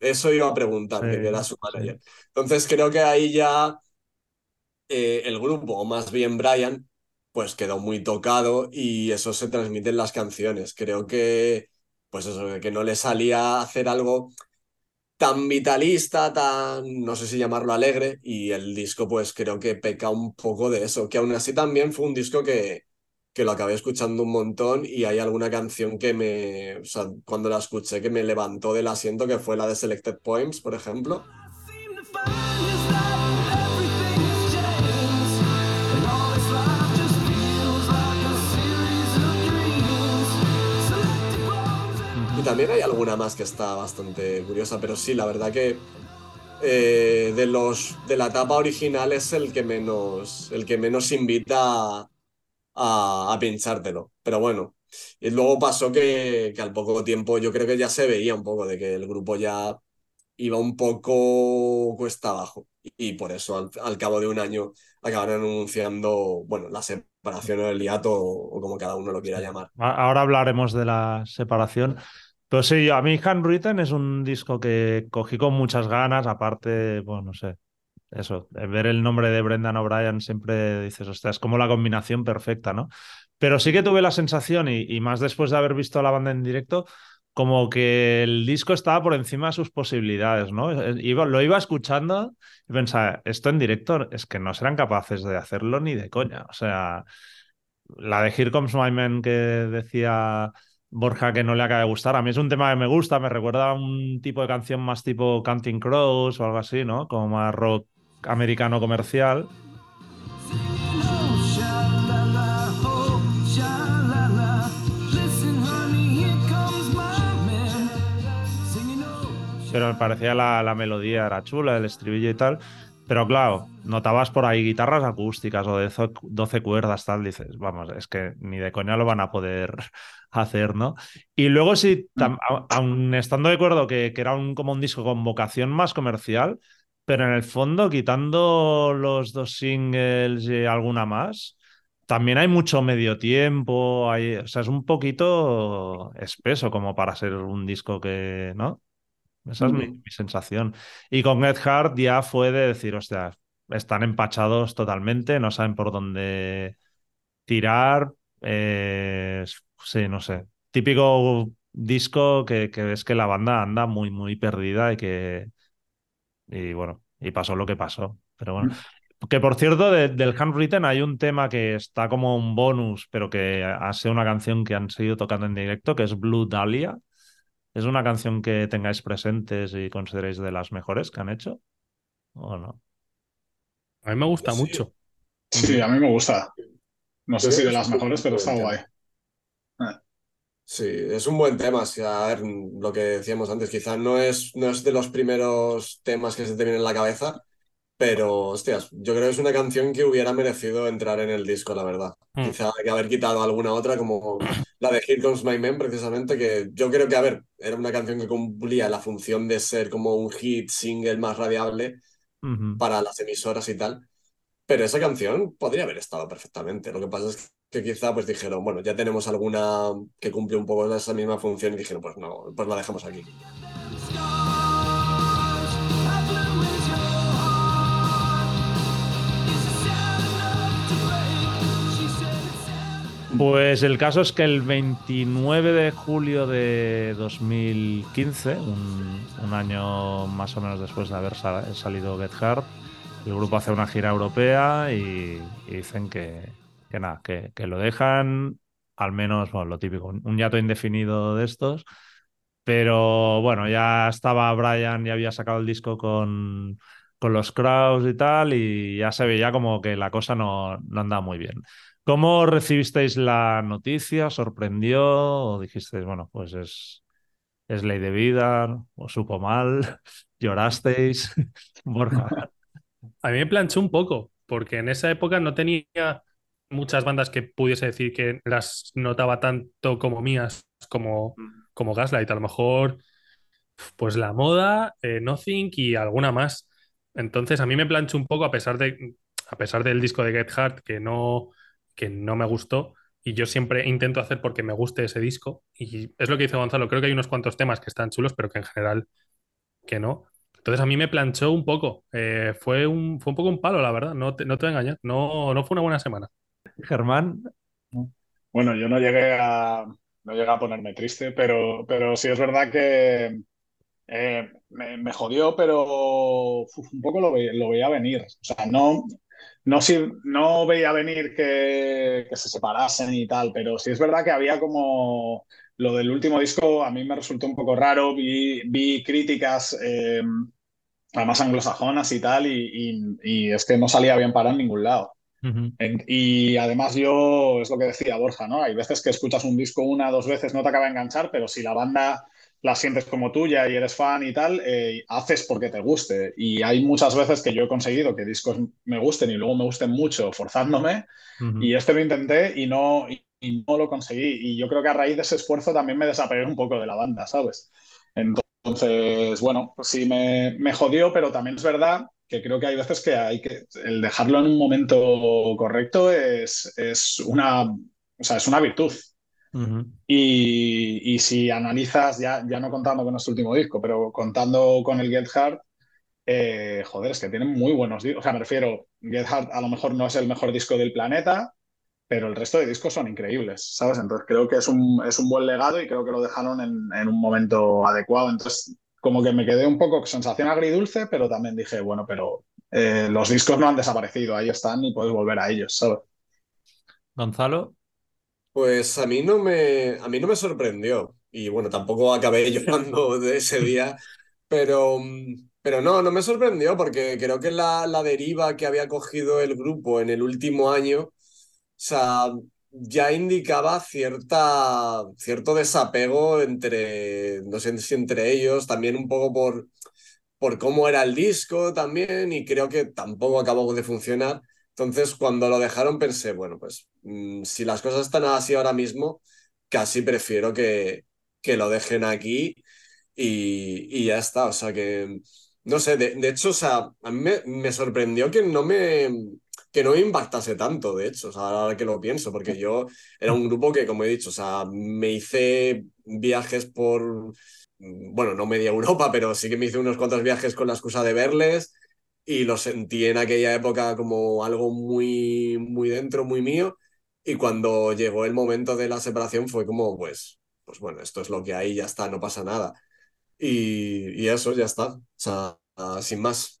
S6: Eso iba a preguntar,
S1: Sí,
S6: que era su
S1: sí.
S6: manager. Entonces creo que ahí ya eh, el grupo, o más bien Brian, pues quedó muy tocado y eso se transmite en las canciones. Creo que, pues eso, que no le salía hacer algo tan vitalista, tan, no sé si llamarlo alegre, y el disco pues creo que peca un poco de eso, que aún así también fue un disco que, que lo acabé escuchando un montón y hay alguna canción que me, o sea, cuando la escuché que me levantó del asiento, que fue la de Selected Poems, por ejemplo. Y también hay alguna más que está bastante curiosa, pero sí, la verdad que eh, de los de la etapa original es el que menos, el que menos invita a, a, a pinchártelo. Pero bueno, y luego pasó que, que al poco tiempo yo creo que ya se veía un poco de que el grupo ya iba un poco cuesta abajo. Y por eso al, al cabo de un año acabaron anunciando, bueno, la separación o el hiato o, o como cada uno lo quiera llamar.
S1: Ahora hablaremos de la separación. Pero sí, a mí Handwritten es un disco que cogí con muchas ganas, aparte, bueno, no sé, eso, de ver el nombre de Brendan O'Brien siempre dices, hostia, es como la combinación perfecta, ¿no? Pero sí que tuve la sensación, y, más después de haber visto la banda en directo, como que el disco estaba por encima de sus posibilidades, ¿no? Eh, Iba- lo iba escuchando y pensaba, esto en directo es que no serán capaces de hacerlo ni de coña. O sea, la de Here Comes My Man que decía Borja que no le acaba de gustar, a mí es un tema que me gusta, me recuerda a un tipo de canción más tipo Counting Crows o algo así, ¿no? Como más rock americano comercial. Pero me parecía la, la melodía era chula, el estribillo y tal. Pero claro, notabas por ahí guitarras acústicas o de zo- 12 cuerdas, tal, dices, vamos, es que ni de coña lo van a poder hacer, ¿no? Y luego sí, tam- a- aun estando de acuerdo que, que era un, como un disco con vocación más comercial, pero en el fondo, quitando los dos singles y alguna más, también hay mucho medio tiempo, hay, o sea, es un poquito espeso como para ser un disco que, ¿no? Esa es mi,
S6: Ujú.
S1: mi sensación. Y con Get Hard ya fue de decir, hostia, están empachados totalmente, no saben por dónde tirar. eh, sí, no sé. Típico disco que, que ves que la banda anda muy, muy perdida y que. Y bueno, y pasó lo que pasó. Pero bueno. Que por cierto, de- del Handwritten hay un tema que está como un bonus, pero que ha sido una canción que han seguido tocando en directo, que es Blue Dahlia. ¿Es una canción que tengáis presentes y consideréis de las mejores que han hecho? ¿O no?
S4: A mí me gusta
S6: Sí.
S4: mucho.
S5: Sí, a mí me gusta. No sé si de las mejores, pero está guay.
S6: Sí, es un buen tema. sí, a ver, lo que decíamos antes, quizá no es, no es de los primeros temas que se te vienen en la cabeza, pero, hostias, yo creo que es una canción que hubiera merecido entrar en el disco, la verdad.
S4: Mm.
S6: Quizá hay que haber quitado alguna otra, como la de Here Comes My Man, precisamente, que yo creo que, a ver, era una canción que cumplía la función de ser como un hit single más radiable para las emisoras y tal. Pero esa canción podría haber estado perfectamente. Lo que pasa es que quizá pues dijeron, bueno, ya tenemos alguna que cumple un poco esa misma función y dijeron, pues no, pues la dejamos aquí.
S1: Pues el caso es que el 29 de julio de 2015, un, un año más o menos después de haber sa- salido Get Hard, el grupo hace una gira europea y dicen que, que nada, que, que lo dejan, al menos, bueno, lo típico, un, hiato indefinido de estos. Pero bueno, ya estaba Brian, ya había sacado el disco con, con los Kraus y tal, y ya se veía como que la cosa no, no andaba muy bien. ¿Cómo recibisteis la noticia? ¿Sorprendió? ¿O dijisteis, bueno, pues es, es ley de vida? ¿Os supo mal? ¿Llorasteis?
S4: A mí me planchó un poco, porque en esa época no tenía muchas bandas que pudiese decir que las notaba tanto como mías, como, como Gaslight. A lo mejor, pues La Moda, eh, Nothing y alguna más. Entonces, a mí me planchó un poco, a pesar de, a pesar del disco de Get Hard, que no, que no me gustó. Y yo siempre intento hacer porque me guste ese disco. Y es lo que dice Gonzalo. Creo que hay unos cuantos temas que están chulos, pero que en general que no. Entonces a mí me planchó un poco. Eh, fue un, fue un poco un palo, la verdad. No te, no te voy a engañar. No, no fue una buena semana.
S1: Germán,
S5: Bueno, yo no llegué a, no llegué a ponerme triste, pero, pero sí es verdad que eh, me, jodió, pero un poco lo, ve- lo veía venir. O sea, no, no, si- no veía venir que, se separasen y tal, pero sí es verdad que había como lo del último disco, a mí me resultó un poco raro. Vi, vi críticas, eh, además anglosajonas y tal, y, y- es que no salía bien parado en ningún lado. En- y además yo, es lo que decía Borja, ¿no? Hay veces que escuchas un disco una, dos veces, no te acaba de enganchar, pero si la banda la sientes como tuya y eres fan y tal, eh, haces porque te guste. Y hay muchas veces que yo he conseguido que discos me gusten y luego me gusten mucho forzándome. Y este lo intenté y no, y, y no lo conseguí. Y yo creo que a raíz de ese esfuerzo también me desapegué un poco de la banda, ¿sabes? Entonces, bueno, pues sí me, me jodió, pero también es verdad que creo que hay veces que hay que el dejarlo en un momento correcto es, es una, o sea, es una virtud.
S1: Ujú.
S5: Y, y si analizas, ya, ya no contando con este último disco, pero contando con el Get Hard, eh, joder, es que tienen muy buenos discos. O sea, me refiero, Get Hard a lo mejor no es el mejor disco del planeta, pero el resto de discos son increíbles, ¿sabes? Entonces creo que es un, es un buen legado y creo que lo dejaron en, en un momento adecuado. Entonces, como que me quedé un poco con sensación agridulce, pero también dije, bueno, pero eh, los discos no han desaparecido, ahí están y puedes volver a ellos, ¿sabes?
S1: Gonzalo.
S6: Pues a mí no me, a mí no me sorprendió. Y bueno, tampoco acabé llorando de ese día, pero, pero no, no me sorprendió porque creo que la, la deriva que había cogido el grupo en el último año, o sea, ya indicaba cierta, cierto desapego entre, no sé entre ellos, también un poco por, por cómo era el disco también, y creo que tampoco acabó de funcionar. Entonces, cuando lo dejaron, pensé, bueno, pues mm, si las cosas están así ahora mismo, casi prefiero que, que lo dejen aquí y, y ya está. O sea que, no sé, de, de hecho, o sea, a mí me, me sorprendió que no me, que no impactase tanto, de hecho, o sea, ahora que lo pienso, porque yo era un grupo que, como he dicho, o sea, me hice viajes por, bueno, no media Europa, pero sí que me hice unos cuantos viajes con la excusa de verles y lo sentí en aquella época como algo muy, muy dentro, muy mío. Y cuando llegó el momento de la separación fue como, pues, pues bueno, esto es lo que hay, ya está, no pasa nada. Y, y eso, ya está. O sea, sin más.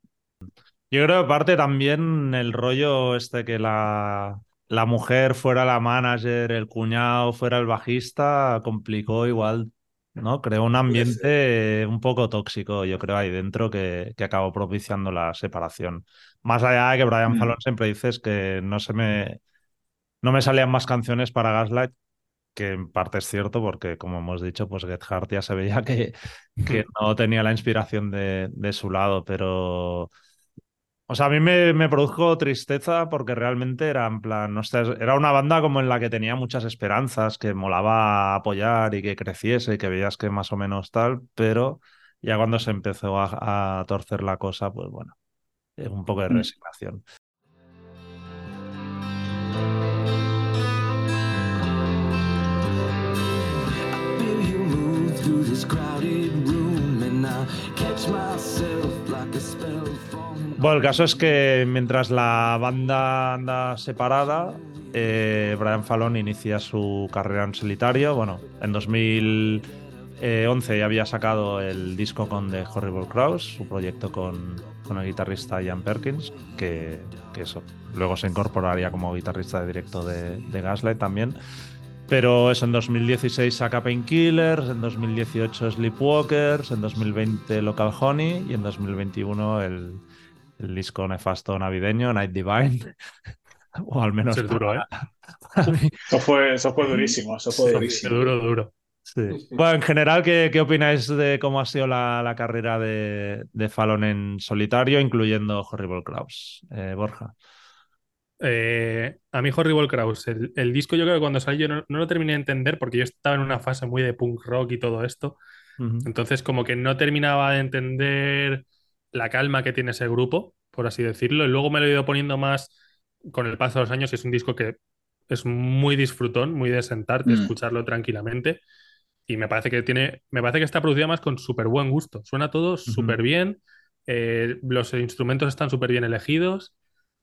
S1: Yo creo que aparte también el rollo este que la, la mujer fuera la manager, el cuñado fuera el bajista, complicó igual, ¿no? Creó un ambiente un poco tóxico, yo creo, ahí dentro que, que acabó propiciando la separación. Más allá de que Brian
S5: Mm.
S1: Fallon siempre dices que no se me, no me salían más canciones para Gaslight, que en parte es cierto, porque como hemos dicho, pues Get Hard ya se veía que, que no tenía la inspiración de, de su lado, pero... O sea, a mí me, me produjo tristeza porque realmente era en plan, no sé, era una banda como en la que tenía muchas esperanzas, que molaba apoyar y que creciese y que veías que más o menos tal, pero ya cuando se empezó a, a torcer la cosa, pues bueno, un poco de
S5: Mm.
S1: resignación.
S3: feel
S1: Bueno, el caso es que mientras la banda anda separada, eh, Brian Fallon inicia su carrera en solitario. Bueno, en 2011 ya había sacado el disco con The Horrible Crows, su proyecto con, con el guitarrista Ian Perkins, que, que eso, luego se incorporaría como guitarrista de directo de, de Gaslight también. Pero eso, en 2016 saca Painkillers, en 2018 Sleepwalkers, en 2020 Local Honey y en 2021 el, el disco nefasto navideño, Night Divine. o al menos.
S4: Eso es duro, ¿eh?
S1: para mí.
S5: Eso fue, eso fue durísimo, eso fue durísimo.
S4: duro, duro.
S1: Sí. Bueno, en general, ¿qué, qué opináis de cómo ha sido la, la carrera de, de Fallon en solitario, incluyendo Horrible Crows? Eh, Borja.
S4: Eh, a mí Horrible Crows, el, el disco yo creo que cuando salió yo no, no lo terminé de entender porque yo estaba en una fase muy de punk rock y todo esto. Entonces como que no terminaba de entender la calma que tiene ese grupo, por así decirlo. Y luego me lo he ido poniendo más con el paso de los años y es un disco que es muy disfrutón, muy de sentarte,
S5: Mm.
S4: escucharlo tranquilamente. Y me parece que tiene, me parece que está producido más con súper buen gusto. Suena todo súper bien, eh, los instrumentos están súper bien elegidos.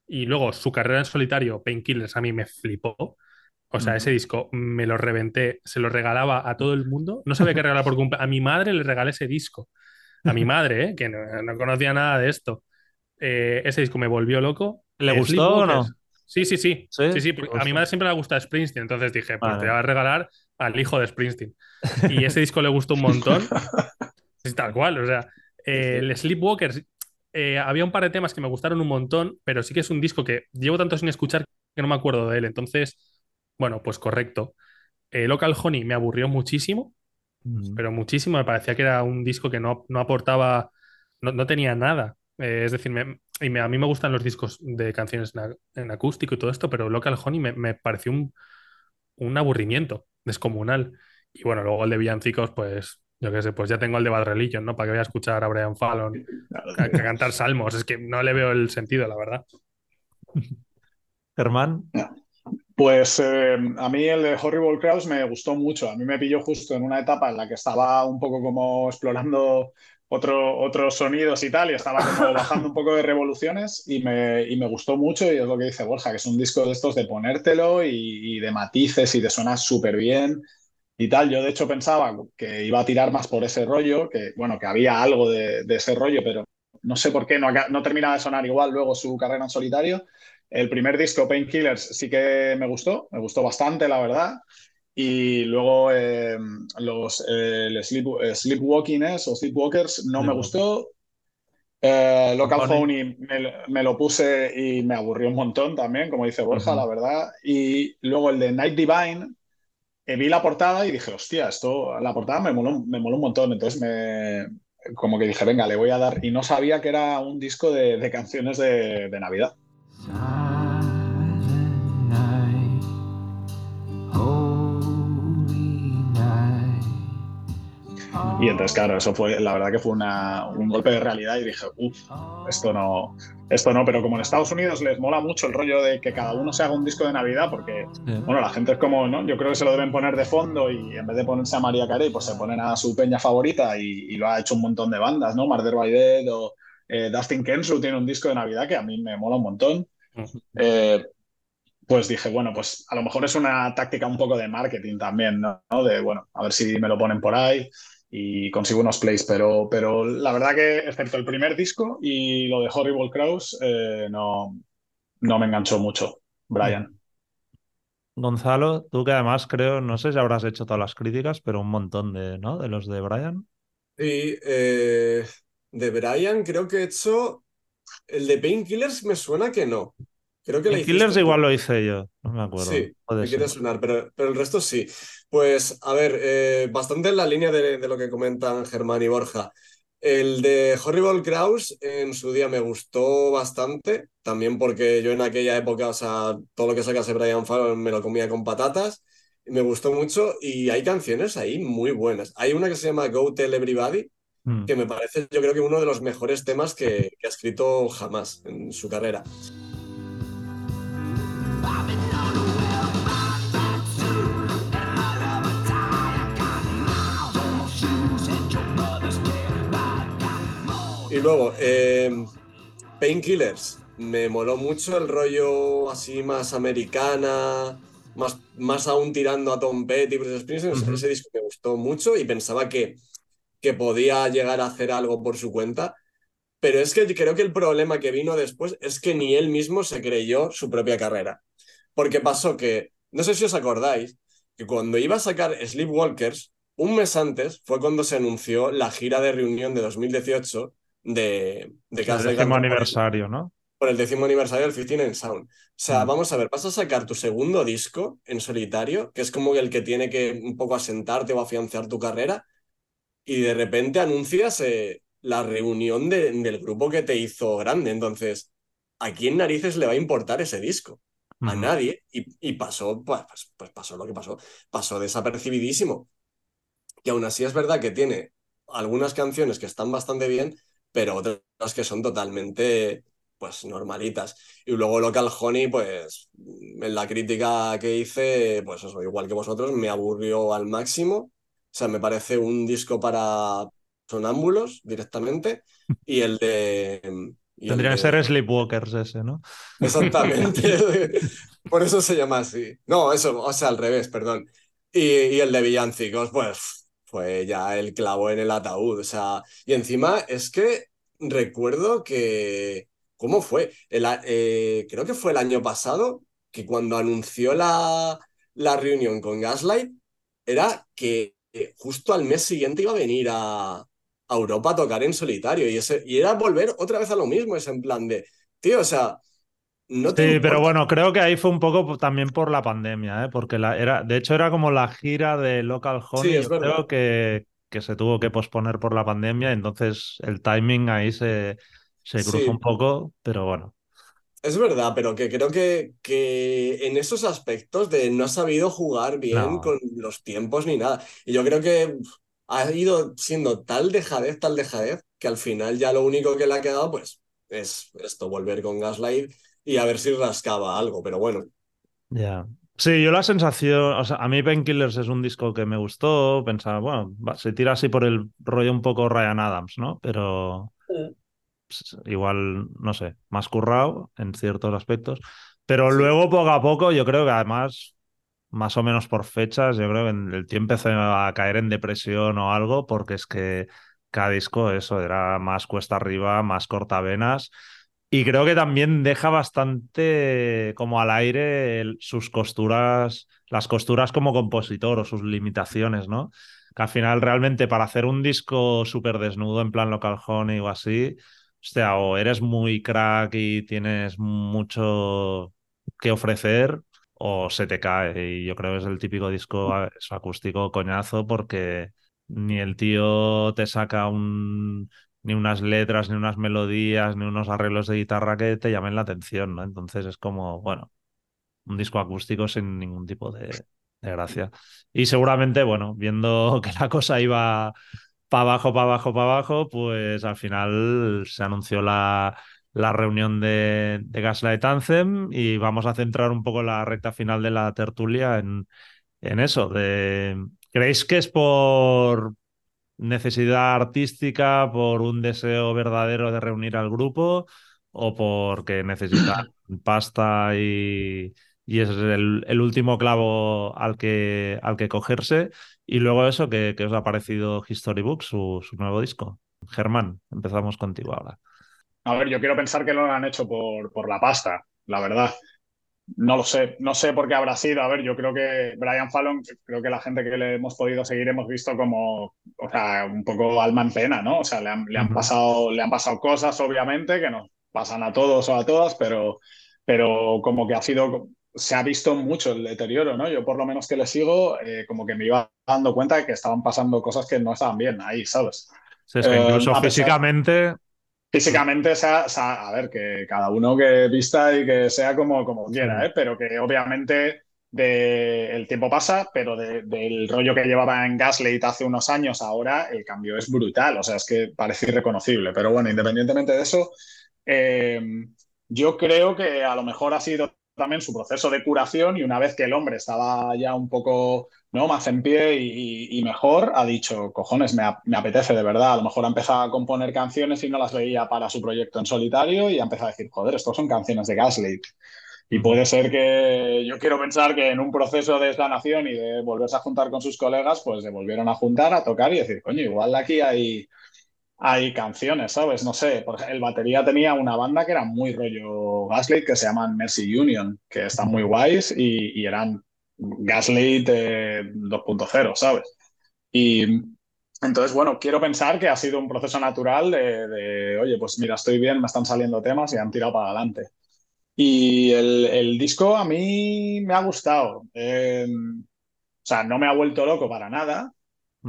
S4: Y luego su carrera en solitario, Painkillers, a mí me flipó. O sea,
S1: Ujú.
S4: ese disco me lo reventé, se lo regalaba a todo el mundo. No sabía qué regalar por cumpleaños. A mi madre le regalé ese disco. A mi madre, ¿eh? que no, no conocía nada de esto. Eh, ese disco me volvió loco.
S1: ¿Le gustó o no?
S4: Sí, sí, sí.
S1: ¿Sí?
S4: Sí, sí, porque
S1: ¿Le
S4: a mi madre siempre le gusta Springsteen. Entonces dije, pues
S1: Vale.
S4: te voy a regalar al hijo de Springsteen. Y ese disco le gustó un montón. Sí, tal cual, o sea, eh, el Sleepwalkers, eh, había un par de temas que me gustaron un montón, pero sí que es un disco que llevo tanto sin escuchar que no me acuerdo de él. Entonces, bueno, pues correcto. Eh, Local Honey me aburrió muchísimo, Pero muchísimo. Me parecía que era un disco que no, no aportaba, no, no tenía nada. Eh, es decir, me- y me- a mí me gustan los discos de canciones en, a- en acústico y todo esto, pero Local Honey me, me pareció un, un aburrimiento descomunal. Y bueno, luego el de Villancicos, pues yo qué sé, pues ya tengo el de Bad Religion, ¿no? Para que vaya a escuchar a Brian Fallon a, a cantar salmos. Es que no le veo el sentido, la verdad.
S1: Germán.
S5: Pues eh, a mí el de Horrible Crowds me gustó mucho. A mí me pilló justo en una etapa en la que estaba un poco como explorando otro, otros sonidos y tal, y estaba como bajando un poco de revoluciones y me, y me gustó mucho y es lo que dice Borja, que es un disco de estos de ponértelo y, y de matices y de suena súper bien y tal. Yo de hecho pensaba que iba a tirar más por ese rollo, que bueno, que había algo de, de ese rollo, pero no sé por qué no, no termina de sonar igual luego su carrera en solitario. El primer disco, Painkillers, sí que me gustó, me gustó bastante, la verdad. Y luego eh, los eh, el sleep, eh, Sleepwalkers o Sleepwalkers no me gustó. Eh, Local. Phony me, lo- me lo puse y me aburrió un montón también, como dice Borja,
S1: Ujú.
S5: la verdad. Y luego el de Night Divine, eh, vi la portada y dije, hostia, esto, la portada me moló, me moló un montón. Entonces me, como que dije, venga, le voy a dar. Y no sabía que era un disco de, de canciones de, de Navidad.
S3: Silent
S5: Y entonces, claro, eso fue, la verdad que fue una- un golpe de realidad y dije, uff, esto no, esto no, pero como en Estados Unidos les mola mucho el rollo de que cada uno se haga un disco de Navidad, porque, bueno, la gente es como, ¿no? Yo creo que se lo deben poner de fondo y en vez de ponerse a María Carey, pues se ponen a su peña favorita y, y lo ha hecho un montón de bandas, ¿no? Murder by Dead o eh, Dustin Kensrue tiene un disco de Navidad que a mí me mola un montón. Eh, pues dije, bueno, pues a lo mejor es una táctica un poco de marketing también. ¿no? De, bueno, a ver si me lo ponen por ahí y consigo unos plays, pero, pero la verdad que, excepto el primer disco y lo de Horrible Crows, eh, no, no me enganchó mucho, Brian.
S1: Gonzalo, tú que además creo, no sé si habrás hecho todas las críticas, pero un montón de, ¿no? De los de Brian.
S6: Y eh, de Brian creo que he hecho... El de Painkillers me suena que no. Creo que
S1: En Killers
S6: tú.
S1: igual lo hice yo, no me acuerdo.
S6: Sí,
S1: Puede
S6: me quiere sonar, pero, pero el resto sí. Pues, a ver, eh, bastante en la línea de, de lo que comentan Germán y Borja. El de Horrible Kraus en su día me gustó bastante, también porque yo en aquella época, o sea, todo lo que sacase Brian Fallon me lo comía con patatas, me gustó mucho y hay canciones ahí muy buenas. Hay una que se llama Go Tell Everybody,
S1: Mm.
S6: que me parece yo creo que uno de los mejores temas que, que ha escrito jamás en su carrera. Y luego, eh, Painkillers. Me moló mucho el rollo así más americana, más, más aún tirando a Tom Petty y Bruce Springsteen. Ese disco me gustó mucho y pensaba que, que podía llegar a hacer algo por su cuenta. Pero es que creo que el problema que vino después es que ni él mismo se creyó su propia carrera. Porque pasó que, no sé si os acordáis, que cuando iba a sacar Sleepwalkers, un mes antes fue cuando se anunció la gira de reunión de 2018 de, de
S1: El décimo aniversario, ¿no?
S6: por el décimo aniversario del 15 en Sound. O sea,
S1: Mm.
S6: vamos a ver, vas a sacar tu segundo disco en solitario, que es como el que tiene que un poco asentarte o afianzar tu carrera, y de repente anuncias eh, la reunión de- del grupo que te hizo grande. Entonces, ¿a quién narices le va a importar ese disco? A nadie. Y, y pasó, pues, pues- pues pasó lo que pasó. Pasó desapercibidísimo. Y aún así es verdad que tiene algunas canciones que están bastante bien, pero otras que son totalmente, pues, normalitas. Y luego Local Honey, pues, en la crítica que hice, pues eso, igual que vosotros, me aburrió al máximo. O sea, me parece un disco para sonámbulos directamente. Y el de... y el
S1: Tendría que ser Sleepwalkers ese, ¿no?
S6: Exactamente. Por eso se llama así. No, eso, o sea, al revés, perdón. Y, y el de villancicos, pues fue ya el clavo en el ataúd. O sea, y encima es que recuerdo que. ¿Cómo fue? El eh, creo que fue el año pasado que cuando anunció la, la reunión con Gaslight, era que eh, justo al mes siguiente iba a venir a, a Europa a tocar en solitario. Y, ese, y era volver otra vez a lo mismo, es en plan de. Tío, o sea, no
S1: Sí, pero bueno, creo que ahí fue un poco también por la pandemia, ¿eh? Porque la, era, de hecho era como la gira de Local Honey,
S6: Sí, es
S1: yo
S6: verdad.
S1: creo que, que se tuvo que posponer por la pandemia, entonces el timing ahí se, se cruzó
S6: Sí.
S1: un poco, pero bueno.
S6: Es verdad, pero que creo que, que en esos aspectos de no ha sabido jugar bien
S1: No.
S6: con los tiempos ni nada. Y yo creo que ha ido siendo tal dejadez, tal dejadez, que al final ya lo único que le ha quedado, pues, es esto, volver con Gaslight y a ver si rascaba algo. Pero bueno,
S1: Ya. Sí, yo la sensación, o sea, a mí Painkillers es un disco que me gustó, pensaba, bueno, va- se tira así por el rollo un poco Ryan Adams, ¿no? Pero pues, igual, no sé, más currado en ciertos aspectos. Pero
S6: Sí.
S1: luego, poco a poco, yo creo que además, más o menos por fechas, yo creo que en el tío empezó a caer en depresión o algo, porque es que cada disco, eso, era más cuesta arriba, más cortavenas. Y creo que también deja bastante como al aire sus costuras, las costuras como compositor o sus limitaciones, ¿no? Que al final realmente para hacer un disco súper desnudo en plan Local Honey o así, o eres muy crack y tienes mucho que ofrecer o se te cae. Y yo creo que es el típico disco acústico coñazo porque ni el tío te saca un ni unas letras, ni unas melodías, ni unos arreglos de guitarra que te llamen la atención, ¿no? Entonces es como, bueno, un disco acústico sin ningún tipo de, gracia. Y seguramente, bueno, viendo que la cosa iba para abajo, para abajo, para abajo, pues al final se anunció la, la reunión de, de Gaslight Anthem y vamos a centrar un poco la recta final de la tertulia en, en eso. ¿Creéis que es por necesidad artística, por un deseo verdadero de reunir al grupo o porque necesitan pasta y, y es el, el último clavo al que, al que cogerse? Y luego eso, ¿qué, qué os ha parecido History Book, su, su nuevo disco? Germán, empezamos contigo ahora.
S5: A ver, yo quiero pensar que lo han hecho por, por la pasta, la verdad. No lo sé, no sé por qué habrá sido. A ver, yo creo que Brian Fallon, creo que la gente que le hemos podido seguir hemos visto como, o sea, un poco alma en pena, ¿no? O sea, le han, le han pasado, le han pasado cosas, obviamente, que nos pasan a todos o a todas, pero, pero como que ha sido, se ha visto mucho el deterioro, ¿no? Yo por lo menos que le sigo, eh, como que me iba dando cuenta de que estaban pasando cosas que no estaban bien ahí, ¿sabes?
S1: Sí, es que
S5: Eh,
S1: incluso
S5: pesar-
S1: físicamente,
S5: sea, sea- a ver, que cada uno que vista y que sea como, como quiera. ¿eh? pero que obviamente de, el tiempo pasa, pero de- del rollo que llevaba en Gaslight hace unos años, ahora el cambio es brutal, o sea, es que parece irreconocible. Pero bueno, independientemente de eso, eh, yo creo que a lo mejor ha sido también su proceso de curación y una vez que el hombre estaba ya un poco ¿no? más en pie y, mejor, ha dicho, cojones, me, me apetece de verdad. A lo mejor ha empezado a componer canciones y no las veía para su proyecto en solitario y ha empezado a decir, joder, estos son canciones de Gaslight. Y puede ser que yo quiero pensar que en un proceso de explanación y de volverse a juntar con sus colegas, pues se volvieron a juntar, a tocar y decir, coño, igual aquí hay, hay canciones, ¿sabes? No sé, por ejemplo, el batería tenía una banda que era muy rollo Gaslight, que se llaman Mercy Union, que están muy guays y, y eran Gaslight eh, 2.0, ¿sabes? Y entonces, bueno, quiero pensar que ha sido un proceso natural de, oye, pues mira, estoy bien, me están saliendo temas y han tirado para adelante. Y el, el disco a mí me ha gustado. Eh, o sea, no me ha vuelto loco para nada,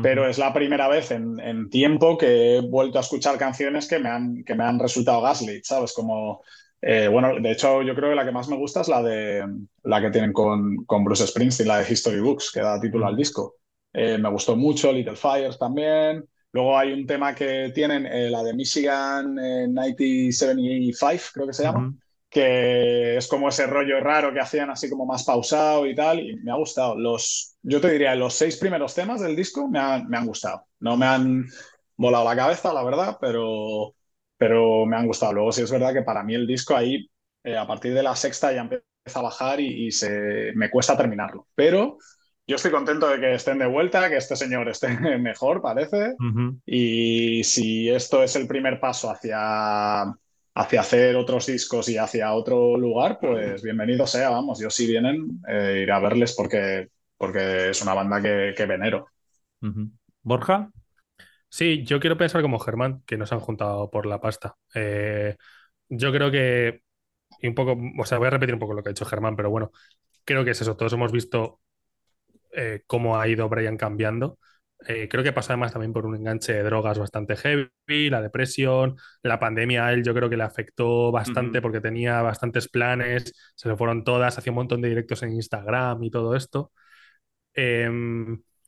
S5: pero es la primera vez en, en tiempo que he vuelto a escuchar canciones que me han, que me han resultado Gaslit, ¿sabes? Como, eh, bueno, de hecho yo creo que la que más me gusta es la de la que tienen con, con Bruce Springsteen, la de History Books, que da título al disco. Eh, me gustó mucho, Little Fires también. Luego hay un tema que tienen, eh, la de Michigan eh, 1975, creo que se llama,
S1: Ujú.
S5: Que es como ese rollo raro que hacían así como más pausado y tal, y me ha gustado. Los, yo te diría, los seis primeros temas del disco me han, me han gustado. No me han volado la cabeza, la verdad, pero, pero me han gustado. Luego sí es verdad que para mí el disco ahí, eh, a partir de la sexta ya empieza a bajar y, y se, me cuesta terminarlo. Pero yo estoy contento de que estén de vuelta, que este señor esté mejor, parece. Y si esto es el primer paso hacia, hacia hacer otros discos y hacia otro lugar, pues bienvenido sea, vamos. Yo si vienen, eh, iré a verles porque, porque es una banda que, que venero.
S1: Borja,
S4: Sí, yo quiero pensar como Germán, que nos han juntado por la pasta. Eh, yo creo que, y un poco, o sea, voy a repetir un poco lo que ha dicho Germán, pero bueno, creo que es eso. Todos hemos visto eh, cómo ha ido Brian cambiando. Eh, creo que pasa además también por un enganche de drogas bastante heavy, la depresión, la pandemia a él yo creo que le afectó bastante porque tenía bastantes planes, se le fueron todas, hacía un montón de directos en Instagram y todo esto. Eh,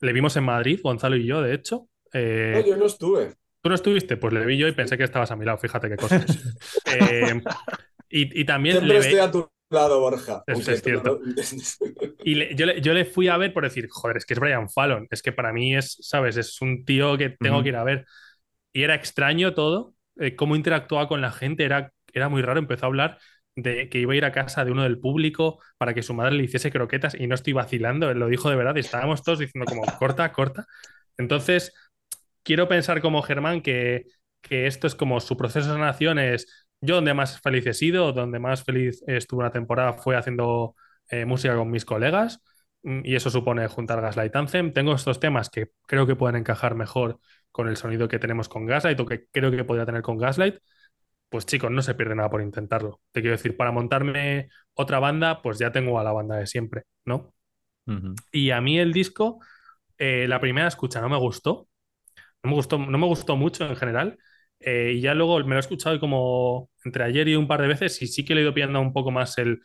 S4: le vimos en Madrid, Gonzalo y yo, de hecho. Eh,
S6: No, yo no estuve.
S4: ¿Tú no estuviste? Pues le vi yo y pensé que estabas a mi lado, fíjate qué cosas. Eh, y, y también
S6: Siempre
S4: le
S6: estoy
S4: ve-
S6: a tu lado, Borja.
S4: Es-
S6: aunque
S4: es
S6: no
S4: cierto. Y le- yo, le, yo le fui a ver por decir, joder, es que es Brian Fallon, es que para mí es, ¿sabes? Es un tío que tengo
S1: Ujú.
S4: que ir a ver. Y era extraño todo, eh, cómo interactuaba con la gente, era, era muy raro, empezó a hablar de que iba a ir a casa de uno del público para que su madre le hiciese croquetas y no estoy vacilando, él lo dijo de verdad y estábamos todos diciendo como, corta, corta. Entonces, quiero pensar como Germán que, que esto es como su proceso de sanación es yo donde más feliz he sido, donde más feliz estuve una temporada fue haciendo eh, música con mis colegas mm, y eso supone juntar Gaslight Anthem. Tengo estos temas que creo que pueden encajar mejor con el sonido que tenemos con Gaslight o que creo que podría tener con Gaslight. Pues chicos, no se pierde nada por intentarlo. Te quiero decir, para montarme otra banda, pues ya tengo a la banda de siempre, ¿no? Y a mí el disco, eh, la primera escucha no me gustó. No me gustó, no me gustó mucho en general. Eh, y ya luego me lo he escuchado como entre ayer y un par de veces y sí que le he ido pillando un poco más el,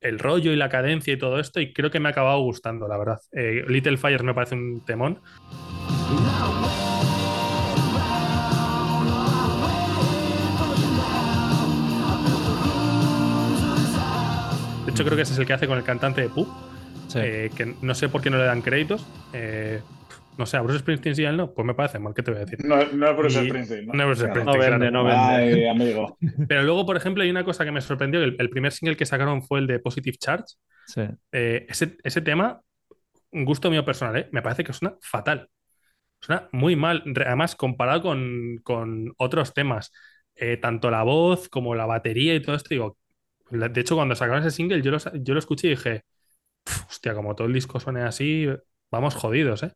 S4: el rollo y la cadencia y todo esto y creo que me ha acabado gustando, la verdad. Eh, Little Fires me parece un temón. De hecho, creo que ese es el que hace con el cantante de Pooh,
S1: Sí.
S4: eh, que no sé por qué no le dan créditos. Eh, no sé, a Bruce Springsteen sí y a él no, pues me parece mal, ¿qué te voy a decir?
S5: No, no es Bruce
S4: Y-
S5: Springsteen.
S4: no es Bruce
S5: Claro.
S4: Springsteen.
S1: No vende,
S4: claro.
S1: no vende.
S5: Ay, amigo.
S4: Pero luego, por ejemplo, hay una cosa que me sorprendió, el, el primer single que sacaron fue el de Positive Charge.
S1: Sí.
S4: Eh, ese, ese tema, un gusto mío personal, ¿eh? me parece que suena fatal. Suena muy mal. Además, comparado con, con otros temas, eh, tanto la voz como la batería y todo esto, digo, de hecho, cuando sacaron ese single, yo lo, yo lo escuché y dije, "Pf, hostia, como todo el disco suene así, vamos jodidos, ¿eh?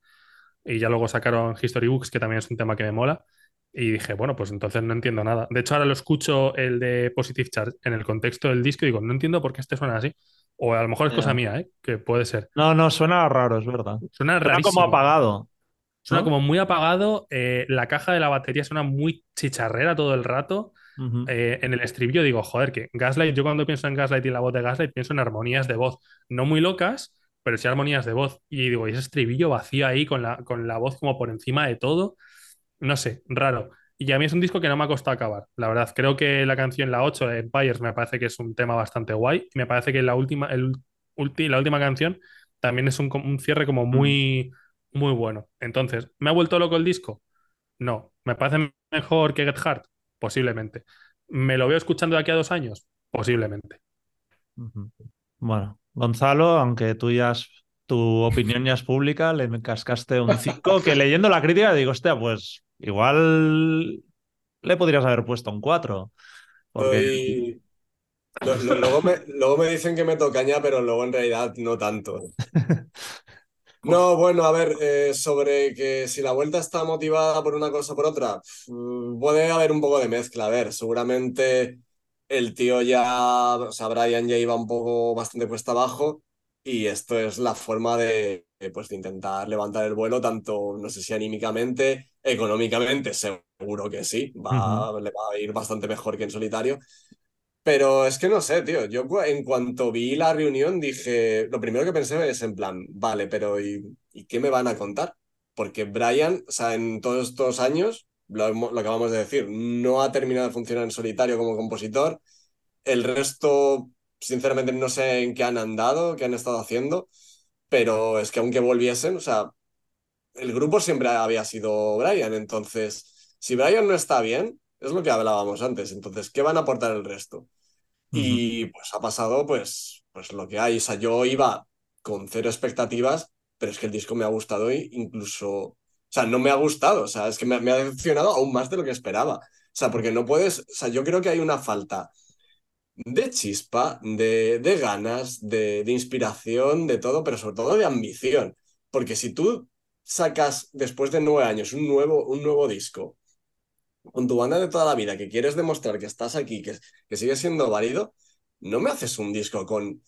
S4: Y ya luego sacaron History Books, que también es un tema que me mola. Y dije, bueno, pues entonces no entiendo nada. De hecho, ahora lo escucho el de Positive Charge en el contexto del disco y digo, no entiendo por qué este suena así. O a lo mejor es cosa mía, ¿eh? Que puede ser.
S1: No, no, suena raro, es verdad.
S4: Suena
S1: Suena
S4: rarísimo.
S1: como apagado.
S4: Suena
S1: ¿no?
S4: como muy apagado. eh, la caja de la batería suena muy chicharrera todo el rato. Eh, en el estribillo digo, joder, que Gaslight, yo cuando pienso en Gaslight y la voz de Gaslight, pienso en armonías de voz. No muy locas, pero sí armonías de voz. Y digo, y ese estribillo vacío ahí con la, con la voz como por encima de todo. No sé, raro. Y a mí es un disco que no me ha costado acabar. La verdad, creo que la canción, la 8, de Empires, me parece que es un tema bastante guay. Y me parece que la última, el, ulti- la última canción también es un, un cierre como muy, muy bueno. Entonces, ¿me ha vuelto loco el disco? No. ¿Me parece mejor que Get Hard? Posiblemente. ¿Me lo veo escuchando de aquí a dos años? Posiblemente.
S1: Bueno, Gonzalo, aunque tú ya has- tu opinión ya es pública, le cascaste un 5 que leyendo la crítica digo, hostia, pues igual le podrías haber puesto un 4. Porque
S6: me, luego me dicen que me tocaña, pero luego en realidad no tanto. No, bueno, a ver, eh, sobre que si la vuelta está motivada por una cosa o por otra, mm, puede haber un poco de mezcla. A ver, seguramente el tío ya, o sea, Brian ya iba un poco bastante cuesta abajo y esto es la forma de, eh, pues, de intentar levantar el vuelo, tanto, no sé si anímicamente, económicamente, seguro que sí, va, le va a ir bastante mejor que en solitario. Pero es que no sé, tío. Yo en cuanto vi la reunión dije, lo primero que pensé es en plan, vale, pero ¿y, y qué me van a contar? Porque Brian, o sea, en todos estos años, lo, acabamos de decir, no ha terminado de funcionar en solitario como compositor. El resto, sinceramente, no sé en qué han andado, qué han estado haciendo, pero es que aunque volviesen, o sea, el grupo siempre había sido Brian, entonces, si Brian no está bien, es lo que hablábamos antes, entonces, ¿qué van a aportar el resto? Y pues ha pasado pues, pues lo que hay. O sea, yo iba con cero expectativas, pero es que el disco me ha gustado y incluso, o sea, no me ha gustado, o sea, es que me, me ha decepcionado aún más de lo que esperaba. O sea, porque no puedes, o sea, yo creo que hay una falta de chispa, de, de ganas, de, de inspiración, de todo, pero sobre todo de ambición. Porque si tú sacas después de nueve años un nuevo, un nuevo disco con tu banda de toda la vida, que quieres demostrar que estás aquí, que, que sigues siendo válido, no me haces un disco con,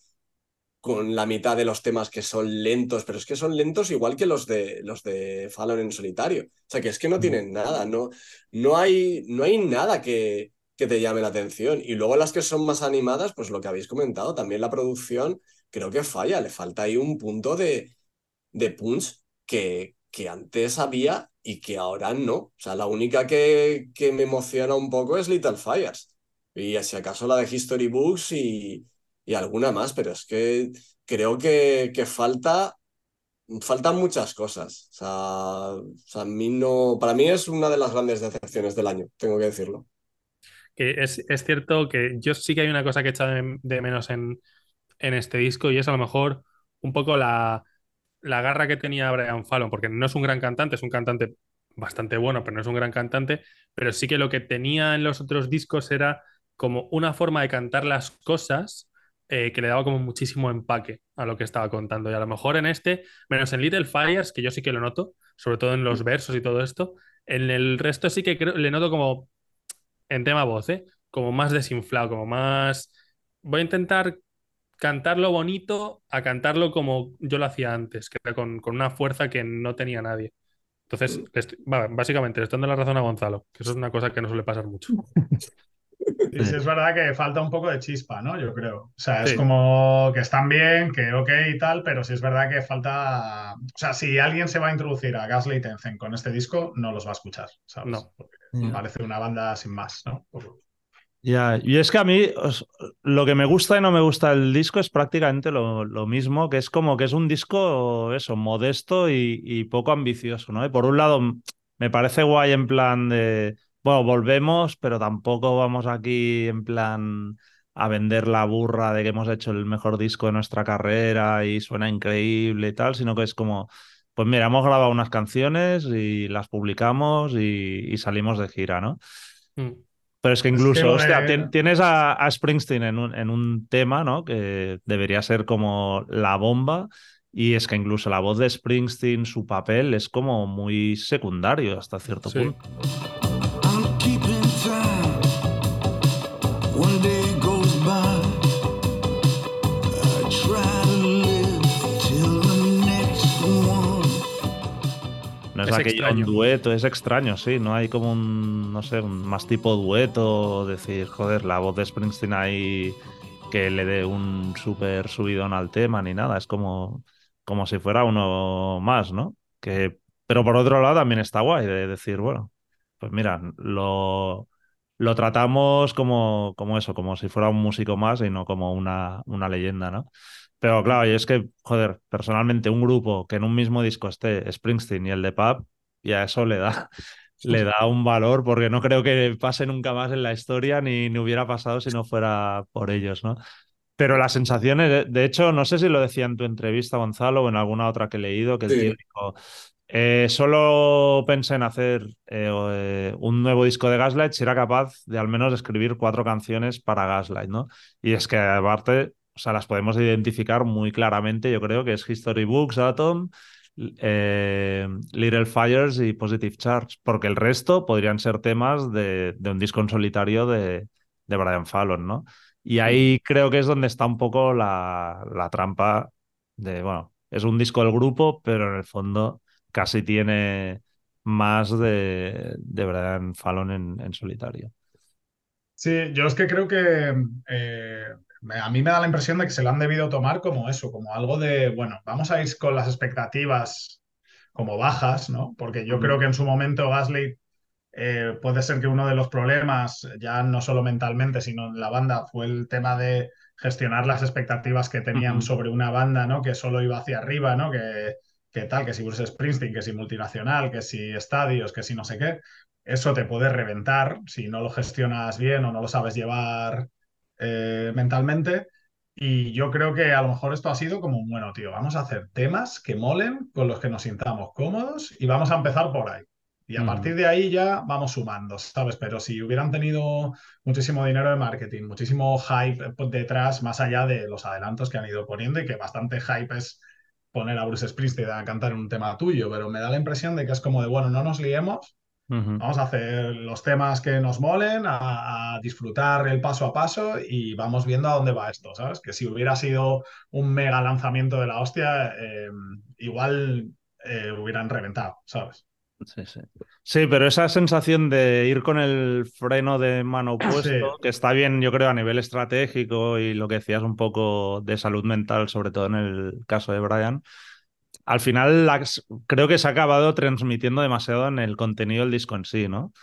S6: con la mitad de los temas que son lentos, pero es que son lentos igual que los de, los de Fallon en solitario. O sea, que es que no tienen nada, no, no, hay, no hay nada que, que te llame la atención. Y luego las que son más animadas, pues lo que habéis comentado, también la producción creo que falla, le falta ahí un punto de, de punch que, que antes había y que ahora no. O sea, la única que, que me emociona un poco es Little Fires. Y si acaso la de History Books y, y alguna más, pero es que creo que, que falta, faltan muchas cosas. O sea, o sea, a mí no, para mí es una de las grandes decepciones del año, tengo que decirlo.
S4: Que es, es cierto que yo sí que hay una cosa que he echado de, menos en, en este disco y es a lo mejor un poco la, la garra que tenía Brian Fallon, porque no es un gran cantante, es un cantante bastante bueno, pero no es un gran cantante, pero sí que lo que tenía en los otros discos era como una forma de cantar las cosas eh, que le daba como muchísimo empaque a lo que estaba contando. Y a lo mejor en este, menos en Little Fires, que yo sí que lo noto, sobre todo en los versos y todo esto, en el resto sí que creo, le noto como en tema voz, ¿eh? como más desinflado, como más... Voy a intentar cantarlo bonito a cantarlo como yo lo hacía antes, que era con, con una fuerza que no tenía nadie. Entonces, estoy- básicamente, le estoy dando la razón a Gonzalo, que eso es una cosa que no suele pasar mucho.
S5: Y sí es verdad que falta un poco de chispa, ¿no? Yo creo. O sea, es
S4: Sí.
S5: como que están bien, que ok y tal, pero sí es verdad que falta. O sea, si alguien se va a introducir a Gaslight Tencent con este disco, no los va a escuchar, ¿sabes?
S4: No.
S5: Porque parece una banda sin más, ¿no?
S1: Ya, y es que a mí os- lo que me gusta y no me gusta del disco es prácticamente lo, lo mismo, que es como que es un disco, eso, modesto y, y poco ambicioso, ¿no? Y por un lado me parece guay en plan de, bueno, volvemos, pero tampoco vamos aquí en plan a vender la burra de que hemos hecho el mejor disco de nuestra carrera y suena increíble y tal, sino que es como, pues mira, hemos grabado unas canciones y las publicamos y, y salimos de gira, ¿no?
S4: Mm.
S1: Pero es que
S5: Es
S1: incluso,
S5: que
S1: hostia, tienes a, a Springsteen en un, en un tema, ¿no? Que debería ser como la bomba. Y es que incluso la voz de Springsteen, su papel, es como muy secundario hasta cierto
S4: Sí.
S1: punto. Es,
S4: Es
S1: aquello
S4: extraño.
S1: un dueto, es extraño, sí. No hay como un, no sé, un más tipo dueto, decir, joder, la voz de Springsteen ahí que le dé un súper subidón al tema ni nada. Es como, como si fuera uno más, ¿no? Que, pero por otro lado también está guay de decir, bueno, pues mira, lo, lo tratamos como, como eso, como si fuera un músico más y no como una, una leyenda, ¿no? Pero claro, y es que, joder, personalmente un grupo que en un mismo disco esté Springsteen y el de Pub, y a eso le da, le da un valor, porque no creo que pase nunca más en la historia ni, ni hubiera pasado si no fuera por ellos, ¿no? Pero las sensaciones, de, de hecho, no sé si lo decía en tu entrevista, Gonzalo, o en alguna otra que he leído, que el
S6: Sí.
S1: tío dijo, eh, solo pensé en hacer eh, eh, un nuevo disco de Gaslight si era capaz de al menos escribir cuatro canciones para Gaslight, ¿no? Y es que aparte, o sea, las podemos identificar muy claramente, yo creo que es History Books, Atom, eh, Little Fires y Positive Charge, porque el resto podrían ser temas de, de un disco en solitario de, de Brian Fallon, ¿no? Y ahí creo que es donde está un poco la, la trampa de, bueno, es un disco del grupo, pero en el fondo casi tiene más de, de Brian Fallon en, en solitario.
S5: Sí, yo es que creo que eh, a mí me da la impresión de que se lo han debido tomar como eso, como algo de, bueno, vamos a ir con las expectativas como bajas, ¿no? Porque yo creo que en su momento Gaslight eh, puede ser que uno de los problemas, ya no solo mentalmente, sino en la banda, fue el tema de gestionar las expectativas que tenían sobre una banda, ¿no? Que solo iba hacia arriba, ¿no? Que, que tal, que si Bruce Springsteen, que si multinacional, que si estadios, que si no sé qué. Eso te puede reventar si no lo gestionas bien o no lo sabes llevar eh, mentalmente. Y yo creo que a lo mejor esto ha sido como, bueno, tío, vamos a hacer temas que molen, con los que nos sintamos cómodos y vamos a empezar por ahí. Y a partir de ahí ya vamos sumando, ¿sabes? Pero si hubieran tenido muchísimo dinero de marketing, muchísimo hype detrás, más allá de los adelantos que han ido poniendo y que bastante hype es poner a Bruce Springsteen a cantar un tema tuyo, pero me da la impresión de que es como de, bueno, no nos liemos, Vamos a hacer los temas que nos molen, a, a disfrutar el paso a paso y vamos viendo a dónde va esto, ¿sabes? Que si hubiera sido un mega lanzamiento de la hostia, eh, igual eh, hubieran reventado, ¿sabes?
S1: Sí, sí. Sí, pero esa sensación de ir con el freno de mano puesto,
S5: Sí.
S1: que está bien, yo creo, a nivel estratégico y lo que decías un poco de salud mental, sobre todo en el caso de Brian, al final las- creo que se ha acabado transmitiendo demasiado en el contenido del disco en sí, ¿no?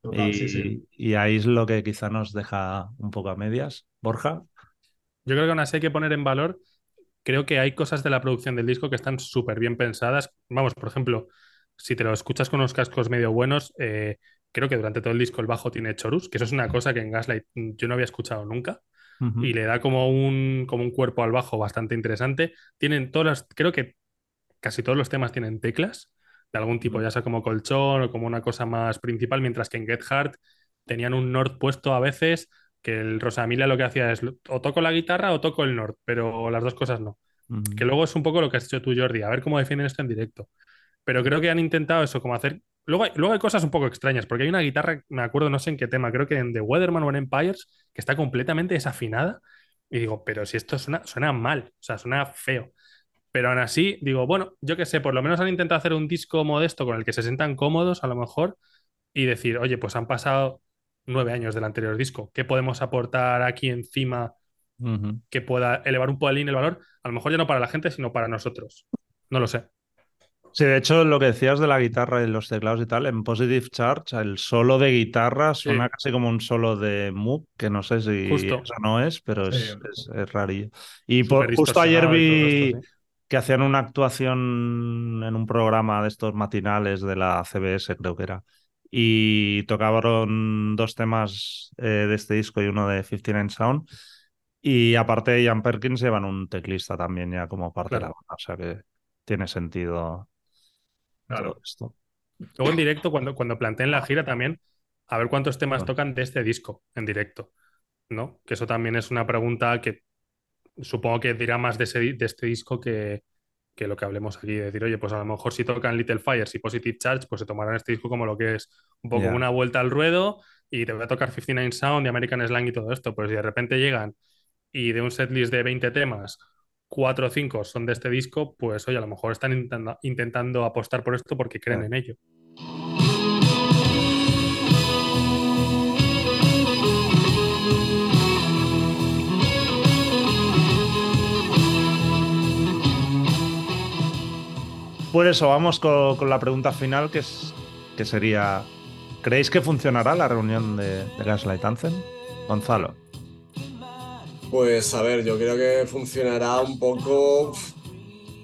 S5: Total,
S1: y,
S5: sí, sí.
S1: y ahí es lo que quizá nos deja un poco a medias. Borja.
S4: yo creo que aún así hay que poner en valor, creo que hay cosas de la producción del disco que están súper bien pensadas. Vamos, por ejemplo, si te lo escuchas con unos cascos medio buenos, eh, creo que durante todo el disco el bajo tiene chorus, que eso es una cosa que en Gaslight yo no había escuchado nunca Y le da como un, como un cuerpo al bajo bastante interesante. Tienen todas las, creo que casi todos los temas tienen teclas de algún tipo, ya sea como colchón o como una cosa más principal, mientras que en Get Hard tenían un Nord puesto a veces, que el Rosamila lo que hacía es o toco la guitarra o toco el Nord, pero las dos cosas no. Que luego es un poco lo que has hecho tú, Jordi, a ver cómo defienden esto en directo. Pero creo que han intentado eso, como hacer... Luego hay, luego hay cosas un poco extrañas, porque hay una guitarra, me acuerdo, no sé en qué tema, creo que en The Weatherman o en Empires, que está completamente desafinada. Y digo, pero si esto suena, suena mal, o sea, suena feo. Pero aún así, digo, bueno, yo qué sé, por lo menos han intentado hacer un disco modesto con el que se sientan cómodos, a lo mejor, y decir, oye, pues han pasado nueve años del anterior disco, ¿qué podemos aportar aquí encima que pueda elevar un pelín el valor? A lo mejor ya no para la gente, sino para nosotros. No lo sé.
S1: Sí, de hecho, lo que decías de la guitarra y los teclados y tal, en Positive Charge, el solo de guitarra suena
S4: Sí.
S1: casi como un solo de Moog, que no sé si
S4: Justo.
S1: eso no es, pero
S5: Sí.
S1: es, es, es rarillo. Y por- justo ayer vi
S4: esto,
S1: que hacían una actuación en un programa de estos matinales de la CBS, creo que era, y tocaron dos temas eh, de este disco y uno de 59 Sound. Y aparte de Ian Perkins llevan un teclista también ya como parte de la
S4: Claro.
S1: banda, o sea que tiene sentido
S5: Claro.
S1: esto.
S4: Luego en directo, cuando, cuando planteen la gira también, a ver cuántos temas tocan de este disco en directo, ¿no? Que eso también es una pregunta que supongo que dirá más de, ese, di- de este disco que, que lo que hablemos aquí. Decir, oye, pues a lo mejor si tocan Little Fires y Positive Charge, pues se tomarán este disco como lo que es un poco una vuelta al ruedo y te voy a tocar 59 Sound y American Slang y todo esto. Pues si de repente llegan y de un setlist de 20 temas, 4 o 5 son de este disco, pues oye, a lo mejor están intentando, intentando apostar por esto porque creen en ello.
S1: Por eso vamos con, con la pregunta final, que, es, que sería, ¿creéis que funcionará la reunión de, de Gaslight Anthem? Gonzalo.
S6: Pues a ver, yo creo que funcionará un poco,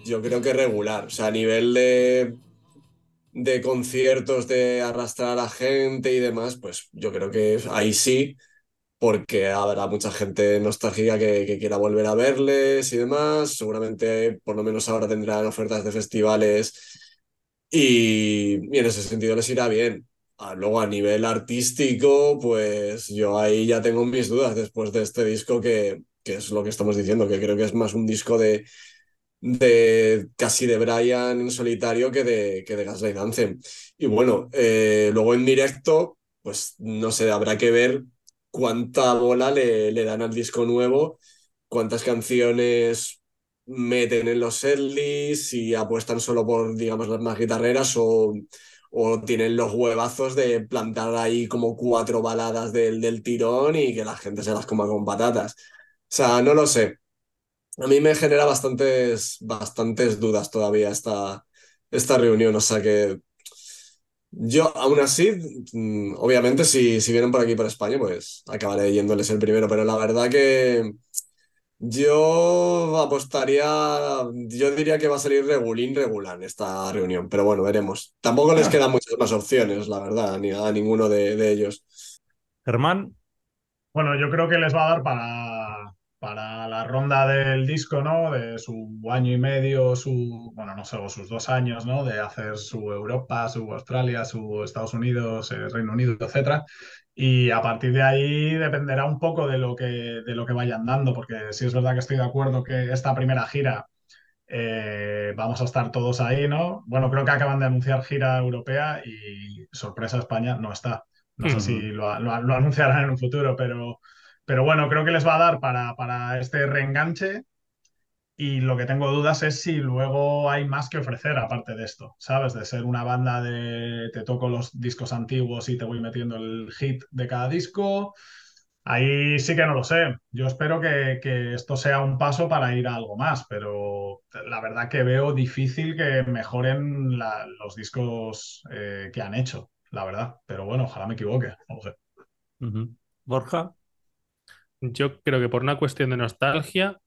S6: yo creo que regular, o sea, a nivel de, de conciertos, de arrastrar a gente y demás, pues yo creo que ahí sí, porque habrá mucha gente nostálgica que, que quiera volver a verles y demás, seguramente por lo menos ahora tendrán ofertas de festivales y, y en ese sentido les irá bien. Ah, Luego a nivel artístico, pues yo ahí ya tengo mis dudas después de este disco que, que es lo que estamos diciendo, que creo que es más un disco de, de casi de Brian en solitario que de, que de Gaslight Anthem. Y bueno, eh, luego en directo, pues no sé, habrá que ver cuánta bola le, le dan al disco nuevo, cuántas canciones meten en los setlists, si apuestan solo por, digamos, las más guitarreras o, o tienen los huevazos de plantar ahí como cuatro baladas del, del tirón y que la gente se las coma con patatas. O sea, no lo sé. A mí me genera bastantes, bastantes dudas todavía esta, esta reunión. O sea que yo, aún así, mm, obviamente, si, si vienen por aquí, por España, pues acabaré yéndoles el primero. Pero la verdad que yo apostaría, yo diría que va a salir regulín regular esta reunión. Pero bueno, veremos. Tampoco les quedan muchas más opciones, la verdad, ni a ninguno de, de ellos.
S1: Germán,
S5: Bueno, yo creo que les va a dar para, para la ronda del disco, ¿no? De su año y medio, su, bueno, no sé, o sus dos años, ¿no? De hacer su Europa, su Australia, su Estados Unidos, eh, Reino Unido, etcétera. Y a partir de ahí dependerá un poco de lo que, de lo que vayan dando, porque sí es verdad que estoy de acuerdo que esta primera gira eh, vamos a estar todos ahí, ¿no? Bueno, creo que acaban de anunciar gira europea y sorpresa España no está. No sé si lo, lo- lo anunciarán en un futuro, pero, pero bueno, creo que les va a dar para, para este reenganche. Y lo que tengo dudas es si luego hay más que ofrecer aparte de esto, ¿sabes? De ser una banda de te toco los discos antiguos y te voy metiendo el hit de cada disco. Ahí sí que no lo sé. Yo espero que, que esto sea un paso para ir a algo más, pero la verdad que veo difícil que mejoren la- los discos eh, que han hecho, la verdad. Pero bueno, ojalá me equivoque, no lo sé.
S1: Borja,
S4: yo creo que por una cuestión de nostalgia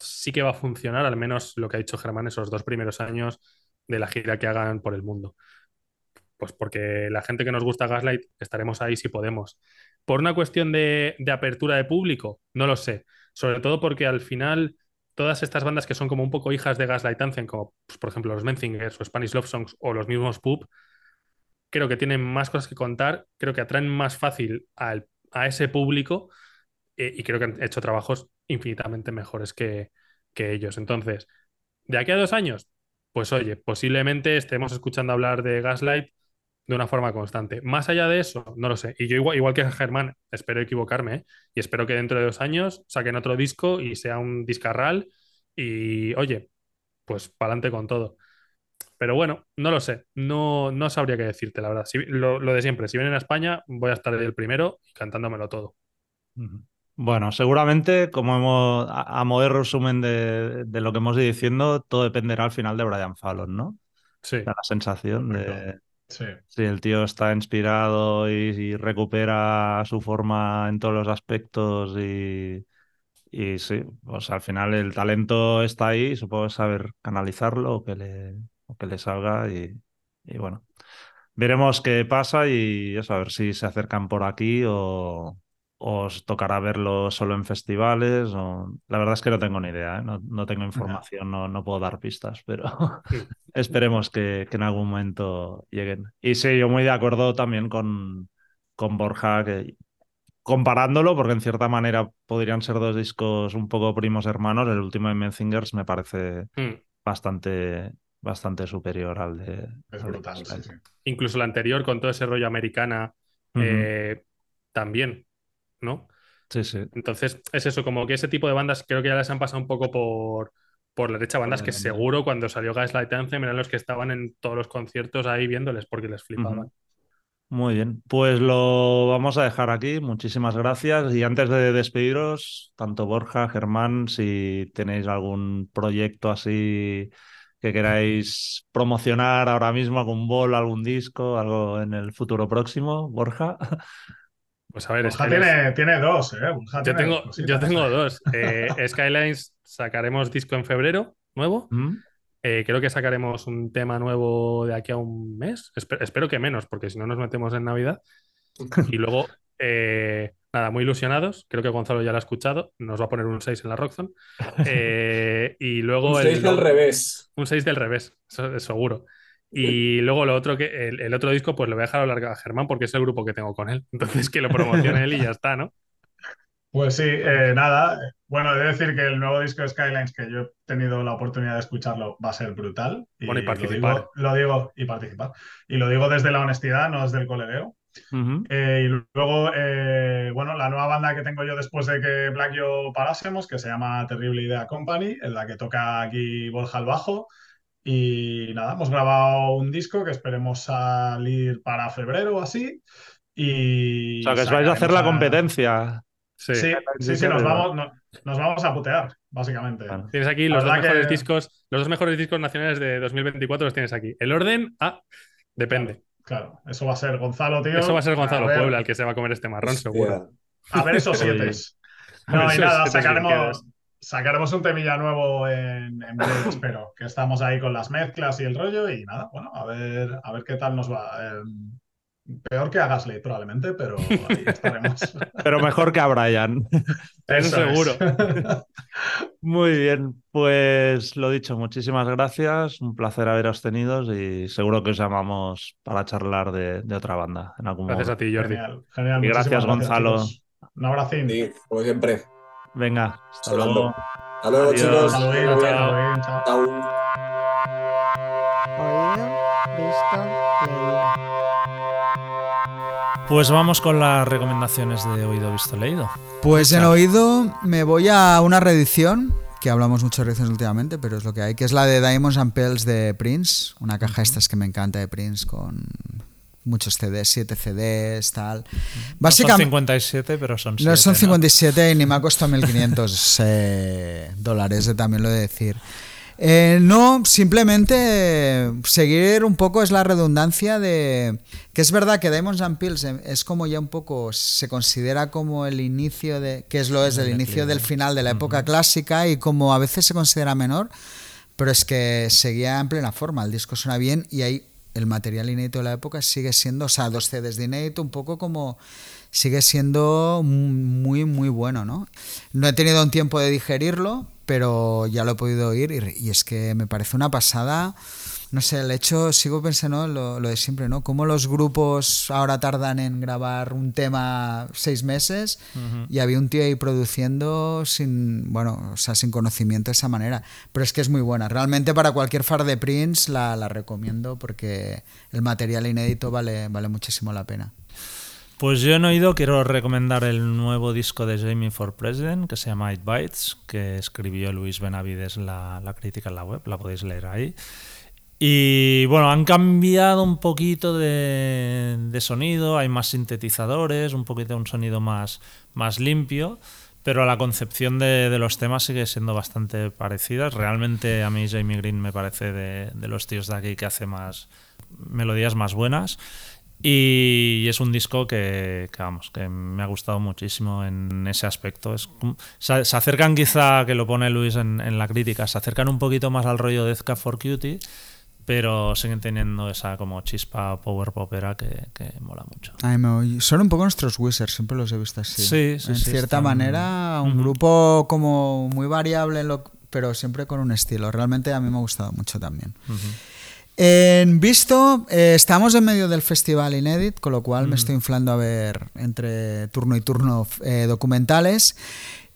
S4: sí que va a funcionar, al menos lo que ha dicho Germán esos dos primeros años de la gira que hagan por el mundo. Pues porque la gente que nos gusta Gaslight estaremos ahí si podemos. Por una cuestión de, de apertura de público, no lo sé. Sobre todo porque al final todas estas bandas que son como un poco hijas de Gaslight Anthem, como pues, por ejemplo los Menzingers o Spanish Love Songs o los mismos Poop, creo que tienen más cosas que contar, creo que atraen más fácil al- a ese público eh, y creo que han hecho trabajos infinitamente mejores que, que ellos. Entonces, de aquí a dos años, pues oye, posiblemente estemos escuchando hablar de Gaslight de una forma constante. Más allá de eso, no lo sé. Y yo igual, que Germán, espero equivocarme, ¿eh? Y espero que dentro de dos años saquen otro disco y sea un discarral y oye, pues para adelante con todo. Pero bueno, no lo sé. No, no sabría qué decirte, la verdad. Lo, lo de siempre, si vienen a España, voy a estar el primero cantándomelo todo.
S1: Ujú. Bueno, seguramente, como hemos, a, a modo de resumen de, de lo que hemos ido diciendo, todo dependerá al final de Brian Fallon, ¿no?
S4: Sí.
S1: Da la sensación de.
S5: Sí.
S1: si el tío está inspirado y, y recupera su forma en todos los aspectos y, y sí, pues al final el talento está ahí, supongo saber canalizarlo o que le, o que le salga y, y bueno, veremos qué pasa y eso, a ver si se acercan por aquí o os tocará verlo solo en festivales. O... La verdad es que no tengo ni idea, ¿eh? no, no tengo información, no, no puedo dar pistas, pero esperemos que, que en algún momento lleguen. Y sí, yo muy de acuerdo también con, con Borja, que comparándolo, porque en cierta manera podrían ser dos discos un poco primos hermanos, el último de Menzingers me parece
S4: Mm.
S1: bastante, bastante superior al de...
S5: Es
S1: al de
S5: brutal. sí,
S1: Gaslight.
S5: sí.
S4: Incluso la anterior, con todo ese rollo americana, eh, también, ¿no?
S1: Sí, sí.
S4: Entonces, es eso, como que ese tipo de bandas creo que ya les han pasado un poco por, por la derecha. Bandas que seguro cuando salió Gaslight Anthem eran los que estaban en todos los conciertos ahí viéndoles porque les flipaban.
S1: Muy bien, pues lo vamos a dejar aquí. Muchísimas gracias. Y antes de despediros, tanto Borja, Germán, si tenéis algún proyecto así que queráis promocionar ahora mismo, algún bol, algún disco, algo en el futuro próximo, Borja.
S4: Pues a ver,
S5: Borja
S4: Skylines-
S5: tiene, tiene dos, ¿eh? Borja
S4: yo
S5: tiene
S4: tengo,
S5: cositas.
S4: yo tengo dos. Eh, Skylines sacaremos disco en febrero, nuevo.
S1: ¿Mm?
S4: Eh, creo que sacaremos un tema nuevo de aquí a un mes. Espe- espero que menos, porque si no nos metemos en Navidad. Y luego, eh, nada, muy ilusionados. Creo que Gonzalo ya lo ha escuchado. Nos va a poner un 6 en la Rockzone. Eh, y luego
S6: Un
S4: el,
S6: seis al revés.
S4: un 6 del revés, eso es seguro. Y luego lo otro que el, el otro disco, pues lo voy a dejar hablar a Germán porque es el grupo que tengo con él. Entonces que lo promocione él y ya está, ¿no?
S5: Pues sí, eh, nada. Bueno, he de decir que el nuevo disco de Skylines, que yo he tenido la oportunidad de escucharlo, va a ser brutal.
S4: Bueno, y
S5: lo
S4: participar.
S5: digo- Lo digo, y participar. Y lo digo desde la honestidad, no desde el colegueo. Eh, y luego, eh, bueno, la nueva banda que tengo yo después de que Black yo parásemos, que se llama Terrible Idea Company, en la que toca aquí Borja al bajo. Y nada, hemos grabado un disco que esperemos salir para febrero o así. Y
S1: O sea, que os vais a hacer la competencia.
S4: Sí.
S5: Sí, sí, sí, nos vamos, no- nos vamos a putear, básicamente.
S4: Tienes aquí los dos mejores
S5: que-
S4: discos, los dos mejores discos nacionales de 2024 los tienes aquí. El orden, ah, depende.
S5: Claro, eso va a ser Gonzalo, tío.
S4: Eso va a ser Gonzalo Puebla el que se va a comer este marrón,
S6: Hostia.
S4: seguro.
S5: A ver esos siete. No, y nada, sacaremos. Sacaremos un temilla nuevo en, en breve, espero. Que estamos ahí con las mezclas y el rollo. Y nada, bueno, a ver, a ver qué tal nos va. Eh, peor que a Gasly, probablemente, pero ahí estaremos.
S1: Pero mejor que a Brian.
S4: Eso
S5: es.
S4: seguro.
S1: Muy bien, pues lo dicho, muchísimas gracias, un placer haberos tenido y seguro que os llamamos para charlar de, de otra banda en algún
S4: Gracias a
S1: momento.
S4: ti, Jordi.
S5: Genial, genial.
S1: Y gracias, Gonzalo.
S5: chicos. Un abracín.
S6: Sí, como siempre.
S1: Venga, hasta
S6: Hablando.
S1: luego.
S6: Hasta luego,
S1: Adiós.
S6: chicos. Muy bien.
S5: Halloween, chao.
S6: Chao.
S2: Oído, visto, leído.
S1: Pues vamos con las recomendaciones de Oído Visto Leído.
S2: Pues en
S1: Chao.
S2: oído me voy a una reedición, que hablamos mucho de reediciones últimamente, pero es lo que hay, que es la de Diamonds and Pearls de Prince, una caja estas que me encanta de Prince con muchos CDs, 7 CDs, tal.
S1: No son
S2: Básicamente
S1: 57, pero son
S2: no
S1: 7.
S2: son 57 y ni me ha costado 1500 eh, dólares, eh, también lo he de decir. Eh, no, simplemente seguir un poco es la redundancia de que es verdad que Diamonds and Pills eh, es como ya un poco se considera como el inicio de que es lo es el inicio del final de la época clásica y como a veces se considera menor, pero es que seguía en plena forma, el disco suena bien y ahí el material inédito de la época sigue siendo, o sea, dos CDs de inédito un poco como sigue siendo muy muy bueno, ¿no? No he tenido un tiempo de digerirlo, pero ya lo he podido oír y, y es que me parece una pasada. No sé, el hecho, sigo pensando lo, lo de siempre, ¿no? Cómo los grupos ahora tardan en grabar un tema seis meses y había un tío ahí produciendo sin, bueno, o sea, sin conocimiento de esa manera. Pero es que es muy buena. Realmente para cualquier far de Prince la, la recomiendo porque el material inédito vale, vale muchísimo la pena.
S1: Pues yo en oído quiero recomendar el nuevo disco de Jamie for President que se llama It Bites, que escribió Luis Benavides la, la crítica en la web, la podéis leer ahí. Y bueno, han cambiado un poquito de, de sonido, hay más sintetizadores, un poquito un sonido más, más limpio, pero la concepción de, de los temas sigue siendo bastante parecida. Realmente a mí Jamie Green me parece de, de los tíos de aquí que hace más melodías más buenas. Y es un disco que, que, vamos, que me ha gustado muchísimo en ese aspecto. Es, se, se acercan quizá, que lo pone Luis en, en la crítica, se acercan un poquito más al rollo de Death for Cutie, pero siguen teniendo esa como chispa power popera que, que mola mucho.
S2: Ay, me- son un poco nuestros Wizards, siempre los he visto así.
S1: Sí, sí,
S2: En
S1: sí,
S2: cierta
S1: están-
S2: manera, un
S1: Ujú.
S2: grupo como muy variable, en lo- pero siempre con un estilo. Realmente a mí me ha gustado mucho también. En visto, eh, estamos en medio del festival Inédit, con lo cual me estoy inflando a ver entre turno y turno eh, documentales.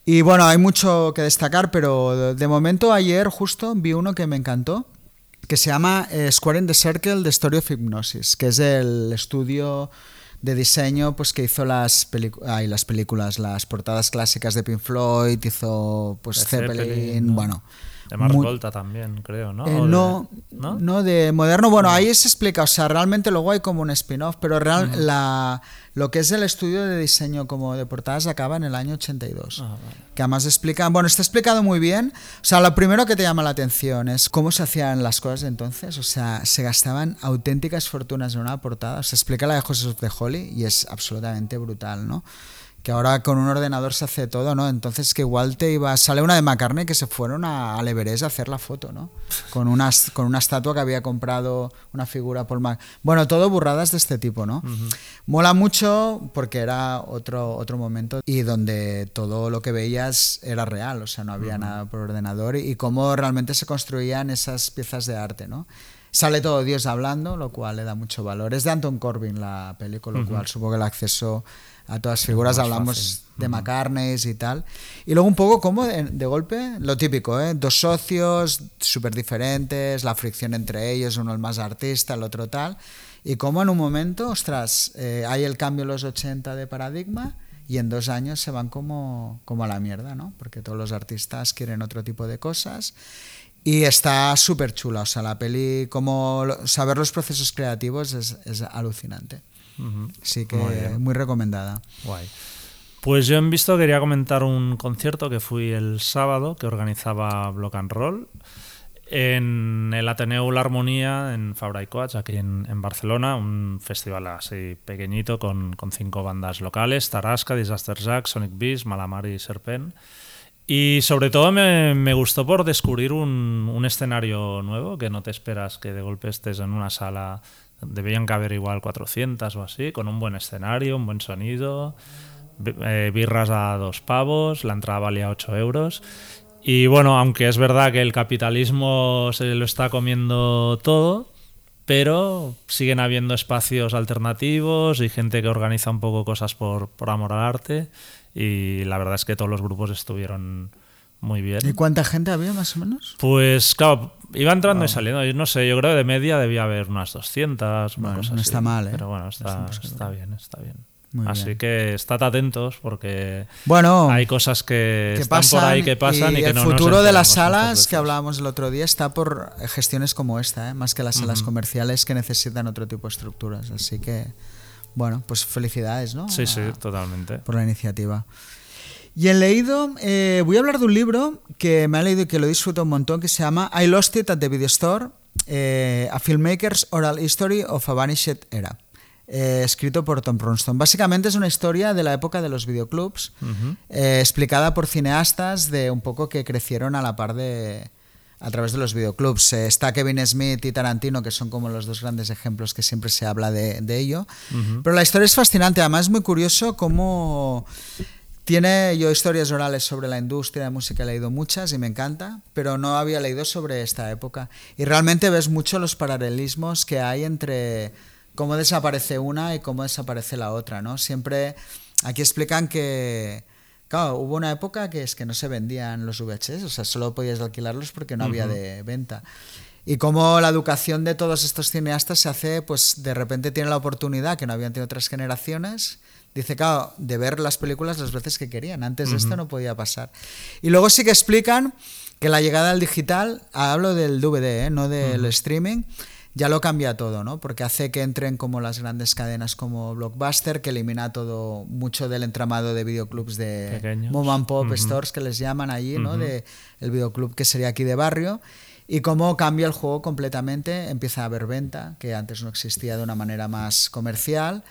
S2: Y bueno, hay mucho que destacar, pero de momento ayer justo vi uno que me encantó, que se llama eh, Square in the Circle, The Story of Hypnosis, que es el estudio de diseño pues que hizo las, ay, las películas, las portadas clásicas de Pink Floyd, hizo pues Zeppelin,
S1: Zeppelin, ¿no?
S2: bueno.
S1: De Mars
S2: muy-
S1: Volta también, creo, ¿no?
S2: eh,
S1: O de-
S2: no,
S1: ¿no?
S2: no, de moderno. Bueno, ahí se explica, o sea, realmente luego hay como un spin-off, pero real, la, lo que es el estudio de diseño como de portadas acaba en el año 82.
S1: Ah, vale.
S2: Que además explican, bueno, está explicado muy bien. O sea, lo primero que te llama la atención es cómo se hacían las cosas de entonces. O sea, se gastaban auténticas fortunas en una portada. Se explica la de Joseph de Holly y es absolutamente brutal, ¿no? Que ahora con un ordenador se hace todo, ¿no? Entonces que igual te iba... Sale una de McCartney que se fueron a, al Everest a hacer la foto, ¿no? Con una, con una estatua que había comprado una figura Paul Mac... Bueno, todo burradas de este tipo, ¿no? Mola mucho porque era otro, otro momento y donde todo lo que veías era real, o sea, no había nada por ordenador y, y cómo realmente se construían esas piezas de arte, ¿no? Sale todo Dios hablando, lo cual le da mucho valor. Es de Anton Corbin la película, lo cual supongo que el acceso a todas las figuras, hablamos
S1: fácil.
S2: de McCartney y tal. Y luego un poco como de, de golpe, lo típico, ¿eh? Dos socios súper diferentes, la fricción entre ellos, uno el más artista, el otro tal. Y como en un momento, ostras, eh, hay el cambio en los 80 de paradigma y en dos años se van como, como a la mierda, ¿no? Porque todos los artistas quieren otro tipo de cosas. Y está súper chula, o sea, la peli, como saber los procesos creativos es, es alucinante. Así que
S1: Muy
S2: recomendada.
S1: Guay. Pues yo en visto quería comentar un concierto que fui el sábado que organizaba Block and Roll en el Ateneo La Armonía en Fabra y Coats, aquí en, en Barcelona, un festival así pequeñito con, con cinco bandas locales, Tarasca, Disaster Jack, Sonic Beast, Malamar y Serpent. Y sobre todo me, me gustó por descubrir un, un escenario nuevo que no te esperas que de golpe estés en una sala, debían caber igual 400 o así, con un buen escenario, un buen sonido, eh, birras a dos pavos, la entrada valía 8 euros. Y bueno, aunque es verdad que el capitalismo se lo está comiendo todo, pero siguen habiendo espacios alternativos y gente que organiza un poco cosas por, por amor al arte. Y la verdad es que todos los grupos estuvieron muy bien.
S2: ¿Y cuánta gente había más o menos?
S1: Pues claro, iba entrando y saliendo. Yo no sé, yo creo que de media debía haber unas 200, una
S2: Bueno,
S1: cosa
S2: no
S1: así.
S2: está mal, ¿eh?
S1: Pero bueno, está,
S2: 200
S1: está bien, está bien.
S2: Muy
S1: Así
S2: bien.
S1: que estad atentos porque
S2: Bueno,
S1: hay cosas que,
S2: que
S1: están
S2: pasan,
S1: por ahí que pasan y, que
S2: el
S1: no nos
S2: futuro de las salas que hablábamos el otro día está por gestiones como esta, ¿eh? más que las salas comerciales que necesitan otro tipo de estructuras. Así que, bueno, pues felicidades, ¿no?
S1: Sí, sí, totalmente.
S2: por la iniciativa. Y he leído, eh, voy a hablar de un libro que me ha leído y que lo disfruto un montón, que se llama I Lost It at the Video Store, eh, A Filmmaker's Oral History of a Vanished Era, eh, escrito por Tom Bronston. Básicamente es una historia de la época de los videoclubs, explicada por cineastas de un poco que crecieron a la par de a través de los videoclubs. Está Kevin Smith y Tarantino, que son como los dos grandes ejemplos que siempre se habla de, de ello. Pero la historia es fascinante, además es muy curioso cómo tiene yo historias orales sobre la industria de música, he leído muchas y me encanta, pero no había leído sobre esta época. Y realmente ves mucho los paralelismos que hay entre cómo desaparece una y cómo desaparece la otra, ¿no? Siempre aquí explican que claro, hubo una época que es que no se vendían los VHS, o sea, solo podías alquilarlos porque no había de venta. Y cómo la educación de todos estos cineastas se hace, pues de repente tiene la oportunidad que no habían tenido otras generaciones. Dice, claro, de ver las películas las veces que querían. Antes de esto no podía pasar. Y luego sí que explican que la llegada al digital, hablo del DVD, ¿eh? no del streaming, ya lo cambia todo, ¿no? Porque hace que entren como las grandes cadenas como Blockbuster, que elimina todo, mucho del entramado de videoclubs de
S1: Pequeños.
S2: mom and pop stores que les llaman allí, ¿no? De el videoclub que sería aquí de barrio. Y cómo cambia el juego completamente, empieza a haber venta, que antes no existía de una manera más comercial.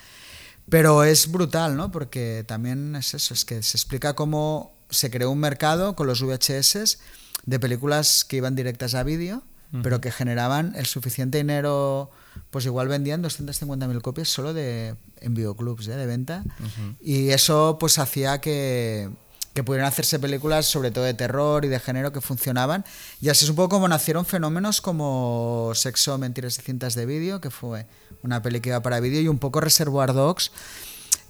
S2: Pero es brutal, ¿no? Porque también es eso, es que se explica cómo se creó un mercado con los VHS de películas que iban directas a vídeo, pero que generaban el suficiente dinero, pues igual vendían 250.000 copias solo de, en videoclubs ¿eh? de venta. Y eso pues hacía que, que pudieran hacerse películas sobre todo de terror y de género que funcionaban. Y así es un poco como nacieron fenómenos como Sexo, Mentiras y Cintas de Vídeo, que fue una peli que iba para vídeo, y un poco Reservoir Dogs.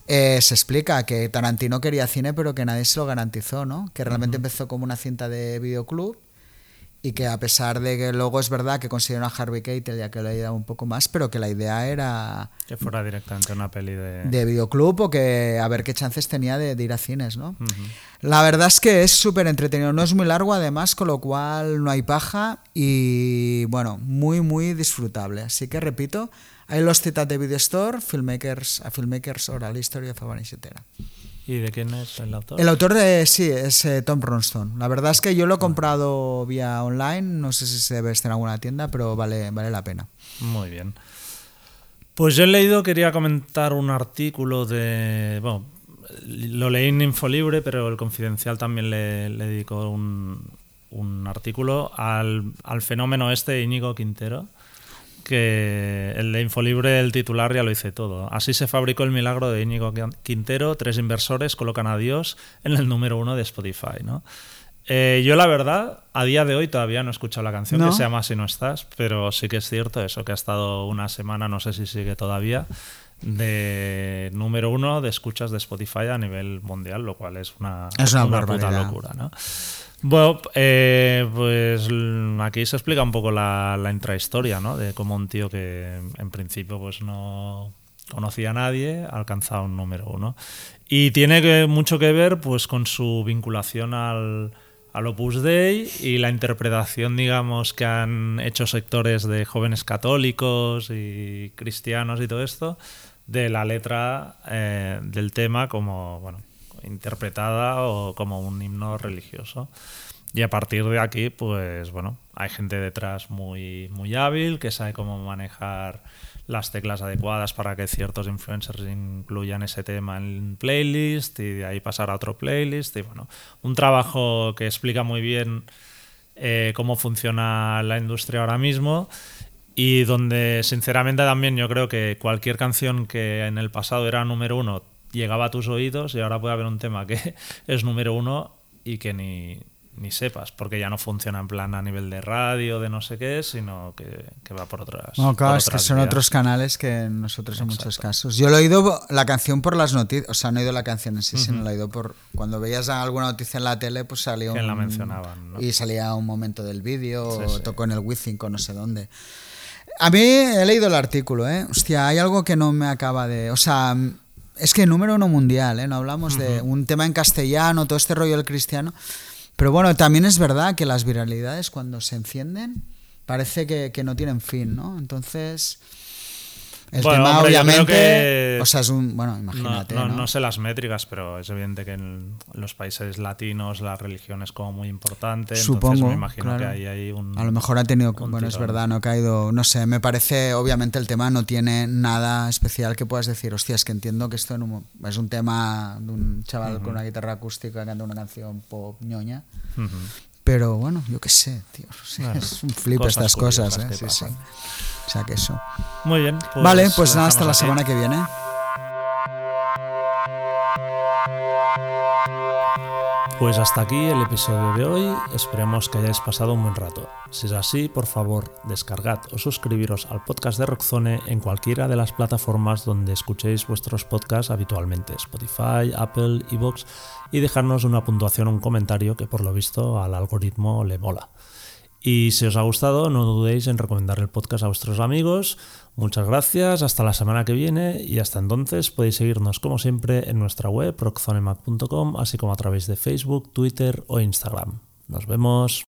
S2: eh, se explica que Tarantino quería cine, pero que nadie se lo garantizó, ¿no? Que realmente empezó como una cinta de videoclub y que a pesar de que luego es verdad que consiguieron a Harvey Keitel ya que le ayudaba un poco más, pero que la idea era
S1: Que fuera directamente una peli de...
S2: de videoclub o que a ver qué chances tenía de, de ir a cines, ¿no? La verdad es que es súper entretenido, no es muy largo además, con lo cual no hay paja y bueno, muy muy disfrutable. Así que repito, hay los citas de Video Store, Filmmakers, a Filmmakers Oral History of a Era.
S1: ¿Y de quién es el autor?
S2: El autor de, sí, es eh, Tom Bronston. La verdad es que yo lo he comprado vía online, no sé si se debe estar en alguna tienda, pero vale, vale la pena.
S1: Muy bien. Pues yo he leído, quería comentar un artículo de. Bueno, lo leí en Infolibre, pero el Confidencial también le, le dedicó un, un artículo al, al fenómeno este de Íñigo Quintero. Que el de Infolibre, el titular ya lo hice todo. Así se fabricó el milagro de Íñigo Quintero. Tres inversores colocan a Dios en el número uno de Spotify, ¿no? Eh, yo la verdad, a día de hoy todavía no he escuchado la canción
S2: ¿No?
S1: que se llama Si no estás, pero sí que es cierto eso, que ha estado una semana, no sé si sigue todavía, de número uno de escuchas de Spotify a nivel mundial, lo cual es una,
S2: Es una
S1: puta locura, ¿no? Bueno, eh, pues l- aquí se explica un poco la, la intrahistoria, ¿no? De cómo un tío que en principio pues no conocía a nadie ha alcanzado un número uno. Y tiene que, mucho que ver pues con su vinculación al, al Opus Dei y la interpretación, digamos, que han hecho sectores de jóvenes católicos y cristianos y todo esto de la letra eh, del tema como, bueno, interpretada o como un himno religioso. Y a partir de aquí, pues bueno, hay gente detrás muy, muy hábil que sabe cómo manejar las teclas adecuadas para que ciertos influencers incluyan ese tema en playlist y de ahí pasar a otro playlist. Y bueno, un trabajo que explica muy bien eh, cómo funciona la industria ahora mismo y donde sinceramente también yo creo que cualquier canción que en el pasado era número uno llegaba a tus oídos y ahora puede haber un tema que es número uno y que ni, ni sepas, porque ya no funciona en plan a nivel de radio, de no sé qué, sino que, que va por otras.
S2: No, claro,
S1: por
S2: es que
S1: otras
S2: son
S1: vías.
S2: otros canales que nosotros en muchos casos. Yo lo he oído la canción por las noticias, o sea, no he oído la canción en sí, sino la he oído por cuando veías alguna noticia en la tele, pues salía
S1: Que
S2: un,
S1: la mencionaban, ¿no?
S2: y salía un momento del vídeo,
S1: Sí,
S2: o
S1: sí.
S2: tocó en el Wizzing o no sé dónde. A mí he leído el artículo, ¿eh? Hostia, hay algo que no me acaba de... O sea, es que número uno mundial, ¿eh? No hablamos de un tema en castellano, todo este rollo del cristiano. Pero bueno, también es verdad que las viralidades cuando se encienden parece que, que no tienen fin, ¿no? Entonces... El
S1: Bueno,
S2: tema,
S1: hombre,
S2: obviamente, o sea, es un, bueno,
S1: No,
S2: imagínate,
S1: no,
S2: ¿no?
S1: no sé las métricas, pero es evidente que en los países latinos la religión es como muy importante. entonces
S2: Supongo,
S1: me imagino
S2: claro.
S1: que ahí hay un.
S2: A lo mejor ha tenido, bueno, es verdad, no ha caído, no sé, me parece, obviamente el tema no tiene nada especial que puedas decir, hostia, es que entiendo que esto en un- es un tema de un chaval con una guitarra acústica cantando una canción pop ñoña, pero bueno, yo qué sé, tío,
S1: Bueno,
S2: es un flip
S1: cosas
S2: estas cosas, ¿eh? Sí, sí. Sea que eso.
S1: Muy bien. pues
S2: vale, pues nada, hasta la
S1: aquí.
S2: semana que viene.
S1: Pues hasta aquí el episodio de hoy. Esperemos que hayáis pasado un buen rato. Si es así, por favor, descargad o suscribiros al podcast de Rockzone en cualquiera de las plataformas donde escuchéis vuestros podcasts habitualmente, Spotify, Apple, Evox, y dejarnos una puntuación o un comentario que por lo visto al algoritmo le mola. Y si os ha gustado, no dudéis en recomendar el podcast a vuestros amigos. Muchas gracias, hasta la semana que viene y hasta entonces podéis seguirnos como siempre en nuestra web rockzonemac.com, así como a través de Facebook, Twitter o Instagram. Nos vemos.